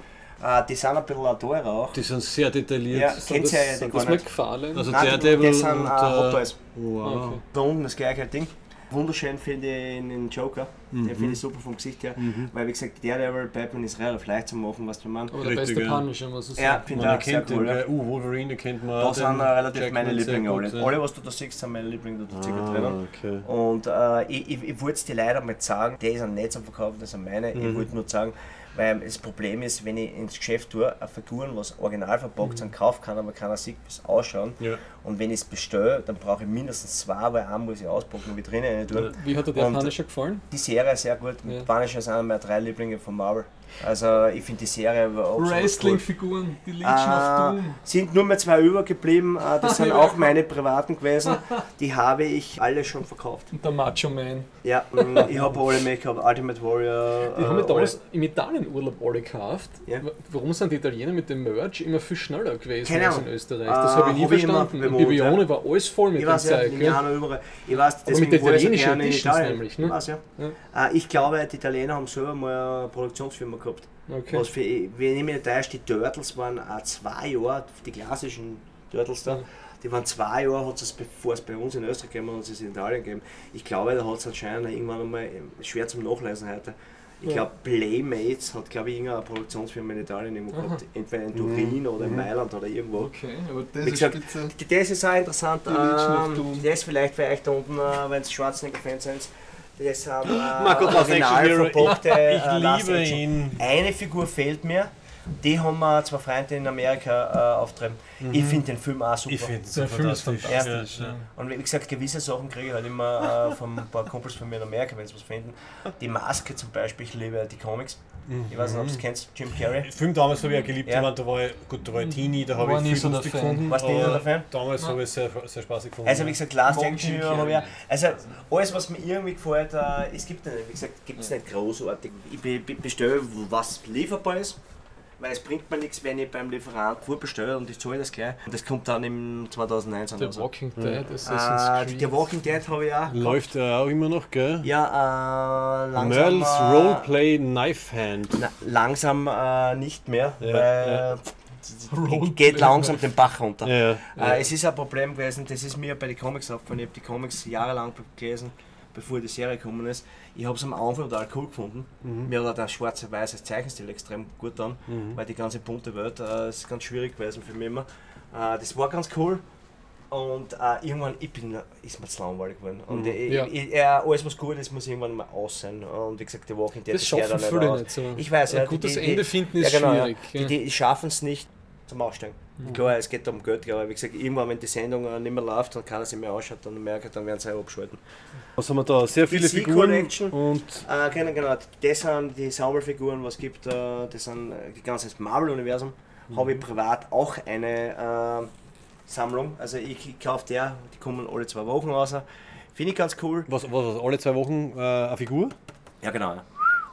Äh, die sind ein bisschen teurer auch. Die sind sehr detailliert. Ja, Sind kennt das, ihr ja sind gar das nicht. McFarlane? Also Nein, die- Daredevil das sind und, Hot äh, Toys. Wow. Okay. Da unten das gleiche Ding. Wunderschön finde ich den Joker. Den finde ich super vom Gesicht her. Weil wie gesagt, Daredevil, Batman ist relativ leicht zu machen, was du meinst. Aber der Richtig, beste ja. Punisher, muss ich Ja, sagen. finde Man ich auch sehr erkennt den, cool. Ja. uh, Wolverine kennt man. Da sind relativ Jackman meine Lieblinge alle. ja. Alle, was du da siehst, sind meine Lieblinge da circa drinnen. Ah, okay. Und äh, ich, ich, ich wollte es dir leider nicht sagen, die sind nicht zum Verkaufen, das sind meine. Mhm. Ich wollte nur sagen, weil das Problem ist, wenn ich ins Geschäft tue, eine Figuren, was original verpackt sind, kaufen kann, aber keiner sieht, wie es ausschauen. Mhm. Ja. Und wenn ich es bestelle, dann brauche ich mindestens zwei, weil einen muss ich auspacken und Vitrine rein tun. Wie hat dir der Punisher gefallen? Die Serie ist sehr gut. Ja. Punisher ist einer meiner drei Lieblinge von Marvel. Also ich finde die Serie war cool. Wrestling-Figuren, die Legion Äh, sind nur mehr zwei übergeblieben. Äh, das sind Ja. auch meine privaten gewesen. Die habe ich alle schon verkauft. Und der Macho Man. Ja, mh, ich habe alle gehabt. Ultimate Warrior. Die äh, haben wir alle. damals im Italienurlaub alle gekauft. Ja. Wa- Warum sind die Italiener mit dem Merch immer viel schneller gewesen Keine als in. Österreich? Das Äh, habe ich nie hab ich verstanden. In bewohnt, Bibione war alles voll mit Ich dem weiß ja, Zeug. gell? Milano überall. Ich weiß, mit deswegen ich so italienischen gerne in Editions Italien. nämlich, ne? Ich weiß, ja. Äh, ich glaube, die Italiener haben selber mal eine Produktionsfirma gehabt. Okay. Was für, ich mich nicht täusche, die Turtles waren auch zwei Jahre, die klassischen Turtles da, Mhm. die waren zwei Jahre, hat es bevor es bei uns in Österreich gegeben hat, hat es in Italien gegeben. Ich glaube, da hat es anscheinend irgendwann einmal ähm, schwer zum Nachlesen heute. Ich Ja. glaube, Playmates hat, glaube ich, irgendeine Produktionsfirma in Italien irgendwo gehabt. Entweder in Turin oder in Mailand oder irgendwo. Okay, aber das Wie ist gesagt. Die- Das ist auch interessant. Ähm, das vielleicht für euch da unten, äh, wenn es Schwarzenegger-Fans sind. Das äh, Marco, original Action Hero. verpackte äh, Ich Last Action. ihn. Eine Figur fehlt mir. Die haben wir zwei Freunde in Amerika äh, auftrieben. Ich finde den Film auch super. Ich finde Der Film ist fantastisch. Ja. Ja. Und wie gesagt, gewisse Sachen kriege ich halt immer äh, von ein paar Kumpels von mir in Amerika, wenn sie was finden. Die Maske zum Beispiel, ich liebe die Comics. Ich weiß nicht, ob du es kennst, Jim Carrey. Den Film damals habe ich auch geliebt. Ja. Ich meine, da war ich, gut, da war ich Teenie, da habe ich viel so lustig gefunden. Warst du so der Fan? Damals habe ich es sehr, sehr spaßig gefunden. Also wie gesagt, Last Action habe ich Carrey. Also alles, was mir irgendwie gefällt, äh, es gibt nicht, wie gesagt, gibt es nicht großartig. Ich be be bestelle, was lieferbar ist. Weil es bringt mir nichts, wenn ich beim Lieferanten vorbestelle und ich zahle das gleich. Und das kommt dann im 2019 The oder so. Walking Dead, Assassin's Äh, Creed. der Walking Dead habe ich auch. Läuft er auch immer noch, gell? Ja, äh, langsam. Merles äh, Roleplay Knife Hand. Na, langsam äh, nicht mehr, Ja, weil ja. Geht langsam den Bach runter. Ja, ja. Äh, es ist ein Problem gewesen, das ist mir bei den Comics aufgefallen. Ich habe die Comics jahrelang gelesen, bevor die Serie gekommen ist. Ich habe es am Anfang total cool gefunden. Mir hat auch der schwarze-weiße Zeichenstil extrem gut an, weil die ganze bunte Welt äh, ist ganz schwierig gewesen für mich immer. Äh, das war ganz cool. Und äh, irgendwann ich bin, ist mir zu langweilig geworden. Und ich, Ja. ich, äh, alles was gut ist, muss irgendwann mal aus sein. Und wie gesagt, die Walking Dead Das ist ja schaffen dann viele aus. nicht so. Ich weiß, ja. Ein gutes die- Ende finden ist ja, genau, schwierig. Ja. Die, die schaffen es nicht zum Aussteigen. Klar, es geht um Geld, aber wie gesagt, irgendwann, wenn die Sendung nicht mehr läuft und keiner sie mehr ausschaut, dann merke dann werden sie auch abschalten. Was haben wir da? Sehr viele DC Figuren Collection. und Äh, genau, genau, das sind die Sammelfiguren, was gibt, äh, das sind äh, die ganze Marvel-Universum. Habe ich privat auch eine äh, Sammlung. Also ich, ich kaufe der, die kommen alle zwei Wochen raus. Finde ich ganz cool. was, was, was alle zwei Wochen äh, eine Figur? Ja, genau. Ja.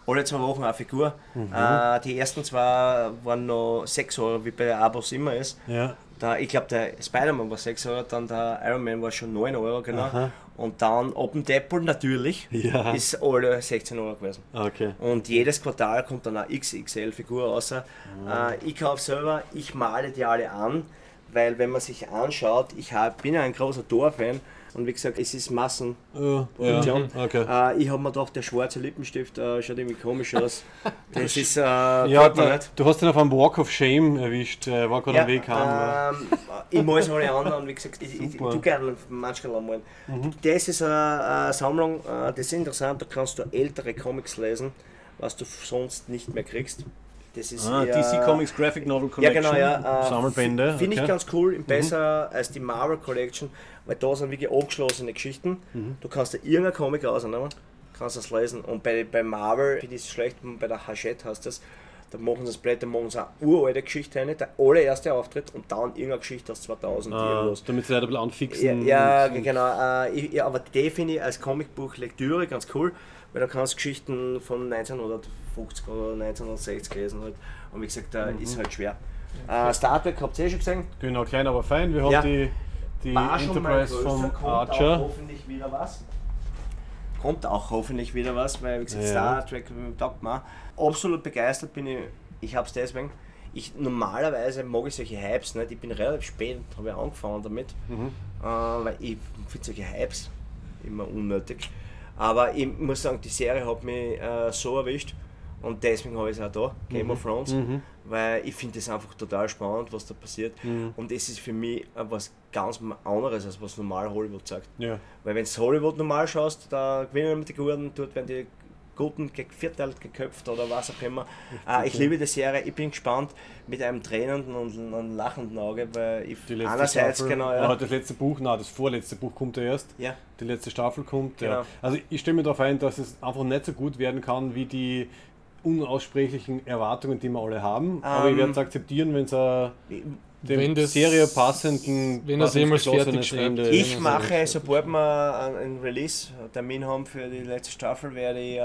Alle zwei Wochen eine Figur. Mhm. Äh, die ersten zwei waren noch 6 Euro, wie bei Abos immer ist. Ja. Da, ich glaube, der Spider-Man war 6 Euro, dann der Iron Man war schon 9 Euro, genau. Aha. Und dann dem Deadpool natürlich Ja. ist alle 16 Euro gewesen. Okay. Und jedes Quartal kommt dann eine XXL-Figur raus. Äh, ich kaufe selber, ich male die alle an, weil wenn man sich anschaut, ich hab, bin ja ein großer Thor-Fan und wie gesagt, es ist Massen. Ja. Okay. Äh, ich habe mir gedacht, der schwarze Lippenstift äh, schaut irgendwie komisch aus. Das ist, äh, Ja, da, du hast ihn auf einem Walk of Shame erwischt, er war gerade am Weg heim. ja. ähm, ich muss alle anderen, wie gesagt, ich, ich, ich. Mhm. tue gerne manchmal malen. Das ist eine, eine Sammlung, äh, das ist interessant, da kannst du ältere Comics lesen, was du sonst nicht mehr kriegst. Das ist Ah, eher- DC Comics Graphic Novel Ja, Collection. genau, ja. Äh, Sammelbände. Finde ich okay. Mhm. ganz cool, besser als die Marvel Collection, weil da sind wirklich abgeschlossene Geschichten. Mhm. Du kannst da irgendein Comic rausnehmen, kannst das lesen. Und bei, bei Marvel finde ich es schlecht, bei der Hachette heißt das, da machen sie das Blätter, machen sie eine uralte Geschichte rein, der allererste Auftritt und dann irgendeine Geschichte aus 2000 Ah, irgendwas. damit sie halt ein bisschen anfixen. Ja, ja genau. Äh, ich, ja, aber die finde ich als Comicbuch-Lektüre ganz cool, weil da kannst du Geschichten von 1950 oder 1960 lesen. Halt. Und wie gesagt, da ist halt schwer. Äh, Star Trek habt ihr eh schon gesehen. Genau, klein, aber fein. Wir haben Ja. die, die War Enterprise vom kommt Auch Archer. hoffentlich wieder was. Kommt auch hoffentlich wieder was, weil wie gesagt, Ja. Star Trek taugt mir. Absolut begeistert bin ich. Ich habe es deswegen. Ich, normalerweise mag ich solche Hypes nicht. Ich bin relativ spät habe ich angefangen damit. Mhm. Äh, weil ich finde solche Hypes immer unnötig. Aber ich muss sagen, die Serie hat mich äh, so erwischt. Und deswegen habe ich es auch da, Game of Thrones, weil ich finde es einfach total spannend, was da passiert. Und es ist für mich was ganz anderes, als was normal Hollywood sagt. Ja. Weil wenn du Hollywood normal schaust, da gewinnen immer die Guten, dort werden die Guten gevierteilt, geköpft oder was auch immer. Äh, ich liebe die Serie, ich bin gespannt mit einem tränenden und einem lachenden Auge, weil ich Die letzte einerseits Staffel, genau, ja. ja, das letzte Buch, nein, das vorletzte Buch kommt ja erst. ja, Die letzte Staffel kommt. Ja. Genau. Also ich stelle mir darauf ein, dass es einfach nicht so gut werden kann wie die unaussprechlichen Erwartungen, die wir alle haben. Aber ich Ähm, werde es akzeptieren, wenn es äh, dem Wenn das- Serie passenden, wenn er es jemals fertig schreibt. Ende- Ich mache, sobald wir einen- einen Release-Termin haben für die letzte Staffel, werde ich äh,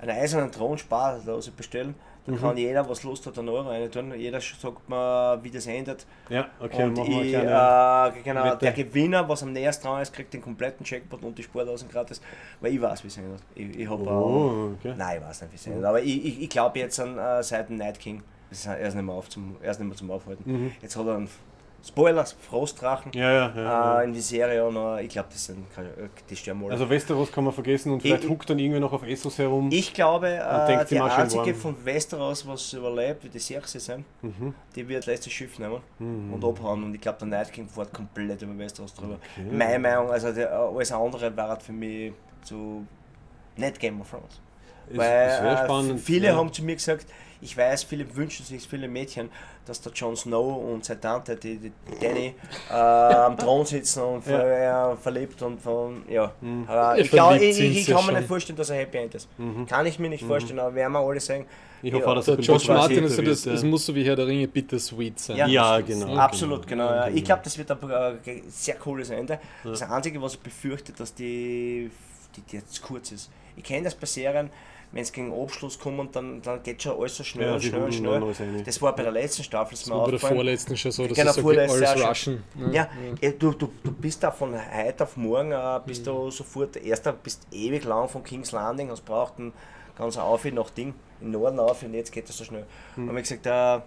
einen eisernen Thron sparlos bestellen. Da Mhm. kann jeder, was Lust hat, einen Euro rein tun. Jeder sagt mir, wie das endet. Ja, okay, und ich, äh, genau, der Gewinner, was am nächsten dran ist, kriegt den kompletten Checkpot und die Sportaußen gratis, weil ich weiß, wie es endet. Ich, ich hab, Oh, äh, okay. Nein, ich weiß nicht, wie es endet. Aber ich, ich, ich glaube jetzt an äh, seit dem Night King. Das ist, er ist nicht mehr, auf zum, er ist nicht mehr zum Aufhalten. Jetzt hat er einen Spoilers, Frostdrachen Mhm. Ja, ja, ja. äh, in die Serie und äh, ich glaube, das sind keine- die sterben alle. Also Westeros kann man vergessen und vielleicht Ich- huckt dann irgendwer noch auf Essos herum. ich glaube, äh, die einzige von Westeros, was überlebt, wird die Cersei sein. Mhm. Die wird das letzte Schiff nehmen und abhauen und ich glaube, der Night King fährt komplett über Westeros drüber. Meine Meinung, also der, alles andere war für mich zu nicht Game of Thrones. Ist- Weil ist äh, viele haben zu mir gesagt, ich weiß, viele wünschen sich, viele Mädchen, dass der Jon Snow und seine Tante, die, die Danny, äh, am Thron sitzen und ver, äh, verliebt und von, ja. Mhm. Ich, glaub, ich, ich, ich kann mir nicht vorstellen, dass er Happy End ist. Kann ich mir nicht vorstellen, aber werden wir alle sagen, Ich hoffe Ja, auch, dass Der er George Martin, basiert also das, wird, es ja. muss so wie Herr der Ringe bittersweet sein. Ja. Ja, genau. Absolut, genau. genau. Ich glaube, das wird ein äh, sehr cooles Ende. Das Einzige, was ich befürchte, dass die, die, die jetzt kurz ist. Ich kenne das bei Serien, wenn es gegen Abschluss kommt, dann, dann geht schon alles so schnell Ja, und schnell und schnell. Das war bei der letzten Staffel, Das war bei der vorletzten schon so, dass Genau, es so alles rushen. Ja, eh, du, du, du bist da von heute auf morgen, äh, bist Mhm. du sofort, erster bist ewig lang von King's Landing, hast braucht einen ganz auf nach Ding, im Norden auf und jetzt geht das so schnell. Mhm. Und wie gesagt, äh,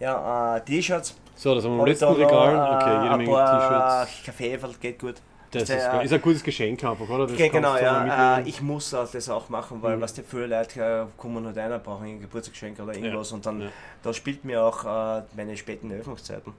ja, äh, T-Shirts, So, das haben wir ich letzten da noch, Regal. äh, Okay, jede ein Menge T-Shirts. Kaffee, geht gut. Das Der- ist, geil. ist ein gutes Geschenk einfach, oder? Das genau, ja. Äh, ich muss äh, das auch machen, weil was die viele Leute äh, kommen halt einer, brauchen ein Geburtstagsgeschenk oder irgendwas und dann ja. da spielt mir auch äh, meine späten Öffnungszeiten.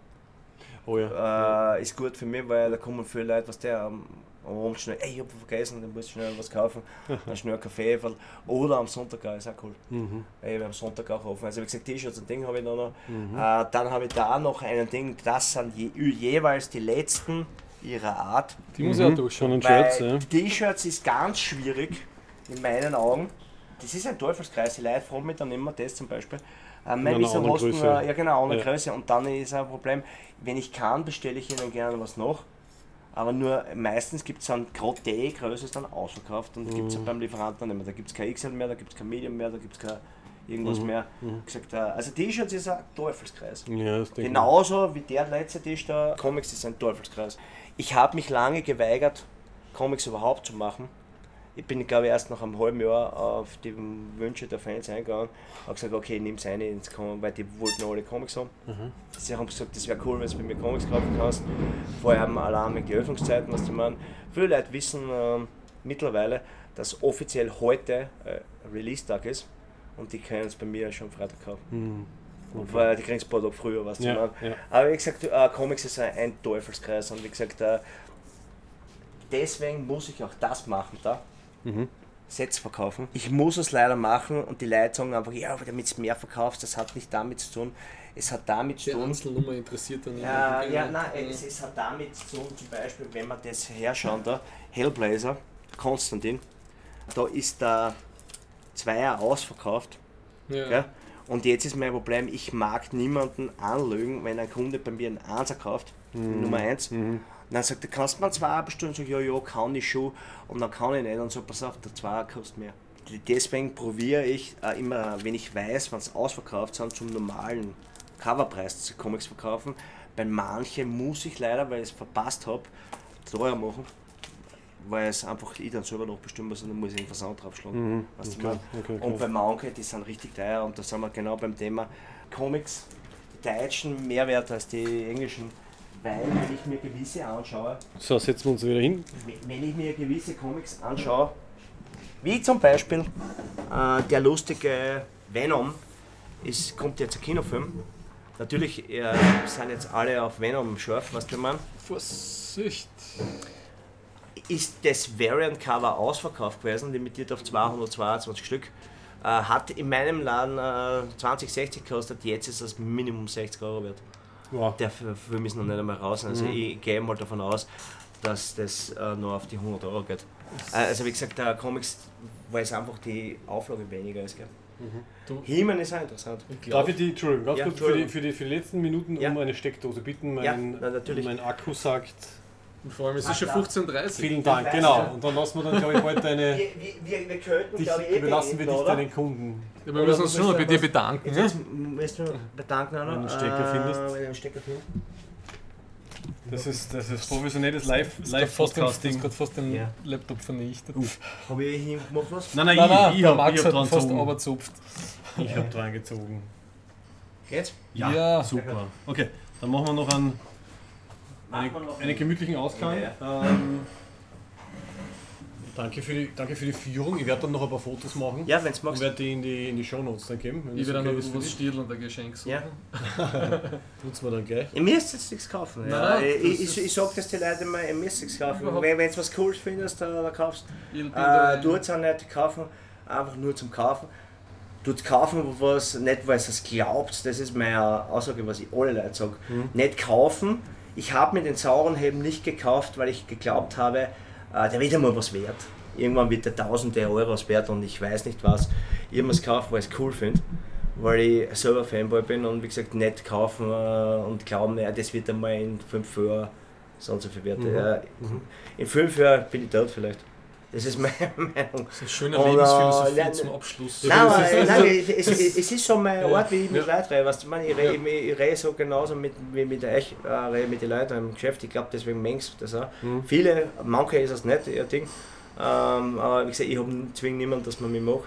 oh ja. Äh, ist gut für mich, weil da kommen viele Leute, was der am Abend schnell, ey, ich hab vergessen, dann muss ich schnell was kaufen, dann schnell einen Kaffee oder am Sonntag auch, ist auch cool. Mhm. Ey, wir haben Sonntag auch offen. Also wie gesagt, T-Shirts und Ding habe ich da noch. Äh, dann habe ich da noch einen Ding, das sind je, jeweils die letzten ihrer Art. Die muss auch Schon durchschauen. ein Shirts, Weil ja. T-Shirts ist ganz schwierig, in meinen Augen. Das ist ein Teufelskreis. Die Leute fragen mich dann immer das zum Beispiel. Äh, mein du, Größe. ja genau, eine Ja. Größe. Und dann ist ein Problem, wenn ich kann, bestelle ich ihnen gerne was nach. Aber nur meistens gibt es dann, gerade die Größe ist dann ausverkauft und gibt es Mhm. beim Lieferanten dann nicht mehr. Da gibt es kein XL mehr, da gibt es kein Medium mehr, da gibt es kein irgendwas Mhm. mehr. Gesagt, äh, also T-Shirts ist ein Teufelskreis. Ja, das denke ich. Genauso wie der letzte Tisch da, Comics ist ein Teufelskreis. Ich habe mich lange geweigert, Comics überhaupt zu machen. Ich bin, glaube ich, erst nach einem halben Jahr auf die Wünsche der Fans eingegangen. Habe gesagt, okay, nimm's eine ins Com weil die wollten alle Comics haben. Sie haben gesagt, das wäre cool, wenn du bei mir Comics kaufen kannst. Vor allem allein mit den Öffnungszeiten, was du meinst. Viele Leute wissen ähm, mittlerweile, dass offiziell heute äh, Release-Tag ist. Und die können es bei mir schon Freitag kaufen. Und weil die kriegen es ein paar Tage früher, was du Ja, ja. Aber wie gesagt, äh, Comics ist ein, ein Teufelskreis und wie gesagt, äh, deswegen muss ich auch das machen da. Sets verkaufen. Ich muss es leider machen und die Leute sagen einfach, ja, aber damit du mehr verkaufst, das hat nicht damit zu tun. Es hat damit zu Die tun. Einzelnummer interessiert dann Ja, niemanden. ja, nein, es, es hat damit zu tun, zum Beispiel, wenn wir das herschauen, da, Hellblazer, Konstantin, da ist der Zweier ausverkauft. Ja. Gell? Und jetzt ist mein Problem, ich mag niemanden anlügen, wenn ein Kunde bei mir einen Einser kauft, Nummer 1. Dann sagt er, kannst du mir Zweier bestellen? Sag ich, ja, ja, kann ich schon. Und dann kann ich nicht. Und so, pass auf, der Zweier kostet mehr. Deswegen probiere ich äh, immer, wenn ich weiß, wenn es ausverkauft sind, zum normalen Coverpreis zu Comics verkaufen. Bei manchen muss ich leider, weil ich es verpasst habe, teuer machen. Weil es einfach ich dann selber noch bestimmen muss und dann muss ich den Versand draufschlagen. Weißt du, okay, okay, okay. Und bei manchen, die sind richtig teuer und da sind wir genau beim Thema Comics, die deutschen mehr wert als die englischen, weil wenn ich mir gewisse anschaue, So, setzen wir uns wieder hin. wenn ich mir gewisse Comics anschaue, wie zum Beispiel äh, der lustige Venom, ist, kommt jetzt ein Kinofilm. Natürlich äh, sind jetzt alle auf Venom scharf, was du meinst. Vorsicht. Ist das Variant Cover ausverkauft gewesen, limitiert auf 222 Stück. Äh, hat in meinem Laden äh, 20, 60 gekostet, jetzt ist es Minimum 60 Euro wert. Wow. Der Film ist noch nicht einmal raus, also ich gehe mal davon aus, dass das äh, nur auf die 100 Euro geht. Äh, also wie gesagt, der Comics, weil es einfach die Auflage weniger ist. Gell? Du- He-Man ist auch interessant. Ich Darf ich die, Entschuldigung, ganz Ja, kurz für die, für, die, für die letzten Minuten Ja. um eine Steckdose bitten. Ja, Mein, na, natürlich. mein Akku sagt vor allem, es ist schon 15.30 vielen Dank, genau. Und dann lassen wir dann, glaube ich, bald deine. Wir, wir, wir, könnten, Dich, glaube ich, eh überlassen wir dich oder? deinen Kunden. Ja, wir müssen uns schon mal bei dir bedanken. Jetzt, jetzt müssen wir bedanken, Anna. Wenn du einen Stecker findest. Wenn du einen Stecker. Das ist, das ist professionelles Live- Du hast fast den, du hast Live-Podcasting. gerade fast den Ja. Laptop vernichtet. Habe ich hingemacht was? nein, nein, Nein, nein, ich, ich habe hab dran fast runtergezupft. Ich habe dran gezogen. Jetzt? Ja, Ja. super. Okay, dann machen wir noch einen, einen, noch einen gemütlichen Ausklang. Ähm, danke, für die, danke für die Führung. Ich werde dann noch ein paar Fotos machen. Ja, wenn Und magst. werde die in die, in die Shownotes dann geben. Ich werde okay noch ist für was. Stiel und ein Geschenk suchen. Ja. Tut's mir dann gleich. Ihr müsst jetzt nichts kaufen. Ja. Nein, nein, ich, ich, ich sag das den Leuten immer, ihr müsst nichts kaufen. Überhaupt. Wenn wenn du was Cooles findest, dann, dann kaufst äh, du auch nicht kaufen, einfach nur zum Kaufen. Tut kaufen, was nicht, weil es glaubt, das ist meine Aussage, was ich alle Leute sage. Nicht kaufen. Ich habe mir den sauren Helm nicht gekauft, weil ich geglaubt habe, äh, der wird einmal was wert. Irgendwann wird der tausende Euros wert und ich weiß nicht was. Ich habe es gekauft, weil ich es cool finde, weil ich selber Fanboy bin und wie gesagt nicht kaufen äh, und glauben, ja, das wird einmal in fünf Jahren so und so viel wert. Äh, In fünf Jahren bin ich tot vielleicht. Das ist meine Meinung. Das ist eine schöne Und, äh, Lebensphilosophie ja, zum Abschluss. Nein, aber, Das nein, es, es, es ist so meine Ja. Art, wie ich mit Ja. Leuten rede. Weißt du, ich, rede, ich, ich rede so genauso mit, wie mit euch, äh, rede mit den Leuten im Geschäft. Ich glaube, deswegen mengst du das auch. Viele, manche ist es nicht, ihr Ding. Ähm, aber wie gesagt, ich habe zwinge niemanden, dass man mich mag.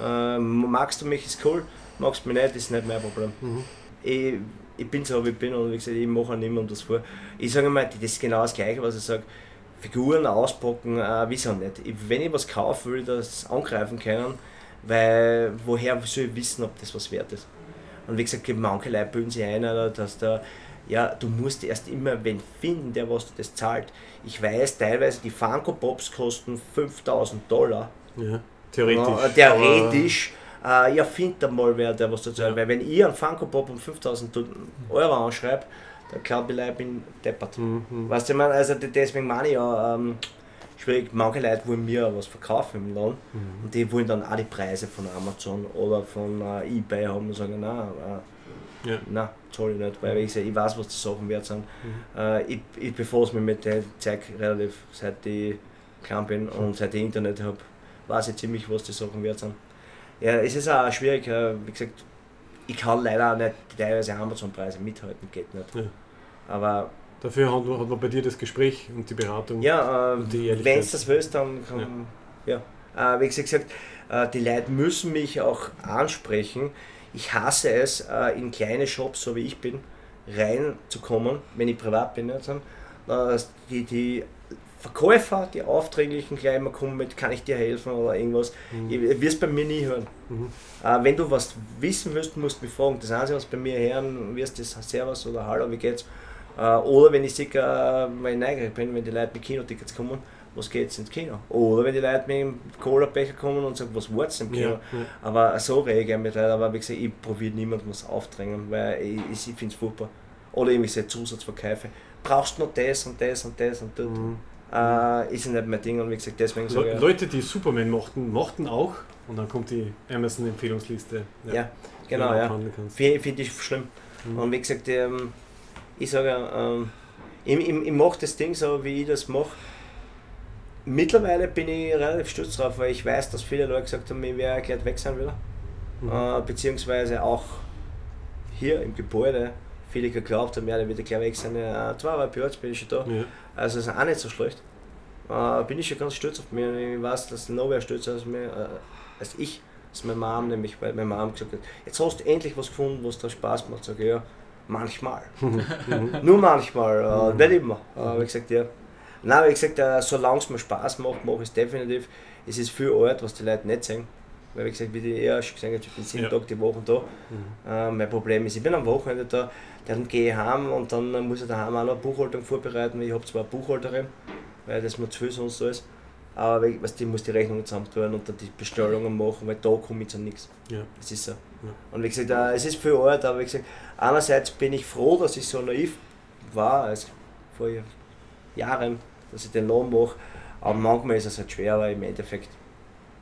Ähm, magst du mich, ist cool. Magst du mich nicht, ist nicht mein Problem. Ich, ich bin so, wie ich bin und wie gesagt, ich mache auch niemandem das vor. Ich sage mal, das ist genau das Gleiche, was ich sage. Figuren auspacken, äh, wieso nicht. Ich, wenn ich was kaufe, will ich das angreifen können, weil woher soll ich wissen, ob das was wert ist. Und wie gesagt, manche Leute bilden sich ein, oder, dass da, ja, du musst erst immer wen finden, der was dir das zahlt. Ich weiß teilweise, die Funko Pops kosten 5000 Dollar. Ja, theoretisch. Ja, theoretisch. Äh, ja, findet mal wer, der was dazu zahlt. Weil wenn ich einen Funko Pop um 5000 Euro anschreibe, ich, ich bin deppert. Weißt du, ich meine, also de- deswegen meine ich ja, ähm, schwierig, manche Leute wollen mir was verkaufen im Laden und die wollen dann auch die Preise von Amazon oder von äh, Ebay haben und sagen, nein, äh, Ja. Nein, ich nicht, weil ich, sag, ich weiß, was die Sachen wert sind. Äh, ich, ich befasse mich mit dem Zeug relativ, seit ich klein bin und seit ich Internet habe, weiß ich ziemlich, was die Sachen wert sind. Ja, es ist auch schwierig, äh, wie gesagt, ich kann leider auch nicht teilweise Amazon-Preise mithalten, geht nicht. Ja. Aber Dafür hat man, hat man bei dir das Gespräch und die Beratung. ja, äh, wenn es das willst, dann kann, ja. Äh, wie gesagt, äh, die Leute müssen mich auch ansprechen. Ich hasse es, äh, in kleine Shops, so wie ich bin, reinzukommen, wenn ich privat bin. Nicht, äh, die, die Verkäufer, die Aufdringlichen, gleich immer kommen mit, kann ich dir helfen oder irgendwas. Ich wirst bei mir nie hören. Äh, wenn du was wissen willst, musst du mich fragen. Das Einzige, was bei mir hören wirst, ist Servus oder Hallo, wie geht's? Oder wenn ich sehe, äh, wenn ich neugierig bin, wenn die Leute mit Kinotickets kommen, was geht's ins Kino? Oder wenn die Leute mit dem Cola-Becher kommen und sagen, was war's im Kino? Ja, ja. Aber so gerne mit Leuten, aber wie gesagt, ich probiere niemandem was aufdrängen, weil ich, ich, ich finde es furchtbar. Oder irgendwelche Zusatzverkäufe. Brauchst du noch das und das und das und das? Äh, ist ja nicht mein Ding und wie gesagt, deswegen sage Le ich, Leute, die Superman mochten, mochten auch. Und dann kommt die Amazon-Empfehlungsliste. ja, genau, ja. abhandeln kannst. Finde find ich schlimm. Und wie gesagt, ähm, ich sage, ähm, ich, ich, ich mache das Ding so, wie ich das mache. Mittlerweile bin ich relativ stolz drauf, weil ich weiß, dass viele Leute gesagt haben, ich werde gleich weg sein wieder. Äh, beziehungsweise auch hier im Gebäude viele geglaubt haben, ja, der wird gleich weg sein. Äh, zweieinhalb Jahre jetzt bin ich schon da. Ja. Also ist auch nicht so schlecht. Äh, bin ich schon ganz stolz auf mich. Ich weiß, dass noch wer stolzer als, mir, äh, als ich, als meine Mom, nämlich, weil meine Mom gesagt hat, jetzt hast du endlich was gefunden, was dir Spaß macht. Sag ich, ja, manchmal. Nur manchmal, äh, nicht immer. Äh, wie gesagt, ja. Nein, wie gesagt, äh, solange es mir Spaß macht, mache ich es definitiv. Es ist viel Art, was die Leute nicht sehen. Weil, wie gesagt, wie die eher schon gesagt haben, ich bin sieben Ja. Tage die Woche da. Äh, mein Problem ist, ich bin am Wochenende da, dann gehe ich heim und dann muss ich daheim auch noch eine Buchhaltung vorbereiten. Ich habe zwar eine Buchhalterin, weil das mir zu viel sonst so ist. Aber ich, weißt, ich muss die Rechnungen zusammentun und dann die Bestellungen machen, weil da komme ich zu nichts. Ja. Das ist so. Und wie gesagt, äh, es ist viel Arbeit, aber wie gesagt, einerseits bin ich froh, dass ich so naiv war, also vor Jahren, dass ich den Lohn mache, aber manchmal ist es halt schwer, weil im Endeffekt,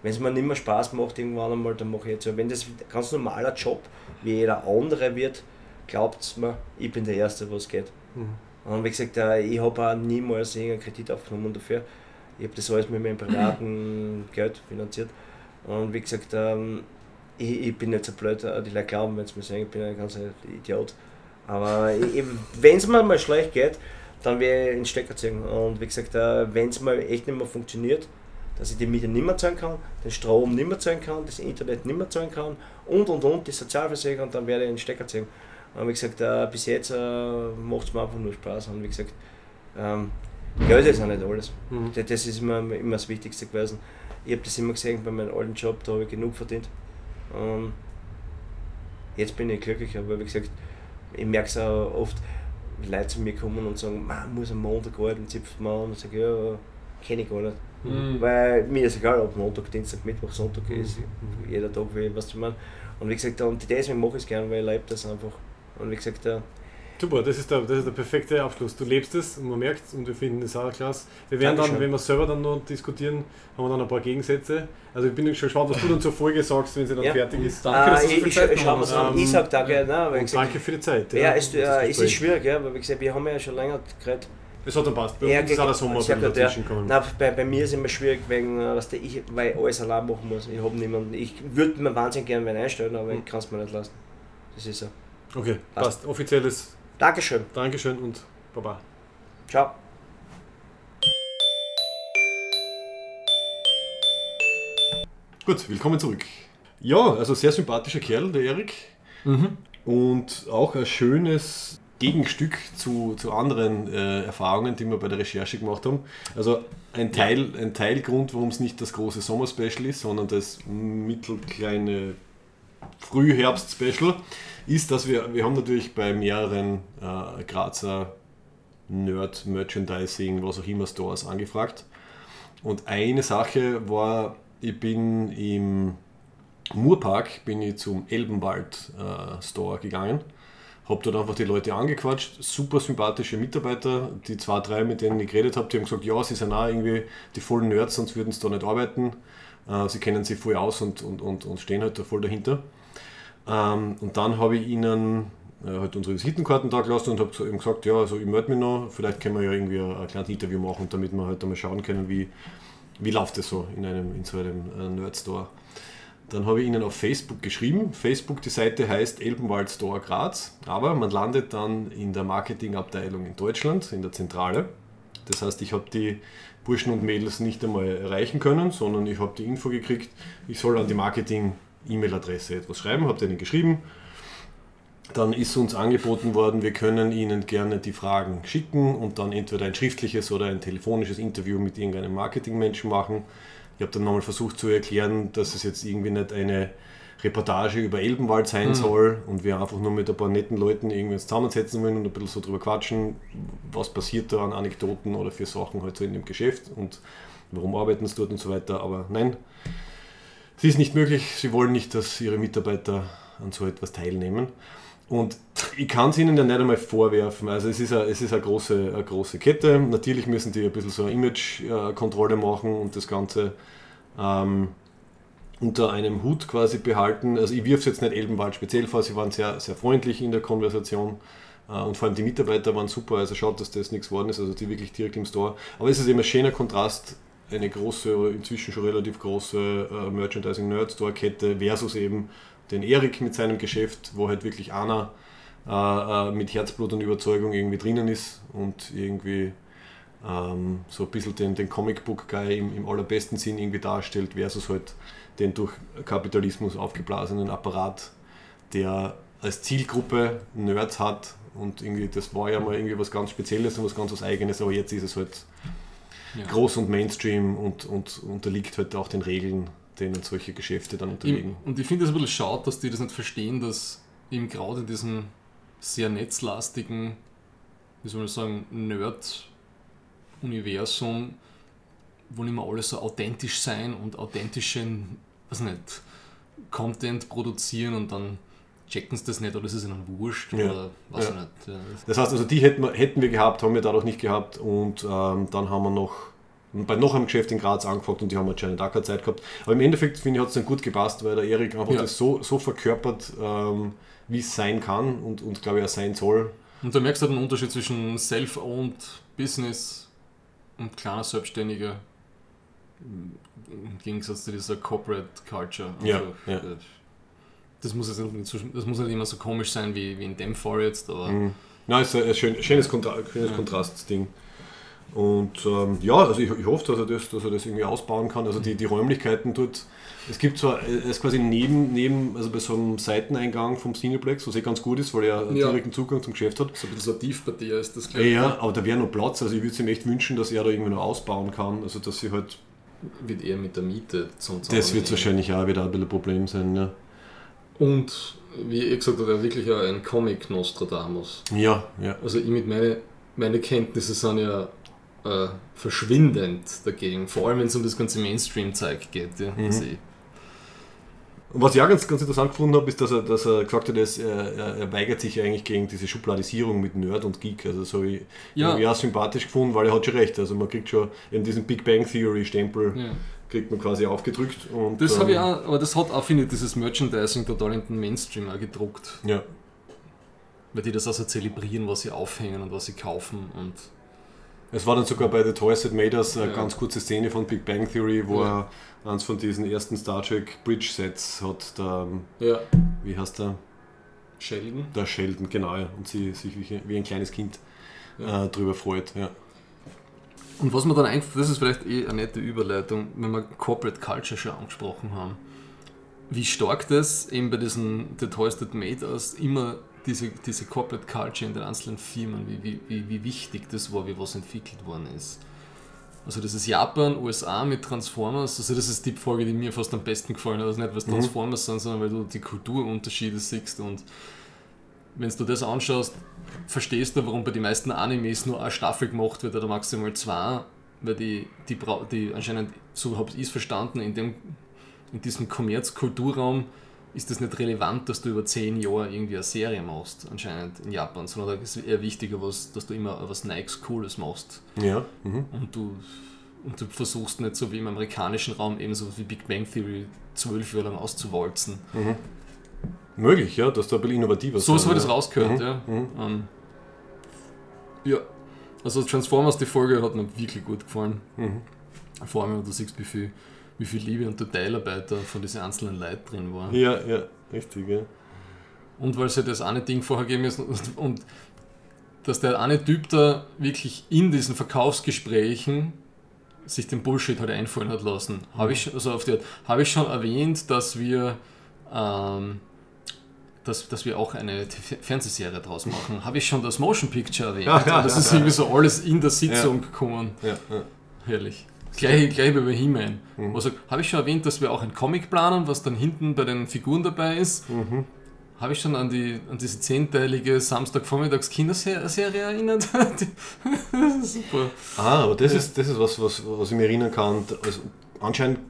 wenn es mir nicht mehr Spaß macht, irgendwann einmal, dann mache ich jetzt so. Wenn das ein ganz normaler Job wie jeder andere wird, glaubt mir, ich bin der Erste, was geht. Und wie gesagt, äh, ich habe auch niemals irgendeinen Kredit aufgenommen dafür. Ich habe das alles mit meinem privaten Geld finanziert. Und wie gesagt, ähm, ich, ich bin nicht so blöd, die Leute glauben, wenn sie mir sagen, ich bin ein ganzer Idiot. Aber wenn es mir mal schlecht geht, dann werde ich in Stecker ziehen. Und wie gesagt, äh, wenn es mal echt nicht mehr funktioniert, dass ich die Miete nicht mehr zahlen kann, den Strom nicht mehr zahlen kann, das Internet nicht mehr zahlen kann und und und, die Sozialversicherung, dann werde ich in Stecker ziehen. Und wie gesagt, äh, bis jetzt äh, macht es mir einfach nur Spaß. Und wie gesagt, ähm, Geld ist auch nicht alles. Mhm. Das- ist immer, immer das Wichtigste gewesen. Ich habe das immer gesehen bei meinem alten Job, da habe ich genug verdient. Und jetzt bin ich glücklicher, weil wie gesagt, ich merke es auch oft, Leute zu mir kommen und sagen, man muss am Montag arbeiten, zipft man an und sage, ja, kenne ich gar nicht. Mhm. Weil mir ist egal, ob Montag, Dienstag, Mittwoch, Sonntag ist, jeder Tag, wie, was du meinst. Und wie gesagt, und deswegen mache ich es gerne, weil ich lebe das einfach. Und wie gesagt, äh, Super, das ist, der, das ist der perfekte Abschluss. Du lebst es und man merkt es und wir finden es auch klasse. Wir werden dann, Dankeschön. wenn wir selber dann noch diskutieren, haben wir dann ein paar Gegensätze. Also ich bin schon gespannt, was du dann zur Folge sagst, wenn sie dann Ja. fertig ist. Danke, dass äh, du so ich, viel ich, Zeit ich hast. Ich sag danke, nein, weil ich Und gesagt, danke für die Zeit. ja, es, das äh, es ist schwierig, ja, weil wie gesagt, wir haben ja schon länger geredet. Es hat dann passt. Bei Ja, uns ist auch der Sommer ja. dazwischen gekommen. Nein, bei, bei mir ist es immer schwierig, wegen, äh, was der ich, weil ich alles allein machen muss. Ich habe niemanden. Ich würde mir wahnsinnig gerne wen einstellen, aber ich kann es mir nicht lassen. Das ist so. Okay, Passt. passt. Offizielles Dankeschön. Dankeschön und Baba. Ciao. Gut, willkommen zurück. Ja, also sehr sympathischer Kerl, der Erik. Und auch ein schönes Gegenstück zu, zu anderen äh, Erfahrungen, die wir bei der Recherche gemacht haben. Also ein, Teil, ein Teilgrund, warum es nicht das große Sommer-Special ist, sondern das mittelkleine Frühherbst-Special, ist, dass wir, wir haben natürlich bei mehreren äh, Grazer Nerd-Merchandising, was auch immer Stores angefragt. Und eine Sache war, ich bin im Murpark bin ich zum Elbenwald äh, Store gegangen. Habe dort einfach die Leute angequatscht, super sympathische Mitarbeiter, die zwei, drei, mit denen ich geredet habe, die haben gesagt, ja, sie sind auch irgendwie die vollen Nerds, sonst würden sie da nicht arbeiten. Äh, sie kennen sich voll aus und, und, und, und stehen halt da voll dahinter. Ähm, und dann habe ich ihnen äh, halt unsere Visitenkarten da gelassen und habe eben gesagt, ja, also ich melde mich noch, vielleicht können wir ja irgendwie ein, ein kleines Interview machen, damit wir halt einmal schauen können, wie, wie läuft das so in, einem, in so einem äh, Nerd-Store. Dann habe ich ihnen auf Facebook geschrieben. Facebook, die Seite heißt Elbenwald Store Graz, aber man landet dann in der Marketingabteilung in Deutschland, in der Zentrale. Das heißt, ich habe die Burschen und Mädels nicht einmal erreichen können, sondern ich habe die Info gekriegt, ich soll an die Marketing-E-Mail-Adresse etwas schreiben, habe denen geschrieben. Dann ist uns angeboten worden, wir können Ihnen gerne die Fragen schicken und dann entweder ein schriftliches oder ein telefonisches Interview mit irgendeinem Marketingmenschen machen. Ich habe dann nochmal versucht zu erklären, dass es jetzt irgendwie nicht eine Reportage über Elbenwald sein mhm. soll und wir einfach nur mit ein paar netten Leuten irgendwie zusammensetzen wollen und ein bisschen so drüber quatschen, was passiert da an Anekdoten oder für Sachen halt so in dem Geschäft und warum arbeiten sie dort und so weiter. Aber nein, es ist nicht möglich. Sie wollen nicht, dass ihre Mitarbeiter an so etwas teilnehmen. Und ich kann es ihnen ja nicht einmal vorwerfen. Also es ist eine, es ist eine, große, eine große Kette. Natürlich müssen die ein bisschen so eine Image-Kontrolle machen und das Ganze ähm, unter einem Hut quasi behalten. Also ich wirf es jetzt nicht Elbenwald speziell vor, sie waren sehr, sehr freundlich in der Konversation. Äh, und vor allem die Mitarbeiter waren super, also schaut, dass das nichts geworden ist, also die wirklich direkt im Store. Aber es ist eben ein schöner Kontrast, eine große oder inzwischen schon relativ große äh, Merchandising-Nerd-Store-Kette versus eben den Erik mit seinem Geschäft, wo halt wirklich einer äh, äh, mit Herzblut und Überzeugung irgendwie drinnen ist und irgendwie ähm, so ein bisschen den, den Comicbook-Guy im, im, allerbesten Sinn irgendwie darstellt, versus halt den durch Kapitalismus aufgeblasenen Apparat, der als Zielgruppe Nerds hat und irgendwie, das war ja mal irgendwie was ganz Spezielles und was ganz was Eigenes, aber jetzt ist es halt ja. groß und Mainstream und, und unterliegt halt auch den Regeln denen solche Geschäfte dann unterliegen. Und ich finde es ein bisschen schade, dass die das nicht verstehen, dass eben gerade in diesem sehr netzlastigen, wie soll man sagen, Nerd-Universum, wo nicht mehr alles so authentisch sein und authentischen, was nicht, Content produzieren und dann checken sie das nicht oder ist es ihnen wurscht ja. oder was ja. nicht. Ja. Das heißt also, die hätten wir, hätten wir gehabt, haben wir dadurch nicht gehabt und ähm, dann haben wir noch bei noch einem Geschäft in Graz angefragt und die haben anscheinend auch keine Zeit gehabt. Aber im Endeffekt finde ich, hat es dann gut gepasst, weil der Erik einfach das so, so verkörpert, ähm, wie es sein kann und, und glaube ich auch sein soll. Und da merkst du halt den Unterschied zwischen Self-Owned Business und kleiner Selbstständiger im Gegensatz zu dieser Corporate Culture. Also, ja, ja. Äh, das muss, jetzt nicht, das muss nicht immer so komisch sein wie, wie in dem Fall jetzt, aber. Mhm. Nein, ist ein schön, schönes, Kontra schönes ja. Kontrastding. Und ähm, ja, also ich, ich, hoffe, dass er, das, dass er das irgendwie ausbauen kann. Also die, die Räumlichkeiten dort. Es gibt zwar, es ist quasi neben, neben, also bei so einem Seiteneingang vom Cineplex, was eh ganz gut ist, weil er ja. direkten Zugang zum Geschäft hat. So ein bisschen so Tiefpartie ist das, glaube ich. Ja, aber da wäre noch Platz. Also ich würde es ihm echt wünschen, dass er da irgendwie noch ausbauen kann. Also dass sie halt. Wird eher mit der Miete zum Das wird wahrscheinlich auch wieder ein bisschen ein Problem sein, ja. Und wie ich gesagt habe, wirklich ein Comic Nostradamus. Ja, ja. Also ich mit meine, meine Kenntnisse sind ja äh, verschwindend dagegen, vor allem wenn es um das ganze Mainstream-Zeug geht. Ja. Mhm. Also was ich auch ganz, ganz interessant gefunden habe, ist, dass er, dass er gesagt hat, dass er, er, weigert sich eigentlich gegen diese Schubladisierung mit Nerd und Geek. Also das habe ich ja. auch sympathisch gefunden, weil er hat schon recht. Also man kriegt schon eben diesen Big Bang Theory Stempel ja. Kriegt man quasi aufgedrückt. Und, das ähm, habe ich auch, aber das hat auch, finde ich, dieses Merchandising total in den Mainstream auch gedruckt. Ja. Weil die das also zelebrieren, was sie aufhängen und was sie kaufen und es war dann sogar bei The Toys That Made Us eine ja. ganz kurze Szene von Big Bang Theory, wo ja. er eins von diesen ersten Star Trek Bridge Sets hat. Der, ja. Wie heißt der? Sheldon. Der Sheldon, genau. Ja. Und sie sich wie ein kleines Kind äh, drüber freut. Ja. Und was man dann einfach, das ist vielleicht eh eine nette Überleitung, wenn wir Corporate Culture schon angesprochen haben, wie stark das eben bei diesen The Toys That Made Us immer diese, diese Corporate Culture in den einzelnen Firmen, wie, wie, wie wichtig das war, wie was entwickelt worden ist. Also das ist Japan, USA mit Transformers, also das ist die Folge, die mir fast am besten gefallen hat. Also nicht, was mhm. Transformers mhm. sind, sondern weil du die Kulturunterschiede siehst und wenn du das anschaust, verstehst du, warum bei den meisten Animes nur eine Staffel gemacht wird oder maximal zwei, weil die, die, die anscheinend, so habe ich es verstanden, in, dem, in diesem Kommerz-Kulturraum ist das nicht relevant, dass du über zehn Jahre irgendwie eine Serie machst, anscheinend in Japan, sondern da ist eher wichtiger, was, dass du immer was Nikes Cooles machst. Ja. Mhm. Und, du, und du versuchst nicht so wie im amerikanischen Raum eben so wie Big Bang Theory zwölf Jahre lang auszuwalzen. Mhm. Möglich, ja, dass da ein bisschen innovativer So ich das ja. rausgehört, Mhm, ja. mhm. Ähm, ja. Also Transformers, die Folge hat mir wirklich gut gefallen. Mhm. Vor allem, wenn du siehst, wie viel, wie viel Liebe und Detailarbeit da von diesen einzelnen Leuten drin war. Ja, ja, richtig, ja. Und weil sie das eine Ding vorher geben müssen und, und dass der eine Typ da wirklich in diesen Verkaufsgesprächen sich den Bullshit halt einfallen hat lassen. Habe ich, also auf habe ich schon erwähnt, dass wir, ähm, dass, dass wir auch eine Fernsehserie draus machen. Habe ich schon das Motion Picture erwähnt? Ja, ja, das ja, ist irgendwie so alles in der Sitzung gekommen. Herrlich. Gleich, gleich wie bei He-Man. Mhm. Sagt, habe ich schon erwähnt, dass wir auch ein Comic planen, was dann hinten bei den Figuren dabei ist? Mhm. Habe ich schon an, die, an diese zehnteilige Samstagvormittags Kinderserie erinnert? Super. Ah, aber das, ist, das ist was, was, was ich mir erinnern kann. Also anscheinend ein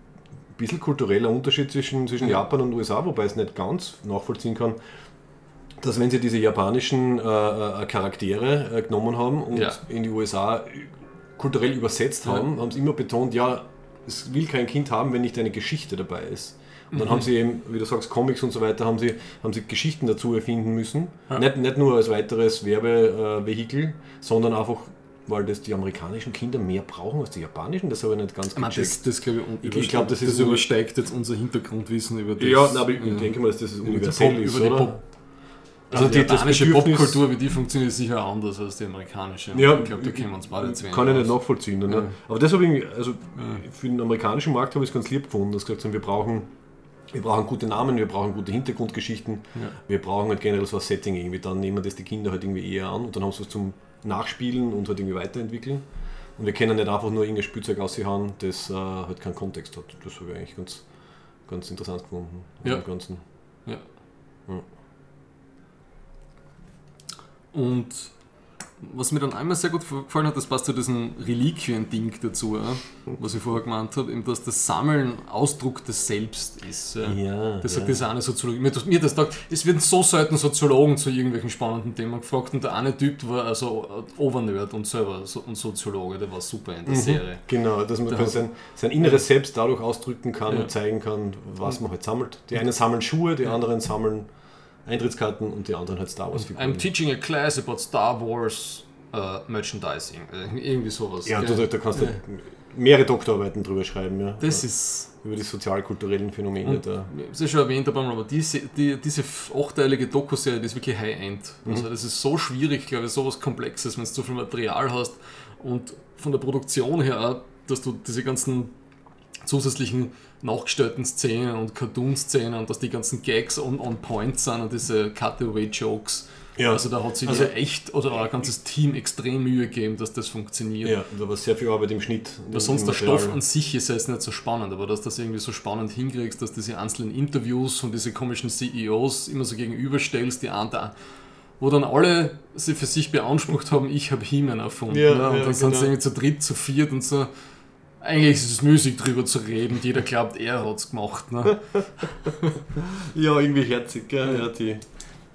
bisschen kultureller Unterschied zwischen, zwischen Ja. Japan und USA, wobei ich es nicht ganz nachvollziehen kann, dass wenn sie diese japanischen äh, äh, Charaktere äh, genommen haben und Ja. in die USA kulturell übersetzt Ja. haben, haben sie immer betont, ja, es will kein Kind haben, wenn nicht eine Geschichte dabei ist. Und dann Mhm. haben sie eben, wie du sagst, Comics und so weiter, haben sie, haben sie Geschichten dazu erfinden müssen. Ja. Nicht, nicht nur als weiteres Werbevehikel, sondern einfach, weil das die amerikanischen Kinder mehr brauchen als die japanischen. Das habe ich nicht ganz Ich, meine, gecheckt. das, das glaube ich, Ich- ich glaub, das das übersteigt jetzt unser Hintergrundwissen über das. ja, na, aber ich ja. denke mal, dass das Über universell die ist, über die oder? Pop- Also Also die die- japanische Popkultur, wie die funktioniert, ist sicher anders als die amerikanische. Ja, ich glaube, da kennen wir uns beide zwei. Kann ich nicht nachvollziehen. Ne? Ja. Aber das habe ich, also für den amerikanischen Markt habe ich es ganz lieb gefunden, dass gesagt haben, wir brauchen, wir brauchen gute Namen, wir brauchen gute Hintergrundgeschichten, Ja. wir brauchen halt generell so ein Setting irgendwie. Dann nehmen das die Kinder halt irgendwie eher an und dann haben sie es zum Nachspielen und halt irgendwie weiterentwickeln. Und wir können nicht einfach nur irgendein Spielzeug aushauen, das äh, halt keinen Kontext hat. Das habe ich eigentlich ganz, ganz interessant gefunden. Ja. Im Ganzen. Ja. Ja. Und was mir dann einmal sehr gut gefallen hat, das passt zu diesem Reliquien-Ding dazu, ja, was ich vorher gemeint habe, eben, dass das Sammeln Ausdruck des Selbst ist. Ja. Ja, Das ja. sagt dieser eine Soziologe. Mir, mir das sagt, es werden so selten Soziologen zu irgendwelchen spannenden Themen gefragt und der eine Typ war also Overnerd und selber so, und Soziologe, der war super in der Serie. Genau, dass man hat- sein, sein inneres Selbst dadurch ausdrücken kann Ja. und zeigen kann, was man halt sammelt. Die einen sammeln Schuhe, die anderen sammeln Eintrittskarten und die anderen halt Star Wars I'm Figuren. teaching a class about Star Wars uh, merchandising. Äh, Irgendwie sowas. Ja, du, da kannst du mehrere Doktorarbeiten drüber schreiben, ja. Das ist über die sozialkulturellen Phänomene Und da. Ich habe ja schon erwähnt, aber diese, die, diese achteilige Doku-Serie, die ist wirklich High-End. Also das ist so schwierig, glaube ich, sowas Komplexes, wenn du so viel Material hast und von der Produktion her, dass du diese ganzen zusätzlichen nachgestellten Szenen und Cartoon-Szenen und dass die ganzen Gags on, on point sind und diese Cutaway-Jokes. Ja. Also da hat sich Also- echt oder auch ein ganzes Team extrem Mühe gegeben, dass das funktioniert. Ja, da war sehr viel Arbeit im Schnitt. Weil sonst der Stoff an sich ist ja jetzt nicht so spannend, aber dass du das irgendwie so spannend hinkriegst, dass diese einzelnen Interviews von diesen komischen CEOs immer so gegenüberstellst, die einen, der, wo dann alle sie für sich beansprucht haben, ich habe He-Man erfunden. Ja, ne? Und ja, dann sind sie genau. irgendwie zu dritt, zu viert und so. Eigentlich ist es müßig drüber zu reden, jeder glaubt, er hat es gemacht. Ne? Ja, irgendwie herzig, gell? Ja, die,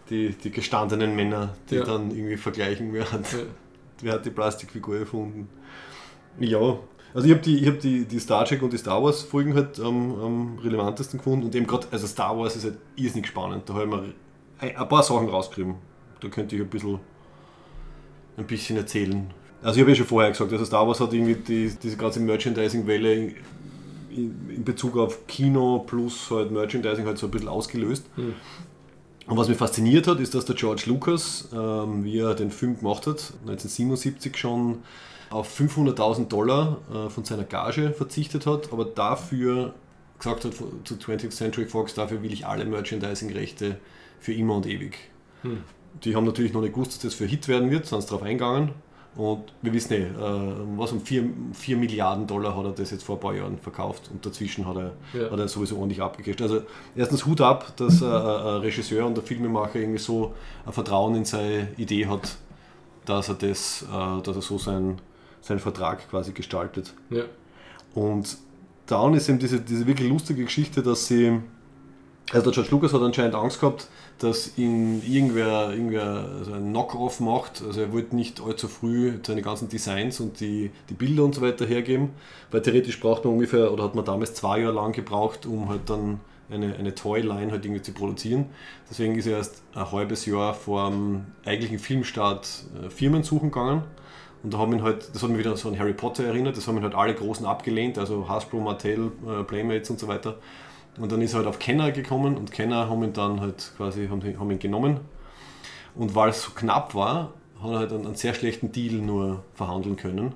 die, die gestandenen Männer, die Ja. dann irgendwie vergleichen, wer hat, Ja. wer hat die Plastikfigur erfunden. Ja, also ich habe die, ich hab die, die Star Trek und die Star Wars Folgen halt am, am relevantesten gefunden und eben gerade, also Star Wars ist halt irrsinnig spannend, da habe ich mir ein, ein paar Sachen rausgeschrieben. Da könnte ich ein bisschen, ein bisschen erzählen. Also ich habe ja schon vorher gesagt, also Star Wars hat irgendwie die, diese ganze Merchandising-Welle in, in Bezug auf Kino plus halt Merchandising halt so ein bisschen ausgelöst. Und was mich fasziniert hat, ist, dass der George Lucas, ähm, wie er den Film gemacht hat, 1977 schon auf 500.000 Dollar äh, von seiner Gage verzichtet hat, aber dafür gesagt hat zu 20th Century Fox, dafür will ich alle Merchandising-Rechte für immer und ewig. Die haben natürlich noch nicht gewusst, dass das für Hit werden wird, sind darauf eingegangen. Und wir wissen eh, äh, was um 4, 4 Milliarden Dollar hat er das jetzt vor ein paar Jahren verkauft und dazwischen hat er, Ja. hat er sowieso ordentlich abgecasht. Also erstens Hut ab, dass äh, ein Regisseur und der Filmemacher irgendwie so ein Vertrauen in seine Idee hat, dass er das, äh, dass er so seinen, seinen Vertrag quasi gestaltet. Ja. Und dann ist eben diese, diese wirklich lustige Geschichte, dass sie, also der George Lucas hat anscheinend Angst gehabt, dass ihn irgendwer, irgendwer also ein Knock-off macht. Also er wollte nicht allzu früh seine ganzen Designs und die, die Bilder und so weiter hergeben, weil theoretisch braucht man ungefähr, oder hat man damals zwei Jahre lang gebraucht, um halt dann eine, eine Toy-Line halt irgendwie zu produzieren. Deswegen ist er erst ein halbes Jahr vor dem eigentlichen Filmstart äh, Firmen suchen gegangen. Und da haben ihn halt, das hat mich wieder so an Harry Potter erinnert, das haben ihn halt alle Großen abgelehnt, also Hasbro, Mattel, äh, Playmates und so weiter. Und dann ist er halt auf Kenner gekommen und Kenner haben ihn dann halt quasi haben, haben ihn genommen. Und weil es so knapp war, hat er halt einen, einen sehr schlechten Deal nur verhandeln können.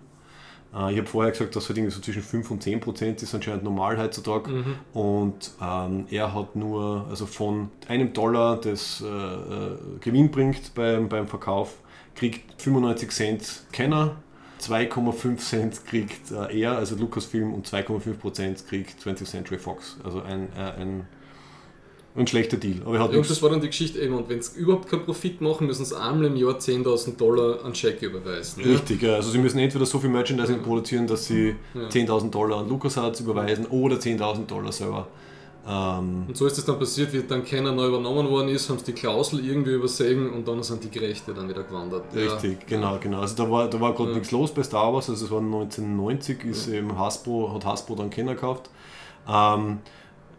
Äh, ich habe vorher gesagt, dass halt irgendwie so zwischen 5 und 10 Prozent ist anscheinend normal heutzutage. Mhm. Und ähm, er hat nur, also von einem Dollar, das äh, äh, Gewinn bringt beim, beim Verkauf, kriegt 95 Cent Kenner, 2,5 Cent kriegt äh, er, also Lucasfilm, und 2,5 Prozent kriegt 20th Century Fox. Also ein, äh, ein, ein schlechter Deal. Aber er hat Ja, das war dann die Geschichte eben. Und wenn sie überhaupt keinen Profit machen, müssen sie einmal im Jahr 10.000 Dollar an Scheck überweisen. Richtig, ja. also sie müssen entweder so viel Merchandising Ja. produzieren, dass sie Ja. 10.000 Dollar an LucasArts überweisen oder 10.000 Dollar selber. Ähm, Und so ist es dann passiert, wie dann keiner neu übernommen worden ist, haben sie die Klausel irgendwie übersehen und dann sind die Gerechte dann wieder gewandert. Richtig, genau, genau. Also da war, da war gerade Ja. nichts los bei Star Wars, also es war 1990, ist eben Hasbro, hat Hasbro dann Kenner gekauft. Ähm,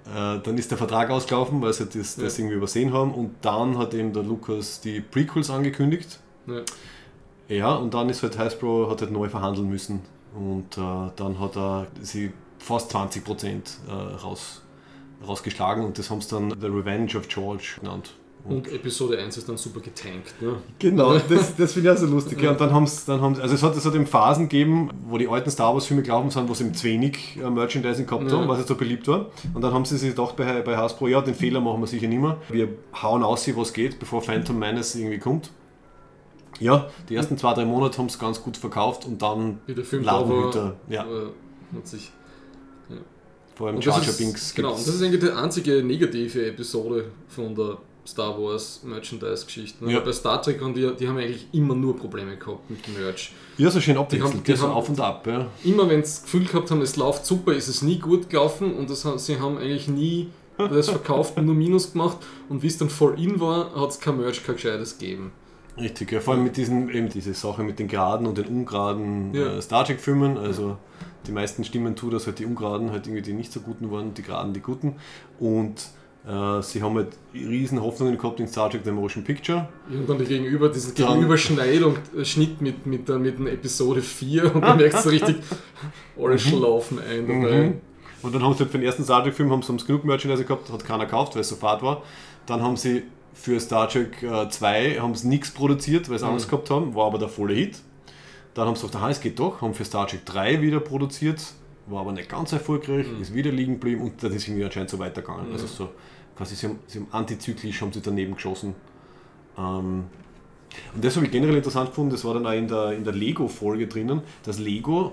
äh, dann ist der Vertrag ausgelaufen, weil sie das, das Ja. irgendwie übersehen haben und dann hat eben der Lucas die Prequels angekündigt. Ja. Ja. Ja, und dann ist halt Hasbro hat halt neu verhandeln müssen und äh, dann hat er sie fast 20% äh, raus, rausgeschlagen und das haben sie dann The Revenge of George genannt. Und Episode 1 ist dann super getankt. Ne? Genau, das, das finde ich auch so lustig. Ja, und dann haben sie, dann haben sie, also es hat, es hat eben Phasen gegeben, wo die alten Star Wars Filme glauben sind, wo sie eben zu wenig äh, Merchandising gehabt Ja. haben, was jetzt so beliebt war. Und dann haben sie sich gedacht bei, bei Hasbro, ja, den Fehler machen wir sicher nicht mehr. Wir hauen aus, was geht, bevor Phantom Menace irgendwie kommt. Ja, die ersten zwei, drei Monate haben sie ganz gut verkauft und dann Wie der Film war. Ja, äh, hat sich vor allem Und ist, Binks. genau, und das ist eigentlich die einzige negative Episode von der Star Wars Merchandise-Geschichte. Ne? Ja. Bei Star Trek haben die, die haben eigentlich immer nur Probleme gehabt mit dem Merch. ja, so schön Die abwechselnd, haben- die gell, so haben- auf und ab. Ja. Immer wenn sie das Gefühl gehabt haben, es läuft super, ist es nie gut gelaufen und das, haben- sie haben eigentlich nie das verkauft und nur Minus gemacht und wie es dann voll in war, hat es kein Merch, kein gescheites gegeben. Richtig, ja, vor allem mit diesen, eben diese Sache mit den geraden und den ungeraden Ja. äh, Star Trek-Filmen. Also die meisten Stimmen tun, dass halt die ungeraden halt irgendwie die nicht so guten waren, die geraden die guten. Und äh, sie haben halt riesen Hoffnungen gehabt in Star Trek The Motion Picture. Irgendwann die Gegenüber, diese Dann- Gegenüberschneidung, äh, Schnitt mit, mit, der, mit der Episode 4 und dann merkst du richtig, alle schlafen ein dabei. Mhm. Und dann haben sie halt für den ersten Star Trek-Film haben sie genug Merchandise gehabt, hat keiner gekauft, weil es so fad war. Dann haben sie für Star Trek äh, 2 haben sie nichts produziert, weil sie Mhm. Angst gehabt haben, war aber der volle Hit. Dann haben sie gedacht, aha, es geht doch, haben für Star Trek 3 wieder produziert, war aber nicht ganz erfolgreich, ist wieder liegen geblieben und dann ist irgendwie anscheinend so weitergegangen. Mhm. Also so quasi sie haben, sie haben antizyklisch haben sie daneben geschossen. Ähm, und das habe ich generell interessant gefunden, das war dann auch in der, in der Lego-Folge drinnen, dass Lego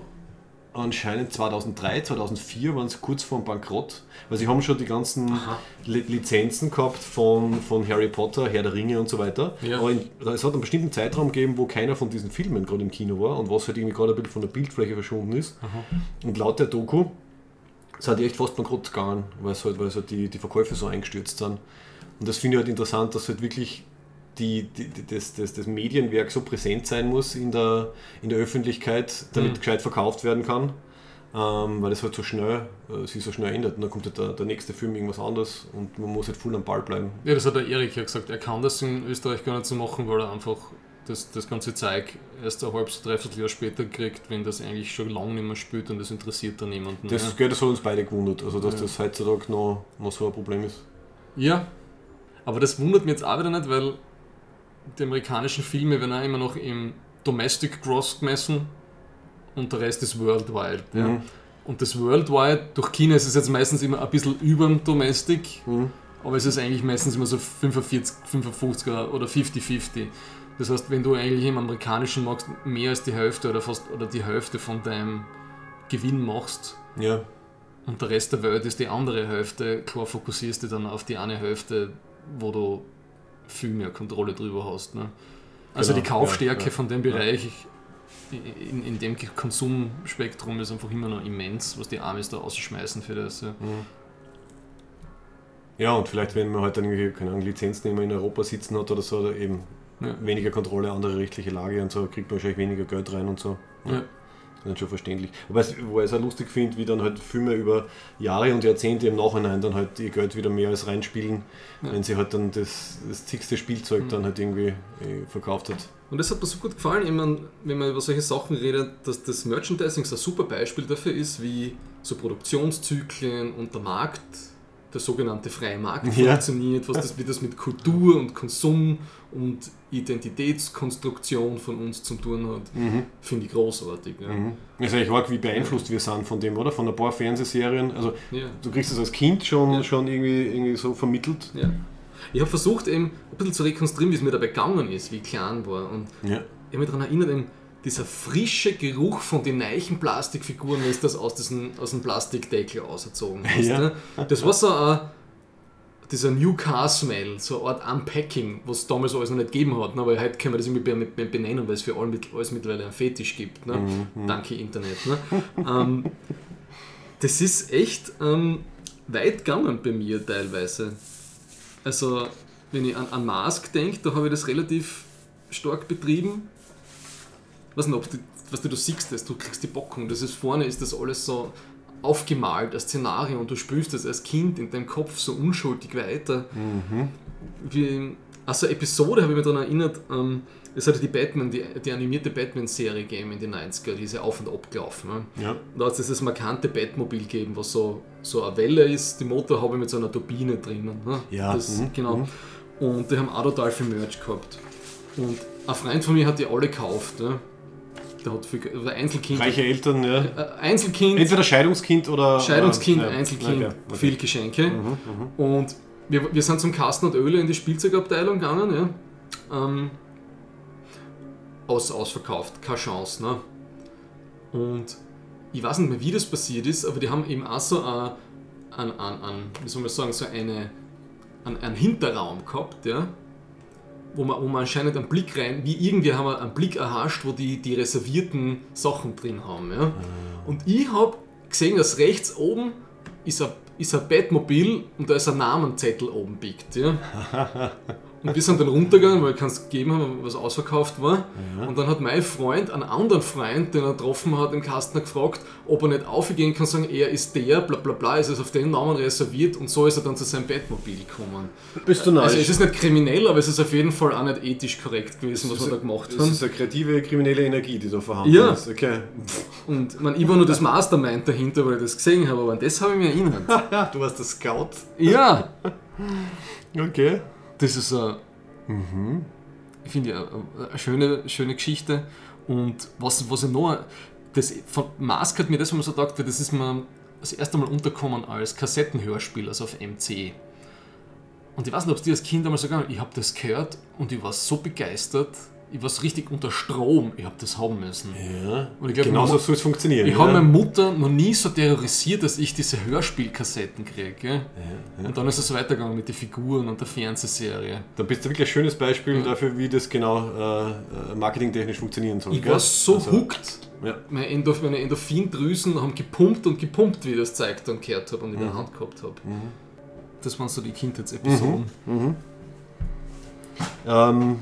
anscheinend 2003, 2004 waren sie kurz vor dem Bankrott, weil sie haben schon die ganzen Li Lizenzen gehabt von, von Harry Potter, Herr der Ringe und so weiter. Ja. Aber in, es hat einen bestimmten Zeitraum gegeben, wo keiner von diesen Filmen gerade im Kino war und was halt irgendwie gerade ein bisschen von der Bildfläche verschwunden ist. Und laut der Doku sind die echt fast bankrott gegangen, weil es halt, weil es halt die, die Verkäufe so eingestürzt sind. Und das finde ich halt interessant, dass halt wirklich die, die, das, das, das Medienwerk so präsent sein muss in der, in der Öffentlichkeit, damit Mhm. gescheit verkauft werden kann. Ähm, weil es halt so schnell, äh, sich so schnell ändert. Und dann kommt halt der, der nächste Film irgendwas anderes und man muss halt voll am Ball bleiben. Ja, das hat der Erik ja gesagt. Er kann das in Österreich gar nicht so machen, weil er einfach das, das ganze Zeug erst ein halbes, dreiviertel Jahr später kriegt, wenn das eigentlich schon lange nicht mehr spielt und das interessiert dann niemanden. Das, gell, das hat uns beide gewundert, also dass Ja. das heutzutage noch, noch so ein Problem ist. Ja, aber das wundert mich jetzt auch wieder nicht, weil die amerikanischen Filme werden auch immer noch im Domestic Gross gemessen und der Rest ist Worldwide. Ja. Mhm. Und das Worldwide, durch China ist es jetzt meistens immer ein bisschen über dem Domestic, Mhm. aber es ist eigentlich meistens immer so 45, 55 oder 50-50. Das heißt, wenn du eigentlich im amerikanischen Markt mehr als die Hälfte oder fast oder die Hälfte von deinem Gewinn machst, Ja, und der Rest der Welt ist die andere Hälfte. Klar fokussierst du dann auf die eine Hälfte, wo du viel mehr Kontrolle drüber hast. Ne? Also Genau, die Kaufstärke ja, ja. von dem Bereich in, in dem Konsumspektrum ist einfach immer noch immens, was die Amis da ausschmeißen für das. Ja. ja und vielleicht, wenn man halt dann irgendwie, keine Ahnung, Lizenznehmer in Europa sitzen hat oder so, oder eben Ja. weniger Kontrolle, andere rechtliche Lage und so, kriegt man wahrscheinlich weniger Geld rein und so. Ja. Ist schon verständlich. Aber es, wo ich es auch lustig finde, wie dann halt Filme über Jahre und Jahrzehnte im Nachhinein dann halt ihr Geld wieder mehr als reinspielen, Ja. wenn sie halt dann das, das zigste Spielzeug Mhm. dann halt irgendwie äh, verkauft hat. Und das hat mir so gut gefallen, ich mein, wenn man über solche Sachen redet, dass das Merchandising so ein super Beispiel dafür ist, wie so Produktionszyklen und der Markt, der sogenannte freie Markt Ja. funktioniert, was das, wie das mit Kultur und Konsum und Identitätskonstruktion von uns zu tun hat, finde ich großartig. Ja. Mhm. Das ist eigentlich arg, wie beeinflusst wir sind von dem, oder? Von ein paar Fernsehserien. Also Ja. du kriegst es als Kind schon, Ja. schon irgendwie, irgendwie so vermittelt. Ich habe versucht, eben ein bisschen zu rekonstruieren, wie es mir dabei gegangen ist, wie ich klein war. Und ich habe mich daran erinnert, eben, dieser frische Geruch von den neichen Plastikfiguren, du das aus, diesen, aus dem Plastikdeckel ausgezogen hast. Ja. Ne? Das war so ein, dieser New Car Smell, so eine Art Unpacking, was es damals alles noch nicht gegeben hat. Ne? Aber heute können wir das irgendwie be- be- benennen, weil es für alle alles mittlerweile einen Fetisch gibt. Ne? Danke Internet. Ne? ähm, das ist echt ähm, weit gegangen bei mir teilweise. Also, wenn ich an, an Mask denke, da habe ich das relativ stark betrieben. Weiß nicht, ob du, was du, du siehst, das, du kriegst die Bockung. Das ist vorne, ist das alles so aufgemalt, als Szenario und du spürst das als Kind in deinem Kopf so unschuldig weiter. Wie, also Episode habe ich mich daran erinnert, ähm, es hatte die Batman, die, die animierte Batman-Serie gegeben in den 90er, die ist ja auf und ab gelaufen. Ne? Ja. Da hat es dieses markante Batmobil gegeben, was so, so eine Welle ist, die Motorhaube mit so einer Turbine drinnen. Ne? Ja, Das, mhm, genau. mhm. Und die haben auch total viel Merch gehabt. Und ein Freund von mir hat die alle gekauft. Ne? Der hat viel, oder Einzelkind. Reiche Eltern, ja. Äh, Einzelkind, Entweder Scheidungskind oder. Scheidungskind, äh. Einzelkind, Okay, okay. viel Geschenke. Und wir, wir sind zum Kasten und Öle in die Spielzeugabteilung gegangen. Ja? Ähm, aus, ausverkauft, keine Chance. Ne? Und ich weiß nicht mehr, wie das passiert ist, aber die haben eben auch so ein, ein, ein, ein wie soll man sagen, so eine, ein, ein Hinterraum gehabt, ja? Wo, man, wo man anscheinend einen Blick rein, wie irgendwie haben wir einen Blick erhascht, wo die, die reservierten Sachen drin haben. Ja? Und ich habe gesehen, dass rechts oben ist ein, ist ein Batmobil und da ist ein Namenzettel oben biegt. Ja? Und wir sind dann runtergegangen, weil keins gegeben haben, was ausverkauft war. Und dann hat mein Freund einen anderen Freund, den er getroffen hat, im Kasten gefragt, ob er nicht aufgehen kann, sagen, er ist der, bla bla bla, ist es auf den Namen reserviert und so ist er dann zu seinem Batmobil gekommen. Bist du Also narrisch? es ist nicht kriminell, aber es ist auf jeden Fall auch nicht ethisch korrekt gewesen, was wir da gemacht Das haben. ist eine kreative kriminelle Energie, die da vorhanden Ja. ist. Okay. Und man, ich war nur das Mastermind dahinter, weil ich das gesehen habe, aber an das habe ich mich erinnert. Ja, du warst der Scout. Ja, Okay. Das ist eine, ich finde eine, eine schöne, schöne Geschichte. Und was, was ich noch, das, von Mask hat mir das, wenn man so gedacht, weil das ist mir das erste Mal unterkommen als Kassettenhörspiel, also auf MC. Und ich weiß nicht, ob es dir als Kind einmal so gegangen ich habe das gehört und ich war so begeistert, ich war richtig unter Strom, ich habe das haben müssen. Ja. Und ich glaube, Genau so meine, soll es funktionieren. ich ja. habe meine Mutter noch nie so terrorisiert, dass ich diese Hörspielkassetten kriege. gell? Und dann ist es weitergegangen mit den Figuren und der Fernsehserie. Da bist du wirklich ein schönes Beispiel dafür, wie das genau äh, äh, marketingtechnisch funktionieren soll. Ich gell? war so Also, hooked. Ja. Meine, Endorph meine Endorphindrüsen haben gepumpt und gepumpt, wie ich das Zeug dann gehört habe und in der Hand gehabt habe. Das waren so die Kindheitsepisoden. Ähm,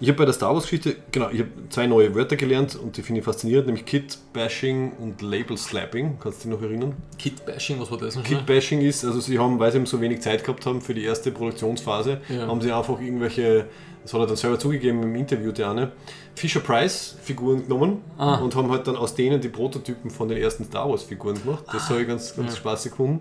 ich habe bei der Star Wars Geschichte, genau, ich habe zwei neue Wörter gelernt und die finde ich faszinierend, nämlich Kit-Bashing und Label-Slapping. Kannst du dich noch erinnern? Kid-Bashing, was war das? Kit-Bashing ist, also sie haben, weil sie eben so wenig Zeit gehabt haben für die erste Produktionsphase, Ja. haben sie einfach irgendwelche, das hat er dann selber zugegeben im Interview, der eine, Fisher-Price-Figuren genommen Ah. und haben halt dann aus denen die Prototypen von den ersten Star Wars-Figuren gemacht. Das habe ich ganz, ganz Ja. spaßig gefunden.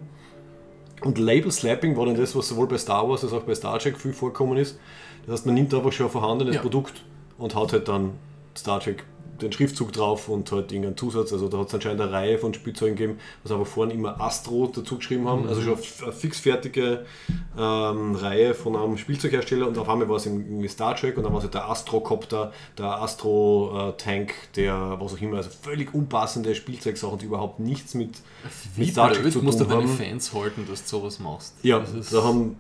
Und Label Slapping war dann das, was sowohl bei Star Wars als auch bei Star Trek viel vorkommen ist. Das heißt, man nimmt einfach schon ein vorhandenes Ja. Produkt und haut halt dann Star Trek den Schriftzug drauf und halt irgendeinen Zusatz. Also da hat es anscheinend eine Reihe von Spielzeugen gegeben, was aber vorne immer Astro dazu geschrieben haben. Also schon eine fixfertige ähm, Reihe von einem Spielzeughersteller und auf einmal war es irgendwie Star Trek und dann war es halt der Astrocopter, der Astro-Tank, der was auch immer. Also völlig unpassende Spielzeugsachen, die überhaupt nichts mit, mit Wie Star Trek zu musst du tun deine haben. Fans halten, dass du sowas machst. Ja, da haben.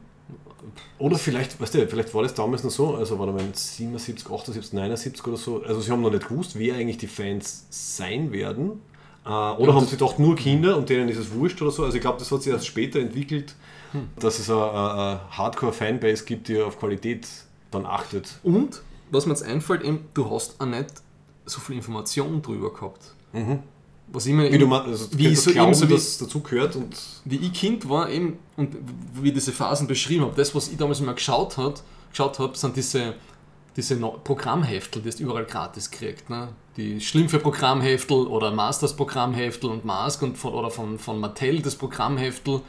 Oder vielleicht, weißt du, vielleicht war das damals noch so, also war da mein 77, 78, 79 oder so. Also sie haben noch nicht gewusst, wer eigentlich die Fans sein werden. Äh, oder haben das- sie gedacht, nur Kinder und denen ist es wurscht oder so. Also ich glaube, das hat sich erst später entwickelt, Hm. dass es eine, Hardcore-Fanbase gibt, die auf Qualität dann achtet. Und, was mir jetzt einfällt, eben, du hast auch nicht so viel Information drüber gehabt. Was ich Mhm. Wie du meinst, also wie das so- Glauben, ebenso wie- das dazu gehört und wie ich Kind war eben und wie ich diese Phasen beschrieben habe, das, was ich damals immer geschaut habe, geschaut habe sind diese, diese Programmheftel, die du überall gratis kriegt. Ne? Die Schlimmfe Programmheftel oder Masters Programmheftel und Mask und von, oder von, von Mattel das Programmheftel.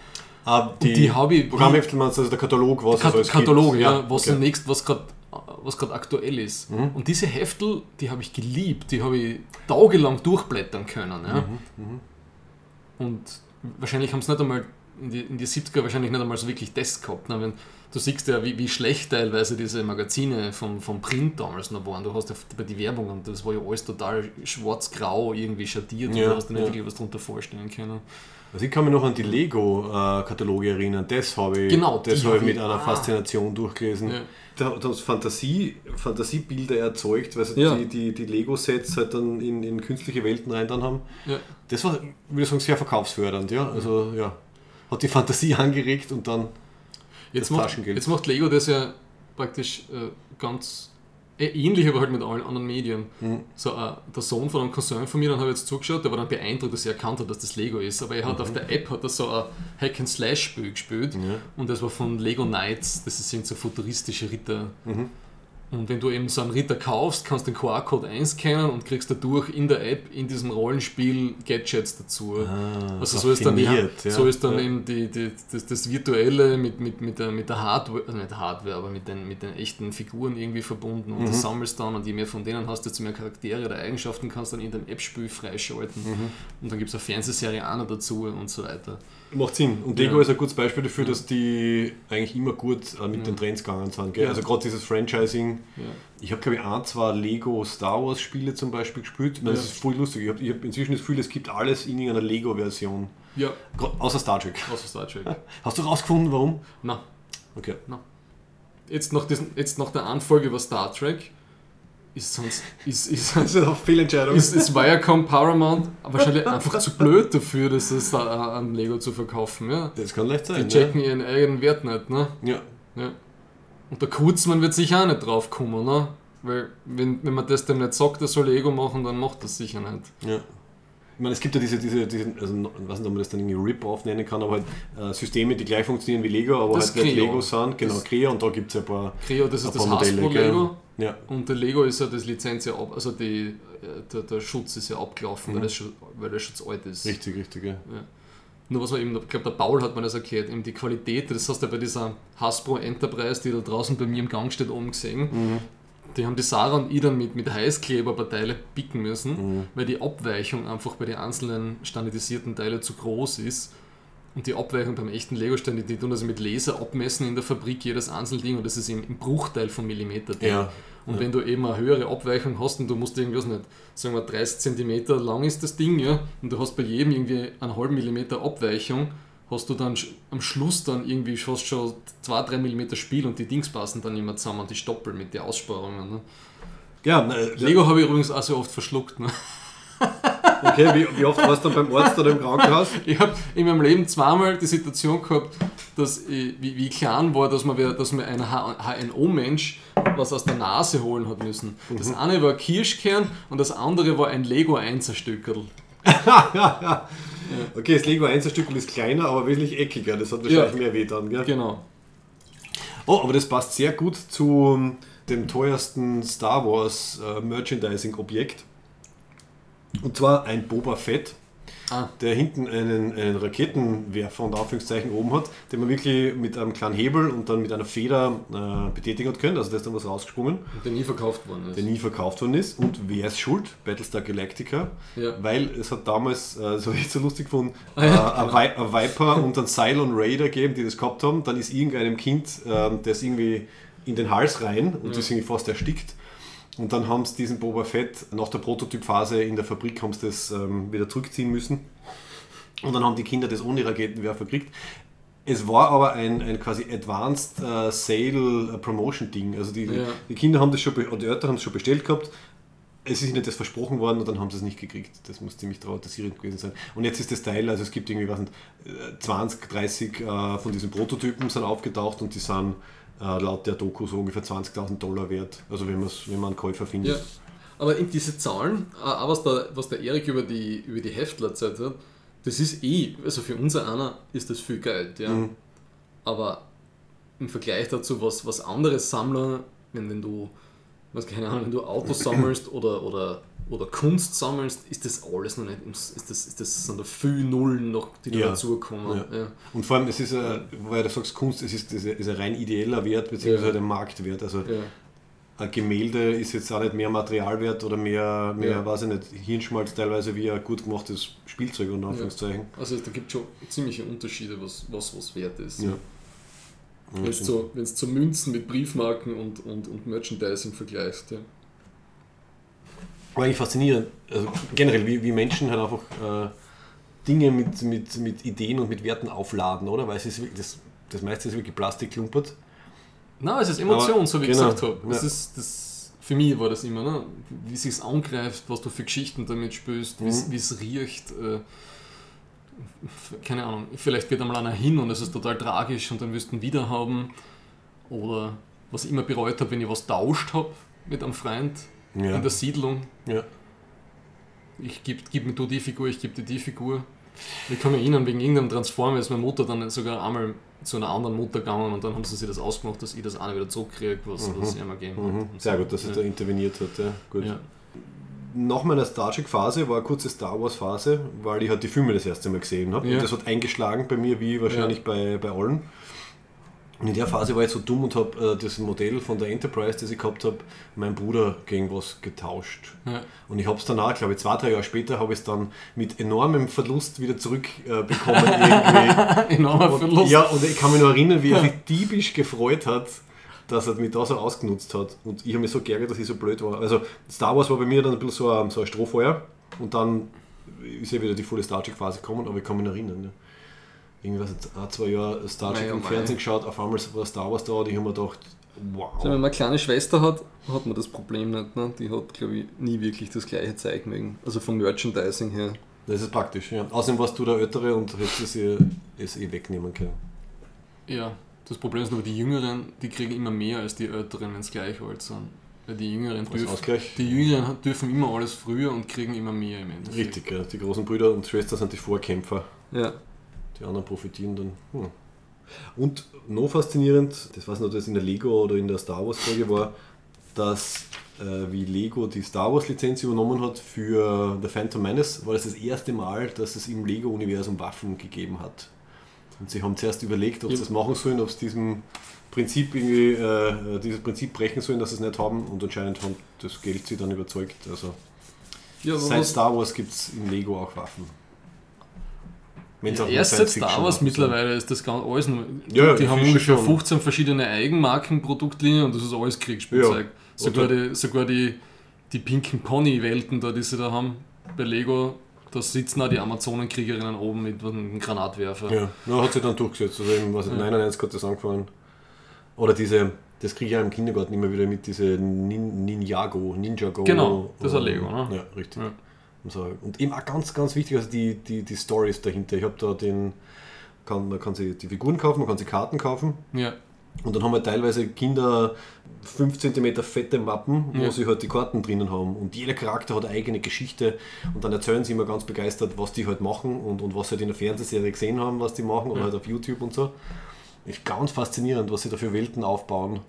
ah, die, die habe ich- Programmheftel meinst du, also der Katalog, was Kat es alles Kataloge, gibt. ja, was okay. Nächst, was gerade was gerade aktuell ist. Und diese Heftel, die habe ich geliebt, die habe ich tagelang durchblättern können. Ja. Mhm, Und wahrscheinlich haben es nicht einmal in die, in die 70er wahrscheinlich nicht einmal so wirklich das gehabt. Ne? Wenn, du siehst ja, wie, wie schlecht teilweise diese Magazine vom, vom Print damals noch waren. Du hast ja bei die Werbung und das war ja alles total schwarz-grau irgendwie schattiert und Ja, du hast dir nicht ja. wirklich was darunter vorstellen können. Also ich kann mich noch an die Lego-Kataloge erinnern. Das habe ich, Genau, das habe ich mit einer ah. Faszination durchgelesen. Ja. Da da haben sie Fantasie, Fantasiebilder erzeugt, weil sie Ja. die, die, die Lego-Sets halt dann in, in künstliche Welten rein dann haben. Ja. Das war, würde ich sagen, sehr verkaufsfördernd. Ja? Also ja, hat die Fantasie angeregt und dann Jetzt Das macht, Taschengeld. jetzt macht Lego das ja praktisch äh, ganz ähnlich, aber halt mit allen anderen Medien. Mhm. So, äh, der Sohn von einem Cousin von mir, dann habe ich jetzt zugeschaut, der war dann beeindruckt, dass er erkannt hat, dass das Lego ist. Aber er hat auf der App hat er so ein Hack-and-Slash-Spiel gespielt Mhm. Ja. und das war von Lego Knights, das sind so futuristische Ritter. Mhm. Und wenn du eben so einen Ritter kaufst, kannst du den QR-Code einscannen und kriegst dadurch in der App, in diesem Rollenspiel, Gadgets dazu. also so ist dann, die, Ah, ja. so ist dann Ja. eben die, die, das, das Virtuelle mit, mit, mit, der, mit der Hardware, also nicht Hardware, aber mit den, mit den echten Figuren irgendwie verbunden und Mhm. das sammelst dann und je mehr von denen hast, desto mehr Charaktere oder Eigenschaften kannst du dann in dem App-Spiel freischalten. Mhm. Und dann gibt es eine Fernsehserie auch noch dazu und so weiter. Macht Sinn. Und Lego Ja. ist ein gutes Beispiel dafür, dass die eigentlich immer gut äh, mit Ja. den Trends gegangen sind. Gell? Ja. Also gerade dieses Franchising. Ja. Ich habe, glaube ich, ein, zwei Lego Star Wars Spiele zum Beispiel gespielt. Ich meine, Das Ja. ist voll lustig. Ich habe hab inzwischen das Gefühl, es gibt alles in irgendeiner Lego-Version. Ja, Außer Star Trek. außer Star Trek. Hast du rausgefunden, warum? Na, Okay. jetzt nach, diesen, jetzt nach der Anfolge über Star Trek ist sonst ist, ist, Das ist eine Fehlentscheidung. ist, ist Viacom Paramount wahrscheinlich einfach zu blöd dafür, das ist da an Lego zu verkaufen. Ja. das kann leicht Die sein. checken ihren eigenen Wert nicht. Ne? Ja. Ja. Und der Kurzmann wird sicher auch nicht drauf kommen. Ne? Weil wenn, wenn man das dem nicht sagt, er soll Lego machen, dann macht das sicher nicht. ja. Ich meine, es gibt ja diese, diese, diese also ich weiß nicht, ob man das dann irgendwie Rip-Off nennen kann, aber halt äh, Systeme, die gleich funktionieren wie Lego, aber Das halt nicht. Lego sind. Genau, Das- Creo und da gibt es ein paar, Creo, das ist das Modelle. Hasbro-Lego. Ja. Und der Lego ist ja das Lizenz ja ab, also die, äh, der, der Schutz ist ja abgelaufen, weil, das weil der schon zu alt ist. Richtig, richtig. Ja. Nur was man eben, ich glaube, der Paul hat mir das erklärt, eben die Qualität, das hast du ja bei dieser Hasbro Enterprise, die da draußen bei mir im Gang steht, oben gesehen. Die haben die Sarah und ich dann mit, mit Heißkleber ein paar Teile picken müssen, weil die Abweichung einfach bei den einzelnen standardisierten Teilen zu groß ist. Und die Abweichung beim echten Lego-Stein, die, die tun also mit Laser abmessen in der Fabrik jedes Einzelding und das ist im, im Bruchteil von Millimeter. drin. Ja. Und wenn du eben eine höhere Abweichung hast und du musst irgendwas nicht, sagen wir 30 cm lang ist das Ding, ja, und du hast bei jedem irgendwie einen halben Millimeter Abweichung, hast du dann am Schluss dann irgendwie fast schon 2-3 mm Spiel und die Dings passen dann immer zusammen und die Stoppel mit den Aussparungen. Ne? Ja, na, Lego habe ich übrigens auch so oft verschluckt. Ne? Okay, wie, wie oft warst du dann beim Arzt oder im Krankenhaus? Ich habe in meinem Leben zweimal die Situation gehabt, dass ich, wie, wie klein war, dass wer- dass ein HNO-Mensch was aus der Nase holen hat müssen. Das eine war ein Kirschkern und das andere war ein Lego 1er Stückerl. Okay, das Lego 1 Stück ist kleiner, aber wesentlich eckiger. Das hat wahrscheinlich mehr weh dann, gell? Genau. Oh, aber das passt sehr gut zu dem teuersten Star Wars äh, Merchandising-Objekt. Und zwar ein Boba Fett, Ah. der hinten einen, einen Raketenwerfer und Anführungszeichen oben hat, den man wirklich mit einem kleinen Hebel und dann mit einer Feder äh, betätigen hat können. Also da ist dann was rausgesprungen, Der nie verkauft worden ist. der nie verkauft worden ist. Und wer ist schuld? Battlestar Galactica. Ja. Weil es hat damals, äh, das habe ich so lustig gefunden, Ah, ja, äh, ein, Vi ein Viper und einen Cylon Raider gegeben, die das gehabt haben. Dann ist irgendeinem Kind ähm, das irgendwie in den Hals rein und Ja. ist irgendwie fast erstickt. Und dann haben sie diesen Boba Fett nach der Prototypphase in der Fabrik haben sie das ähm, wieder zurückziehen müssen. Und dann haben die Kinder das ohne Raketenwerfer gekriegt. Es war aber ein, ein quasi Advanced äh, Sale äh, Promotion Ding. Also die, Ja. die Kinder haben das schon, die Eltern haben es schon bestellt gehabt. Es ist ihnen das versprochen worden und dann haben sie es nicht gekriegt. Das muss ziemlich traumatisierend gewesen sein. Und jetzt ist das Teil, also es gibt irgendwie was äh, 20, 30 äh, von diesen Prototypen sind aufgetaucht und die sind äh, laut der Doku so ungefähr 20.000 Dollar wert. Also wenn, wenn man einen Käufer findet. Ja. Aber in diese Zahlen, äh, auch was der, was der Erik über die, über die Heftler erzählt hat, das ist eh, also für unser einer ist das viel Geld, ja. Mhm. Aber im Vergleich dazu, was, was andere Sammler, wenn, wenn du, was keine Ahnung, wenn du Autos sammelst oder, oder, oder Kunst sammelst, ist das alles noch nicht, ist das, ist das sind da viel Nullen noch, die da Ja. dazukommen. Ja. Ja. Und vor allem, es ist, ein, weil du sagst Kunst, es ist, ist, ein- ist ein rein ideeller Wert, beziehungsweise Ja. ein Marktwert. Also ein Gemälde ist jetzt auch nicht mehr Materialwert oder mehr, mehr Ja. weiß ich nicht, Hirnschmalz teilweise wie ein gut gemachtes Spielzeug, unter Anführungszeichen. Also da gibt es schon ziemliche Unterschiede, was was, was wert ist. Wenn du so, wenn's zu Münzen mit Briefmarken und, und, und Merchandising vergleichst. Ja. War eigentlich faszinierend. Also generell, wie, wie Menschen halt einfach äh, Dinge mit, mit, mit Ideen und mit Werten aufladen, oder? Weil es ist wirklich, das, das meiste ist wirklich Plastik klumpert. Nein, es ist Emotion, Aber- so wie ich genau, gesagt habe. Das ja. ist, das, für mich war das immer, ne? wie es sich angreift, was du für Geschichten damit spürst, Mhm. wie es riecht. Äh, keine Ahnung, vielleicht geht einmal einer hin und es ist total tragisch und dann wirst du ihn wieder haben. Oder was ich immer bereut habe, wenn ich was tauscht habe mit einem Freund Ja. in der Siedlung. ja. Ich gib, gib mir du die Figur, ich gebe dir die Figur. Ich kann mich erinnern, wegen irgendeinem Transformer ist meine Mutter dann sogar einmal zu einer anderen Mutter gegangen und dann haben sie sich das ausgemacht, dass ich das eine wieder zurückkriege, was, was sie einmal gegeben Mhm. hat. Sehr gut, dass ja. da interveniert hat. Ja. Gut. Ja. Nach meiner Star Trek-Phase war eine kurze Star Wars-Phase, weil ich halt die Filme das erste Mal gesehen habe. Ja. Und das hat eingeschlagen bei mir, wie wahrscheinlich bei, bei allen. Und in der Phase war ich so dumm und habe äh, das Modell von der Enterprise, das ich gehabt habe, meinem Bruder gegen was getauscht. Ja. Und ich habe es danach, glaube ich, zwei, drei Jahre später, habe ich es dann mit enormem Verlust wieder zurückbekommen. Äh. Enormer Und, Verlust. ja, und ich kann mich noch erinnern, wie er sich diebisch gefreut hat, dass er mich da so ausgenutzt hat. Und ich habe mich so geärgert, dass ich so blöd war. Also Star Wars war bei mir dann ein bisschen so ein, so ein Strohfeuer und dann ist ja wieder die volle Star Trek-Phase gekommen, aber ich kann mich noch erinnern. Ne? Irgendwie was jetzt ein, zwei Jahre Star Trek im. Fernsehen geschaut, auf einmal war Star Wars da und ich habe mir gedacht, wow. Also, wenn man eine kleine Schwester hat, hat man das Problem nicht. Ne? Die hat, glaube ich, nie wirklich das gleiche Zeug mögen. Also vom Merchandising her. Das ist praktisch, ja. Außerdem warst du der Ältere und hättest es ihr es eh wegnehmen können. Ja, das Problem ist nur, die Jüngeren, die kriegen immer mehr als die Älteren, wenn sie gleich alt sind. Weil die Jüngeren dürfen, die Jüngeren dürfen immer alles früher und kriegen immer mehr im Endeffekt. Richtig, ja. Die großen Brüder und Schwestern sind die Vorkämpfer. Ja. Die anderen profitieren dann. Hm. Und noch faszinierend, das weiß nicht, ob das in der Lego oder in der Star Wars Folge war, dass äh, wie Lego die Star Wars Lizenz übernommen hat für The Phantom Menace, war das das erste Mal, dass es im Lego-Universum Waffen gegeben hat. Und sie haben zuerst überlegt, ob sie Ja. das machen sollen, ob sie diesem Prinzip irgendwie, äh, dieses Prinzip brechen sollen, dass sie es nicht haben und anscheinend haben das Geld sie dann überzeugt. Also ja seit Star Wars gibt es in Lego auch Waffen. Wenn's ja, auch erst seit Star Wars mittlerweile ist das ganz alles nur. Ja, die haben ungefähr schon. 15 verschiedere Eigenmarken, Produktlinien und das ist alles Kriegsspielzeug. Ja. Sogar, die, sogar die, die pinken Pony-Welten da, die sie da haben bei Lego, da sitzen auch die Amazonenkriegerinnen oben mit einem Granatwerfer. Ja, ja hat sich dann durchgesetzt. Also eben, was Ja. 99 hat das angefangen. Oder diese, das kriege ich ja im Kindergarten immer wieder mit, diese Nin, Ninjago, Ninjago. Genau, das ist ein Lego, ne? Ja, richtig. Ja. Und so. Und eben auch ganz, ganz wichtig, also die, die, die Stories dahinter. Ich habe da den, kann, man kann sich die Figuren kaufen, man kann sich Karten kaufen. Ja. Und dann haben wir teilweise Kinder 5 cm fette Mappen, wo Ja. sie halt die Karten drinnen haben. Und jeder Charakter hat eine eigene Geschichte. Und dann erzählen sie immer ganz begeistert, was die halt machen und, und was sie halt in der Fernsehserie gesehen haben, was die machen oder Ja. halt auf YouTube und so. Ist ganz faszinierend, was sie da für Welten aufbauen.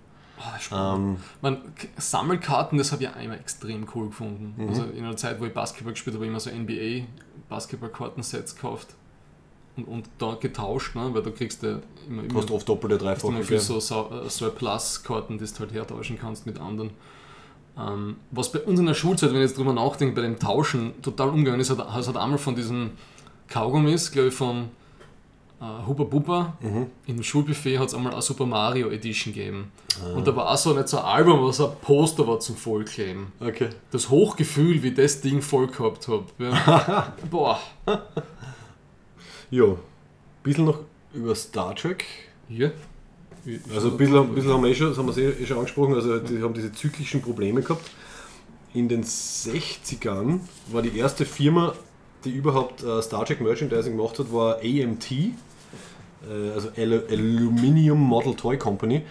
Ah. Ähm, Man, Sammelkarten, das habe ich auch immer extrem cool gefunden. Mhm. Also in einer Zeit, wo ich Basketball gespielt habe, habe ich immer so NBA-Basketballkartensets gekauft und, und da getauscht, ne? weil da kriegst du immer, immer, kostet oft doppelte, dreifache. viel so, so, äh, Surplus-Karten, die du halt hertauschen kannst mit anderen. Ähm, was bei uns in der Schulzeit, wenn ich jetzt drüber nachdenke, bei dem Tauschen total umgegangen ist, hat, hat einmal von diesen Kaugummis, glaube ich, von äh, Hubba Bubba, Mhm. im Schulbuffet hat es einmal eine Super Mario Edition gegeben. Ah. Und da war auch so nicht so ein Album, was ein Poster war zum Vollkleben. Okay. Das Hochgefühl, wie das Ding voll gehabt habe. Ja. Boah. Ja, ein bisschen noch über Star Trek. Hier. Also ein bisschen, ein bisschen haben wir eh schon, das haben wir eh schon angesprochen, also die haben diese zyklischen Probleme gehabt. In den 60ern war die erste Firma, die überhaupt äh, Star Trek Merchandising gemacht hat, war AMT, also Al Aluminium Model Toy Company.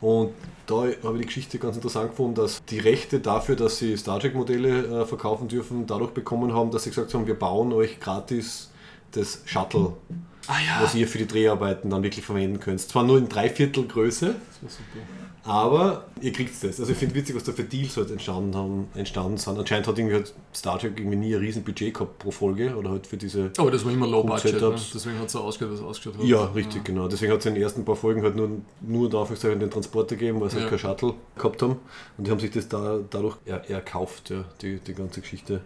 Und da habe ich die Geschichte ganz interessant gefunden, dass die Rechte dafür, dass sie Star Trek-Modelle äh, verkaufen dürfen, dadurch bekommen haben, dass sie gesagt haben, wir bauen euch gratis das Shuttle, Ah ja. was ihr für die Dreharbeiten dann wirklich verwenden könnt. Zwar nur in Dreiviertel Größe, Das war super. Aber ihr kriegt das. Also ich finde witzig, was da für Deals halt entstanden, haben, entstanden sind. Anscheinend hat irgendwie halt Star Trek irgendwie nie ein riesen Budget gehabt pro Folge oder halt für diese Aber das war immer low budget, ne? Deswegen hat es so ausgeschaut, es ausgeschaut hat. Ja, richtig, genau. Deswegen hat es in den ersten paar Folgen halt nur, nur da den Transporter gegeben, weil sie halt Ja. kein Shuttle gehabt haben. Und die haben sich das da, dadurch er, erkauft, ja, die, die ganze Geschichte.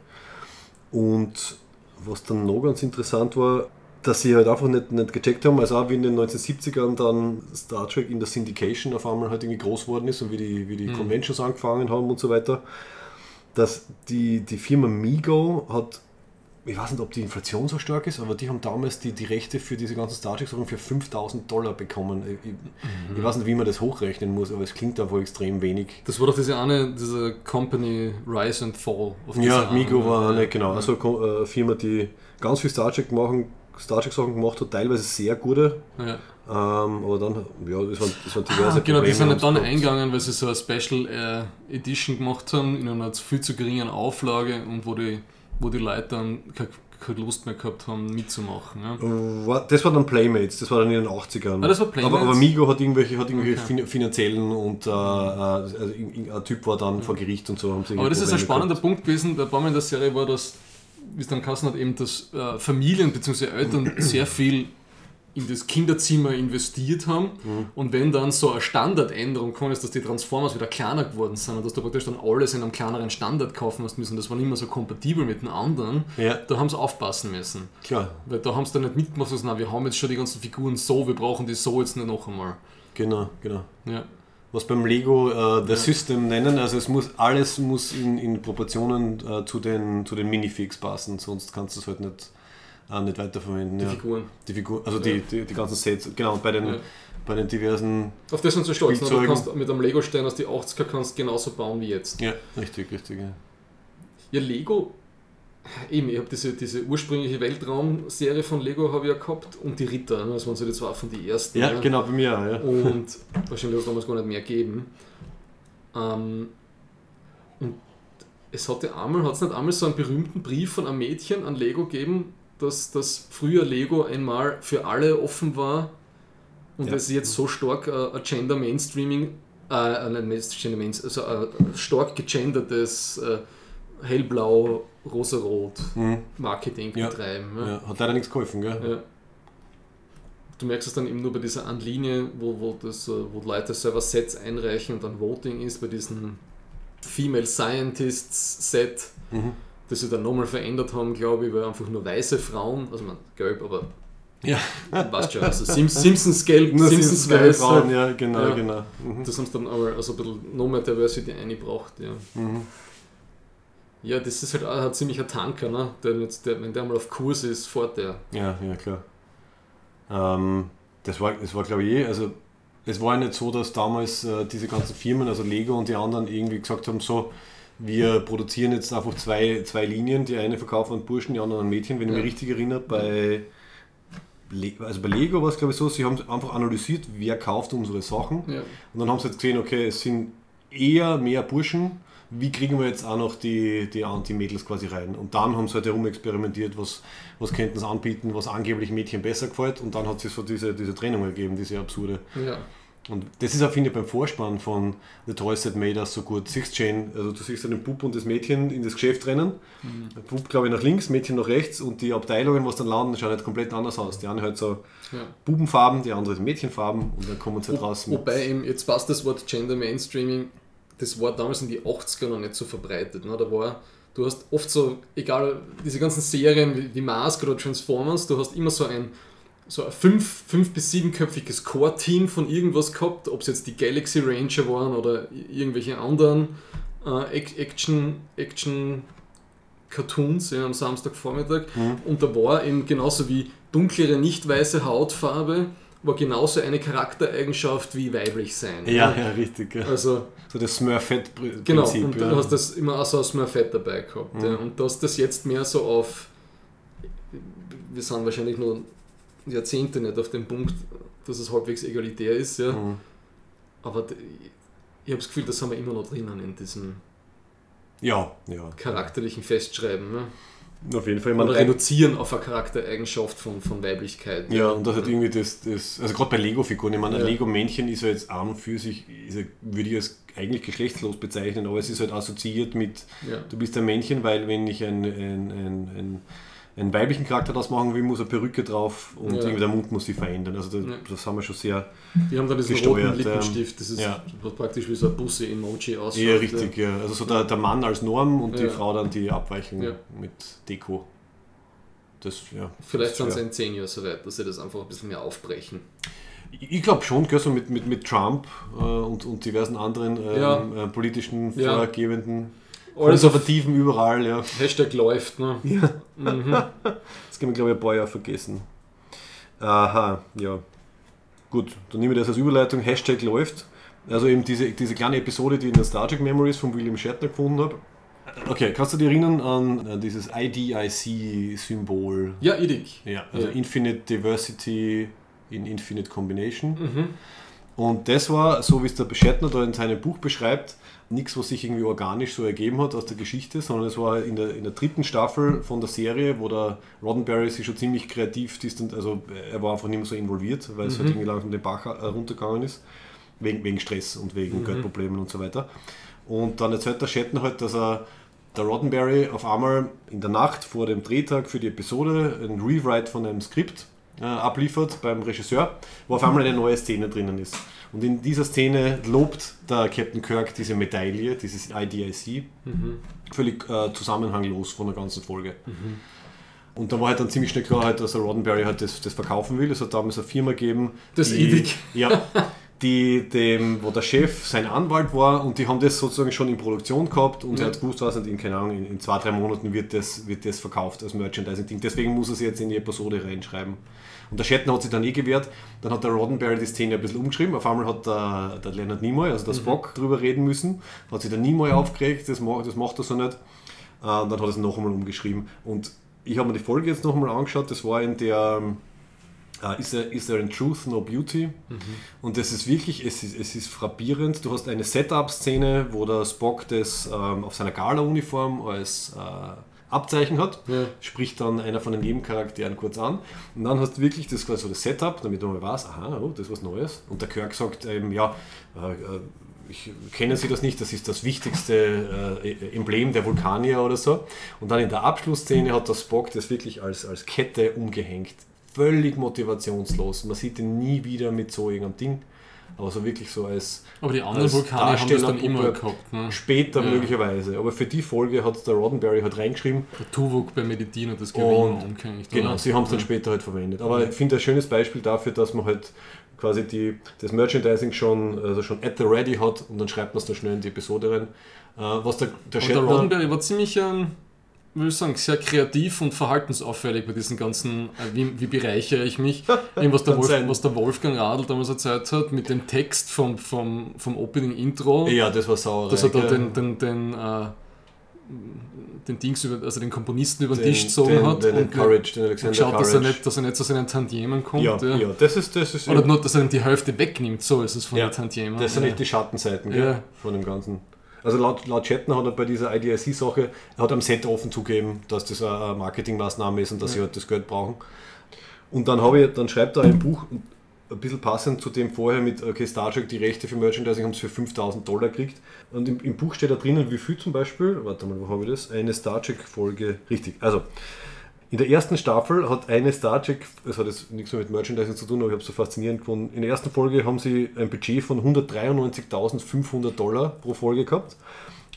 Und was dann noch ganz interessant war, dass sie halt einfach nicht, nicht gecheckt haben, also auch wie in den 1970ern dann Star Trek in der Syndication auf einmal halt irgendwie groß geworden ist und wie die, wie die Mhm. Conventions angefangen haben und so weiter, dass die, die Firma Migo hat ich weiß nicht, ob die Inflation so stark ist, aber die haben damals die, die Rechte für diese ganzen Star Trek-Sachen für 5000 Dollar bekommen. Ich, ich, ich weiß nicht, wie man das hochrechnen muss, aber es klingt einfach extrem wenig. Das war doch diese eine, diese Company Rise and Fall. Ja, Migo war eine, genau, also eine äh, Firma, die ganz viel Star Trek machen, Star Trek Sachen gemacht hat, teilweise sehr gute, Ja. ähm, aber dann, ja, das waren, das waren diverse Ah, genau, die Probleme sind nicht dann gehabt. eingegangen, weil sie so eine Special äh, Edition gemacht haben, in einer viel zu geringen Auflage und wo die, wo die Leute dann keine, keine Lust mehr gehabt haben, mitzumachen. Ja. Das war dann Playmates, das war dann in den 80ern. Ah, das war Playmates? Aber, aber Migo hat irgendwelche, hat irgendwelche Okay. fin- finanziellen und äh, äh, also ein Typ war dann vor Gericht und so. Aber das ist ein Probleme spannender gehabt. Punkt gewesen, bei Baum in der Serie war das, wie es dann Kassen hat, eben, dass äh, Familien bzw. Eltern sehr viel in das Kinderzimmer investiert haben Mhm. und wenn dann so eine Standardänderung gekommen ist, dass die Transformers wieder kleiner geworden sind und dass du praktisch dann alles in einem kleineren Standard kaufen hast müssen, das war nicht mehr so kompatibel mit den anderen, Ja. da haben sie aufpassen müssen. Klar, Weil da haben sie dann nicht mitgemacht, also, na, wir haben jetzt schon die ganzen Figuren so, wir brauchen die so jetzt nicht noch einmal. genau, genau. Ja. Was beim Lego äh, The System nennen, also es muss alles muss in, in Proportionen äh, zu den, zu den Minifigs passen, sonst kannst du es halt nicht, äh, nicht weiterverwenden. Die ja. Figuren. Die Figur, also Ja. die, die, die ganzen Sets, genau, bei den, Ja. bei den diversen, Auf das sind sie stolz. Ne? Du kannst mit einem Lego-Stein aus die 80er kannst genauso bauen wie jetzt. ja, richtig, richtig, ja. Ja, Lego, eben, ich habe diese, diese ursprüngliche Weltraum-Serie von Lego habe ich ja gehabt und die Ritter, ne? das waren so die zwei von die ersten. Ja, ne? genau, bei mir auch, ja. Und wahrscheinlich hat es damals gar nicht mehr gegeben. Ähm, und es hatte einmal, hat es nicht einmal so einen berühmten Brief von einem Mädchen an Lego gegeben, dass das früher Lego einmal für alle offen war und Ja. es jetzt so stark äh, ein Gender Mainstreaming, äh, äh, Gender Mainstreaming, also ein stark gegendertes äh, hellblau, rosarot Mhm. Marketing Ja. betreiben. ne? ja. Hat leider nichts geholfen, gell? Ja. Du merkst es dann eben nur bei dieser Anlinie, wo, wo, das, äh, wo Leute selber Sets einreichen und dann Voting ist, bei diesem Female Scientists Set, Mhm. das sie dann nochmal verändert haben, glaube ich, weil einfach nur weiße Frauen, also man, gelb, aber Ja, weißt schon, also Sim Simpsons gelb, nur Simpsons Simpsons weiß. Frauen, ja, genau, Ja. genau. Mhm. Das haben sie dann aber also ein bisschen noch mehr Diversity eingebracht. Ja. Mhm. Ja, das ist halt auch ein ziemlicher Tanker, ne? der, jetzt, der, wenn der mal auf Kurs ist, fährt der. Ja, ja, klar. Ähm, das war, das war glaube ich, eh, also es war ja nicht so, dass damals äh, diese ganzen Firmen, also Lego und die anderen, irgendwie gesagt haben, so, wir produzieren jetzt einfach zwei, zwei Linien, die eine verkaufen an Burschen, die andere an Mädchen, wenn ich Ja. mich richtig erinnere. Bei, Le also bei Lego war es glaube ich so, sie haben einfach analysiert, wer kauft unsere Sachen Ja. und dann haben sie jetzt gesehen, okay, es sind eher mehr Burschen, wie kriegen wir jetzt auch noch die, die Anti-Mädels quasi rein? Und dann haben sie halt herumexperimentiert, was, was könnten sie anbieten, was angeblich Mädchen besser gefällt und dann hat es so diese, diese Trennung gegeben, diese absurde. Ja. Und das ist auch, finde ich, beim Vorspann von The Toys That Made Us so gut. Siehst Jane, also du siehst den Bub und das Mädchen in das Geschäft rennen. Der Bub, glaube ich, nach links, Mädchen nach rechts und die Abteilungen, was dann landen, schauen halt komplett anders aus. Die eine halt so Ja. Bubenfarben, die andere Mädchenfarben und dann kommen sie halt raus. Wobei eben, jetzt passt das Wort Gender Mainstreaming, das war damals in die 80er noch nicht so verbreitet. Ne? Da war, du hast oft so, egal, diese ganzen Serien wie, wie Mask oder Transformers, du hast immer so ein, so ein fünf, fünf- bis siebenköpfiges Core-Team von irgendwas gehabt, ob es jetzt die Galaxy Ranger waren oder irgendwelche anderen äh, Ac- Action, Action Cartoons ja, am Samstagvormittag. Und da war eben genauso wie dunklere, nicht weiße Hautfarbe, war genauso eine Charaktereigenschaft wie weiblich sein. ja, ja, richtig. Ja. Also, So das Smurfette-Prinzip. genau, und ja. du hast das immer auch so als Smurfette dabei gehabt. Ja. Und du hast das jetzt mehr so auf, wir sind wahrscheinlich nur Jahrzehnte nicht auf dem Punkt, dass es halbwegs egalitär ist. Ja. Mhm. aber ich habe das Gefühl, das haben wir immer noch drinnen in diesem Ja, ja. charakterlichen Festschreiben. Ne? Auf jeden Fall. Oder reduzieren auf eine Charaktereigenschaft von, von Weiblichkeit. Ja, und das hat irgendwie das, das also gerade bei Lego-Figuren, ich meine, ein Ja. Lego-Männchen ist ja jetzt und für sich, ist ja, würde ich als eigentlich geschlechtslos bezeichnen, aber es ist halt assoziiert mit, Ja. du bist ein Männchen, weil wenn ich einen, einen, einen, einen, einen weiblichen Charakter das machen will, muss eine Perücke drauf und Ja. irgendwie der Mund muss sich verändern. Also das, Ja. das haben wir schon sehr, Die haben dann diesen Gesteuert, roten Lippenstift, das ist ja. praktisch wie so ein Busse-Emoji ausschaut. eher richtig, ja. Also so der, der Mann als Norm und die Ja. Frau dann die Abweichung Ja. mit Deko. Das, ja. Vielleicht sind ja. sie in zehn Jahren so weit, dass sie das einfach ein bisschen mehr aufbrechen. Ich glaube schon, gell, so mit, mit, mit Trump äh, und, und diversen anderen ähm, Ja. äh, politischen Ja. Vorgebenden, Konservativen überall, ja. Hashtag läuft, ne? Mhm. Das können wir, glaube ich, ein paar Jahre vergessen. Aha, ja. Gut, dann nehme ich das als Überleitung. Hashtag läuft. Also eben diese, diese kleine Episode, die ich in der Star Trek Memories von William Shatner gefunden habe. Okay, kannst du dich erinnern an äh, dieses IDIC-Symbol? Ja, Idik. Ja, also Ja. Infinite Diversity in Infinite Combination. Mhm. Und das war, so wie es der Bescheidner da in seinem Buch beschreibt, nichts, was sich irgendwie organisch so ergeben hat aus der Geschichte, sondern es war in der, in der dritten Staffel von der Serie, wo der Roddenberry sich schon ziemlich kreativ distant, also er war einfach nicht mehr so involviert, weil es halt irgendwie langsam den Bach äh, runtergegangen ist, wegen, wegen Stress und wegen Geldproblemen und so weiter. Und dann erzählt der Shatner halt, dass er der Roddenberry auf einmal in der Nacht vor dem Drehtag für die Episode ein Rewrite von einem Skript äh, abliefert beim Regisseur, wo auf einmal eine neue Szene drinnen ist. Und in dieser Szene lobt der Captain Kirk diese Medaille, dieses IDIC, völlig äh, zusammenhanglos von der ganzen Folge. Und da war halt dann ziemlich schnell klar, halt, dass der Roddenberry halt das, das verkaufen will. Es hat damals eine Firma gegeben. Das die- Edic. Ja, die, dem, wo der Chef sein Anwalt war und die haben das sozusagen schon in Produktion gehabt und Ja. er hat gewusst, was in, keine Ahnung, in, in zwei, drei Monaten wird das, wird das verkauft als Merchandising-Ding. Deswegen muss er es jetzt in die Episode reinschreiben. Und der Shatner hat sich dann eh gewehrt. Dann hat der Roddenberry die Szene ein bisschen umgeschrieben. Auf einmal hat der, der Leonard Nimoy, also der Spock, drüber reden müssen. Hat sich der Nimoy aufgeregt, das, ma- das macht er so nicht. Äh, und dann hat er es noch einmal umgeschrieben. Und ich habe mir die Folge jetzt noch einmal angeschaut. Das war in der äh, is, there, is There in Truth No Beauty? Und das ist wirklich, es ist, es ist frappierend. Du hast eine Setup-Szene, wo der Spock das ähm, auf seiner Gala-Uniform als äh, Abzeichen hat. Ja. Spricht dann einer von den Nebencharakteren kurz an. Und dann hast du wirklich das, quasi so das Setup, damit man mal weiß, aha, oh, das ist was Neues. Und der Kirk sagt eben, ja, äh, äh, ich, kennen Sie das nicht, das ist das wichtigste äh, Emblem der Vulkanier oder so. Und dann in der Abschlussszene hat der Spock das wirklich als, als Kette umgehängt. Völlig motivationslos. Man sieht ihn nie wieder mit so irgendeinem Ding. Aber so wirklich so als Aber die anderen Vulkane haben das dann immer gehabt. Ne? später Ja. möglicherweise. Aber für die Folge hat der Roddenberry halt reingeschrieben. Der Tuvok bei Medizin und das Gehirn Und- umgehängt. Genau, sie haben es dann später halt verwendet. Aber ich finde ein schönes Beispiel dafür, dass man halt quasi die, das Merchandising schon, also schon at the ready hat und dann schreibt man es da schnell in die Episode rein. Äh, was der, der Und der Shatner- Roddenberry war ziemlich, ähm, will ich sagen, sehr kreativ und verhaltensauffällig bei diesen ganzen, äh, wie, wie bereichere ich mich, Eben, was, der Wolf, was der Wolfgang Radl damals erzählt hat, mit dem Text vom, vom, vom Opening-Intro, Ja, das war sauer. dass er da den, den, den, äh, den Dings über, also den Komponisten über den, Tisch gezogen den, hat den und, Courage, den Alexander geschaut, dass er, Courage. nicht, dass er nicht zu seinen Tantiemen kommt. ja, ja. ja, das ist, das ist Oder nur, dass er ihm die Hälfte wegnimmt, so ist es von Ja, den Tantiemen. Das sind nicht die Schattenseiten gell, von dem Ganzen. Also laut, laut Shatner hat er bei dieser IDIC-Sache, er hat am Set offen zugeben, dass das eine Marketingmaßnahme ist und dass sie halt das Geld brauchen. Und dann, habe ich, dann schreibt er ein Buch, ein bisschen passend zu dem vorher mit, okay, Star Trek, die Rechte für Merchandising haben sie für 5000 Dollar gekriegt. Und im, im Buch steht da drinnen, wie viel zum Beispiel, warte mal, wo habe ich das? Eine Star Trek-Folge, richtig, also in der ersten Staffel hat eine Star Trek, das hat jetzt nichts mehr mit Merchandising zu tun, aber ich habe es so faszinierend gefunden. In der ersten Folge haben sie ein Budget von 193.500 Dollar pro Folge gehabt.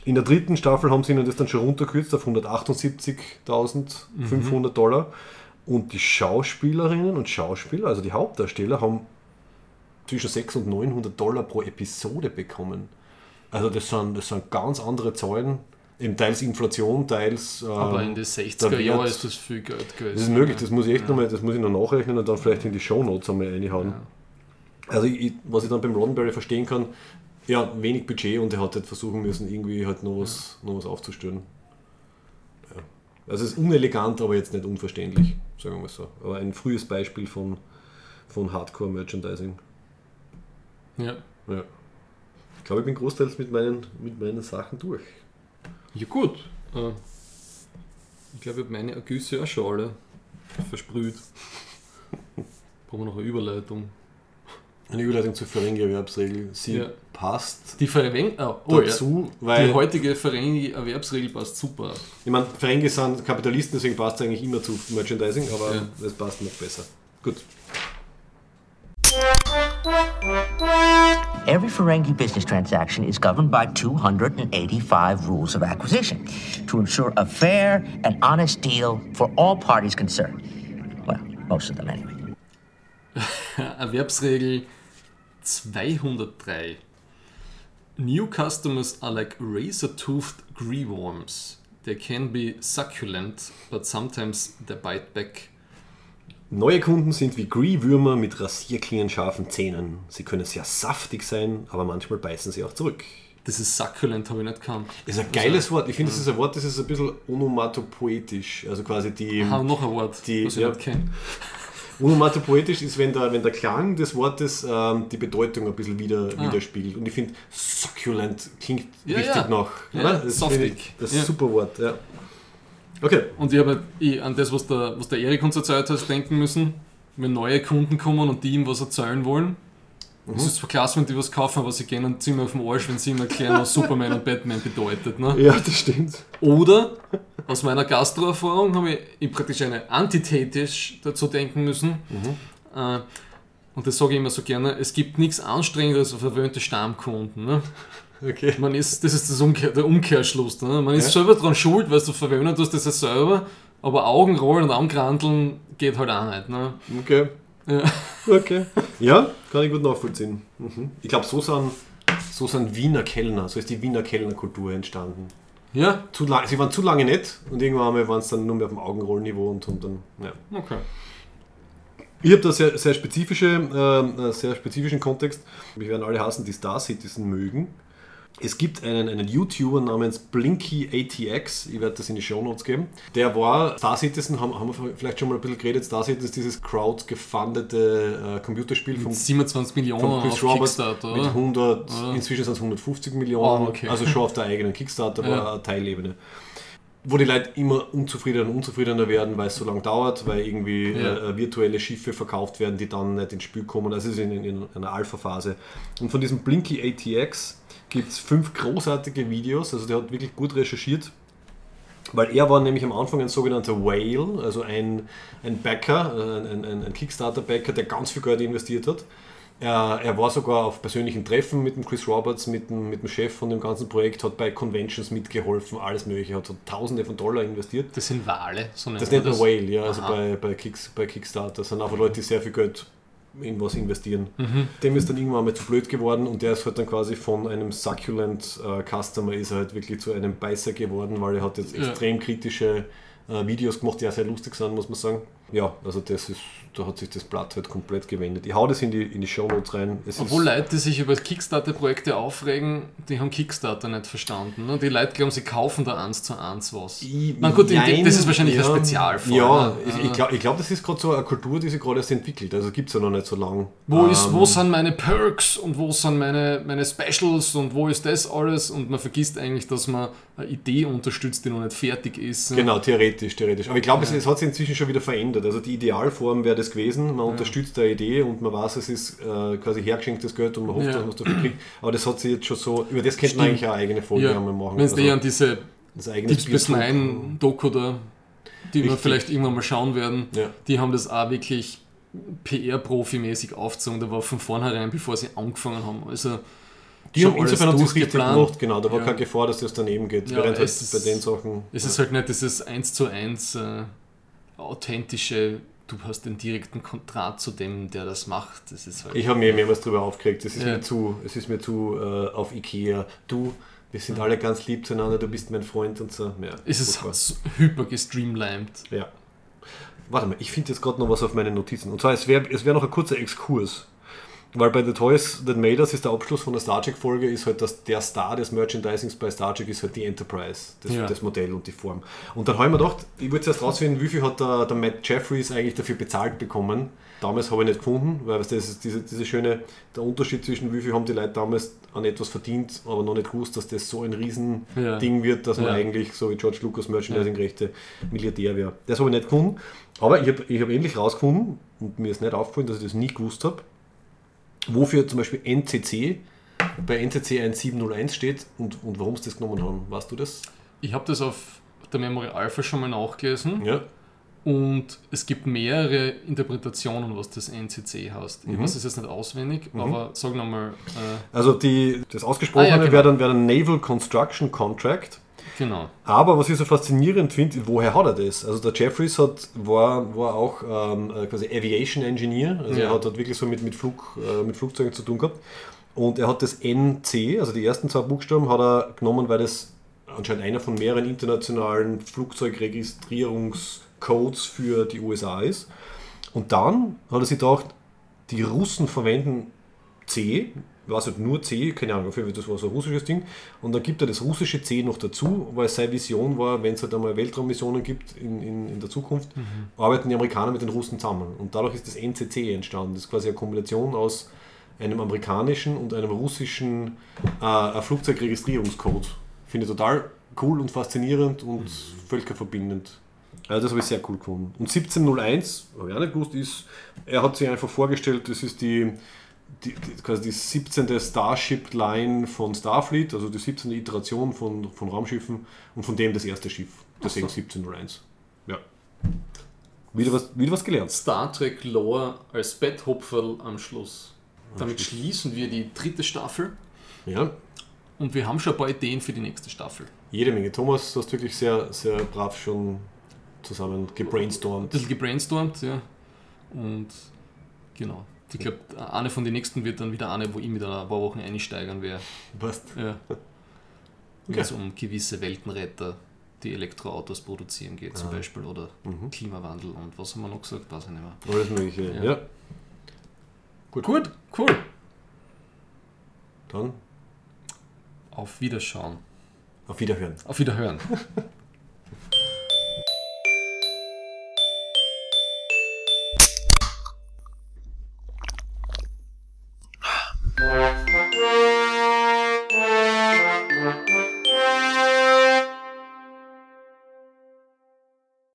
In der dritten Staffel haben sie ihnen das dann schon runtergekürzt auf 178.500 Dollar. Und die Schauspielerinnen und Schauspieler, also die Hauptdarsteller, haben zwischen 600 und 900 Dollar pro Episode bekommen. Also das sind, das sind ganz andere Zahlen. Eben teils Inflation, teils. ähm, Aber in den der 60er Wert- Jahren ist das viel Geld gewesen. das ist möglich, das muss ich echt Ja. noch mal, das muss ich noch nachrechnen und dann vielleicht in die Shownotes einmal reinhauen. Ja. Also ich, was ich dann beim Roddenberry verstehen kann, ja, wenig Budget und er hat halt versuchen müssen, irgendwie halt noch was, noch was aufzustellen. Ja. Also es ist unelegant, aber jetzt nicht unverständlich, sagen wir mal so. Aber ein frühes Beispiel von, von Hardcore-Merchandising. Ja. Ja. Ich glaube, ich bin großteils mit meinen, mit meinen Sachen durch. Ja gut. Äh, Ich glaube, ich habe meine Ergüsse auch schon alle versprüht. Brauchen wir noch eine Überleitung. Eine Überleitung zur Ferengi-Erwerbsregel. Sie Ja. passt Die Ferengi, oh, oh ja. dazu, Die weil heutige Ferengi-Erwerbsregel passt super. ich meine, Ferengi sind Kapitalisten, deswegen passt es eigentlich immer zu Merchandising, aber Ja. es passt noch besser. Gut. Every Ferengi business transaction is governed by 285 rules of acquisition to ensure a fair and honest deal for all parties concerned. Well, most of them anyway. Erwerbsregel 203. New customers are like razor-toothed greeworms. They can be succulent, but sometimes they bite back. Neue Kunden sind wie Gree-Würmer mit rasierklingenscharfen Zähnen. Sie können sehr saftig sein, aber manchmal beißen sie auch zurück. Das ist succulent, habe ich nicht gekannt. Das ist ein geiles Wort. Ich finde, das ist ein Wort, das ist ein bisschen onomatopoetisch. Also quasi die. Ah, noch ein Wort, Die- was ich ja. nicht kenne. Onomatopoetisch ist, wenn der, wenn der Klang des Wortes ähm, die Bedeutung ein bisschen wieder, widerspiegelt. Und ich finde, succulent klingt Ah. Ja, richtig ja. nach. Ja, saftig. Das ist ein super Wort, ja. Okay. Und ich habe eh an das, was der, was der Erik uns erzählt hat, denken müssen, wenn neue Kunden kommen und die ihm was erzählen wollen. Mhm. Es ist zwar klasse, wenn die was kaufen, aber sie gehen dann ziemlich auf den Arsch, wenn sie ihm erklären, was Superman und Batman bedeutet. Ne? Ja, das stimmt. Oder aus meiner Gastroerfahrung habe ich praktisch eine antithetisch dazu denken müssen. Äh, und das sage ich immer so gerne, es gibt nichts anstrengenderes als verwöhnte Stammkunden. Ne? Okay. Man ist, das ist das Umkehr, der Umkehrschluss. Ne? Man ist selber dran schuld, weil du verwöhnen tust das ja selber, aber Augenrollen und Augenkranteln geht halt auch nicht. Ne? Okay. Ja. Okay. Ja, kann ich gut nachvollziehen. Mhm. Ich glaube, so sind, so sind Wiener Kellner, so ist die Wiener Kellnerkultur entstanden. Ja? Zu lang, sie waren zu lange nett und irgendwann einmal waren es dann nur mehr auf dem Augenrollniveau und, und dann, ja. Okay. Ich habe da sehr, sehr, spezifische, ähm, äh, sehr spezifischen Kontext. Wir werden alle hassen, die Star Citizen mögen. Es gibt einen, einen YouTuber namens Blinky ATX, ich werde das in die Show Notes geben. Der war Star Citizen, haben, haben wir vielleicht schon mal ein bisschen geredet. Star Citizen ist dieses crowd-gefundete äh, Computerspiel vom 27 Millionen von auf Chris Roberts Kickstarter, mit oder? 100, Oder? inzwischen sind es 150 Millionen, Oh, okay. also schon auf der eigenen Kickstarter Ja. war eine Teilebene. Wo die Leute immer unzufriedener und unzufriedener werden, weil es so lange dauert, weil irgendwie Ja. äh, virtuelle Schiffe verkauft werden, die dann nicht ins Spiel kommen. Also es ist in, in, in einer Alpha-Phase. Und von diesem Blinky ATX gibt es fünf großartige Videos, also der hat wirklich gut recherchiert. Weil er war nämlich am Anfang ein sogenannter Whale, also ein, ein Backer, äh, ein, ein, ein Kickstarter-Backer, der ganz viel Geld investiert hat. Er, er war sogar auf persönlichen Treffen mit dem Chris Roberts, mit dem, mit dem Chef von dem ganzen Projekt, hat bei Conventions mitgeholfen, alles mögliche, hat so Tausende von Dollar investiert. Das sind Wale, so nennt Das nennt man Whale, ja, also Aha. bei, bei, Kicks, bei Kickstarter. Das sind einfach Leute, die sehr viel Geld in was investieren. Mhm. Dem ist dann irgendwann mal zu blöd geworden und der ist halt dann quasi von einem Succulent äh, Customer ist er halt wirklich zu einem Beißer geworden, weil er hat jetzt Ja. extrem kritische äh, Videos gemacht, die auch sehr lustig sind, muss man sagen. Ja, also das ist, da hat sich das Blatt halt komplett gewendet. Ich hau das in die, in die Show Notes rein. Es Obwohl ist, Leute, sich über Kickstarter-Projekte aufregen, die haben Kickstarter nicht verstanden. Ne? Die Leute glauben, sie kaufen da eins zu eins was. Ich- Na gut, Jein, das ist wahrscheinlich ja, ein Spezialfall. Ja, ne? ich, ich glaube, ich glaub, das ist gerade so eine Kultur, die sich gerade erst entwickelt. Also gibt es ja noch nicht so lange. Wo, ist, Ähm, wo sind meine Perks und wo sind meine, meine Specials und wo ist das alles? Und man vergisst eigentlich, dass man eine Idee unterstützt, die noch nicht fertig ist. Genau, theoretisch, theoretisch. Aber ich glaube, es, es hat sich inzwischen schon wieder verändert. Also die Idealform wäre das gewesen, man unterstützt eine Idee und man weiß, es ist äh, quasi hergeschenktes Geld und man hofft, Ja. dass man es dafür kriegt. Aber das hat sich jetzt schon so, über das könnte man eigentlich auch eine eigene Folge Ja, machen. wenn es Also eh an diese das Deep Space Spielzug. Nine Doku da, die wir Richtig. vielleicht irgendwann mal schauen werden, Ja. die haben das auch wirklich PR-Profi-mäßig aufgezogen. Da war von vornherein, bevor sie angefangen haben. Also Die haben insofern sie es richtig gemacht, genau. Da war Ja. keine Gefahr, dass das daneben geht. Ja, Während halt es ist- bei den Sachen. Es ist halt nicht dieses 1 zu 1 äh, authentische, du hast den direkten Kontrast zu dem, der das macht. Das ist halt. Ich habe mir mehrmals darüber aufgeregt. Es ist Ja. mir zu, es ist mir zu äh, auf Ikea. Du, wir sind alle ganz lieb zueinander, du bist mein Freund und so. Ja, es ist so hyper gestreamlined. Ja. Warte mal, ich finde jetzt gerade noch was auf meinen Notizen. Und zwar, es wäre es wär noch ein kurzer Exkurs. Weil bei The Toys That Made Us ist der Abschluss von der Star Trek-Folge, ist halt, dass der Star des Merchandisings bei Star Trek ist halt die Enterprise, das, Ja. das Modell und die Form. Und dann habe ich mir gedacht, ich wollte erst rausfinden, wie viel hat der, der Matt Jeffries eigentlich dafür bezahlt bekommen. Damals habe ich nicht gefunden, weil das ist diese, diese schöne, der Unterschied zwischen wie viel haben die Leute damals an etwas verdient, aber noch nicht gewusst, dass das so ein riesen Ja. Wird, dass man Ja. eigentlich so wie George Lucas Merchandising-Rechte Milliardär wäre. Das habe ich nicht gefunden. Aber ich habe ich hab endlich rausgefunden, und mir ist nicht aufgefallen, dass ich das nie gewusst habe, wofür zum Beispiel NCC bei NCC 1701 steht und, und warum sie das genommen haben. Weißt du das? Ich habe das auf der Memory Alpha schon mal nachgelesen Ja. und es gibt mehrere Interpretationen, was das NCC heißt. Ich weiß es jetzt nicht auswendig, aber sag nochmal, äh, Also die, das Ausgesprochene Ah, ja, genau. wäre dann, wär dann Naval Construction Contract. Genau. Aber was ich so faszinierend finde, woher hat er das? Also der Jeffries hat, war, war auch ähm, äh, quasi Aviation Engineer, also Ja. er hat dort wirklich so mit, mit, Flug, äh, mit Flugzeugen zu tun gehabt. Und er hat das NC, also die ersten zwei Buchstaben, hat er genommen, weil das anscheinend einer von mehreren internationalen Flugzeugregistrierungscodes für die USA ist. Und dann hat er sich gedacht, die Russen verwenden C, war es halt nur C, keine Ahnung, das war so ein russisches Ding. Und dann gibt er das russische C noch dazu, weil seine Vision war, wenn es halt einmal Weltraummissionen gibt in, in, in der Zukunft, arbeiten die Amerikaner mit den Russen zusammen. Und dadurch ist das NCC entstanden. Das ist quasi eine Kombination aus einem amerikanischen und einem russischen äh, Flugzeugregistrierungscode. Finde ich total cool und faszinierend und völkerverbindend. Also das habe ich sehr cool gefunden. Und 1701, habe ich auch nicht gewusst, ist, er hat sich einfach vorgestellt, das ist die, die, die, quasi die 17. Starship-Line von Starfleet, also die 17. Iteration von, von Raumschiffen und von dem das erste Schiff. Deswegen 1701. Ja. Wieder was, wieder was gelernt. Star Trek Lore als Betthopferl am Schluss. Damit schließen wir die dritte Staffel Ja, und wir haben schon ein paar Ideen für die nächste Staffel. jede Menge. Thomas, du hast wirklich sehr, sehr brav schon zusammen Ein gebrainstormt. bisschen gebrainstormt, ja. Und genau. Ich glaube, eine von den nächsten wird dann wieder eine, wo ich mit ein paar Wochen einsteigern werde. Passt. Ja. Wenn es um gewisse Weltenretter, die Elektroautos produzieren geht, zum Beispiel, oder Klimawandel und was haben wir noch gesagt, weiß ich nicht mehr. Alles Mögliche. Ja. ja. Gut, gut, cool. Dann Auf Wiederschauen. auf Wiederhören. Auf Wiederhören.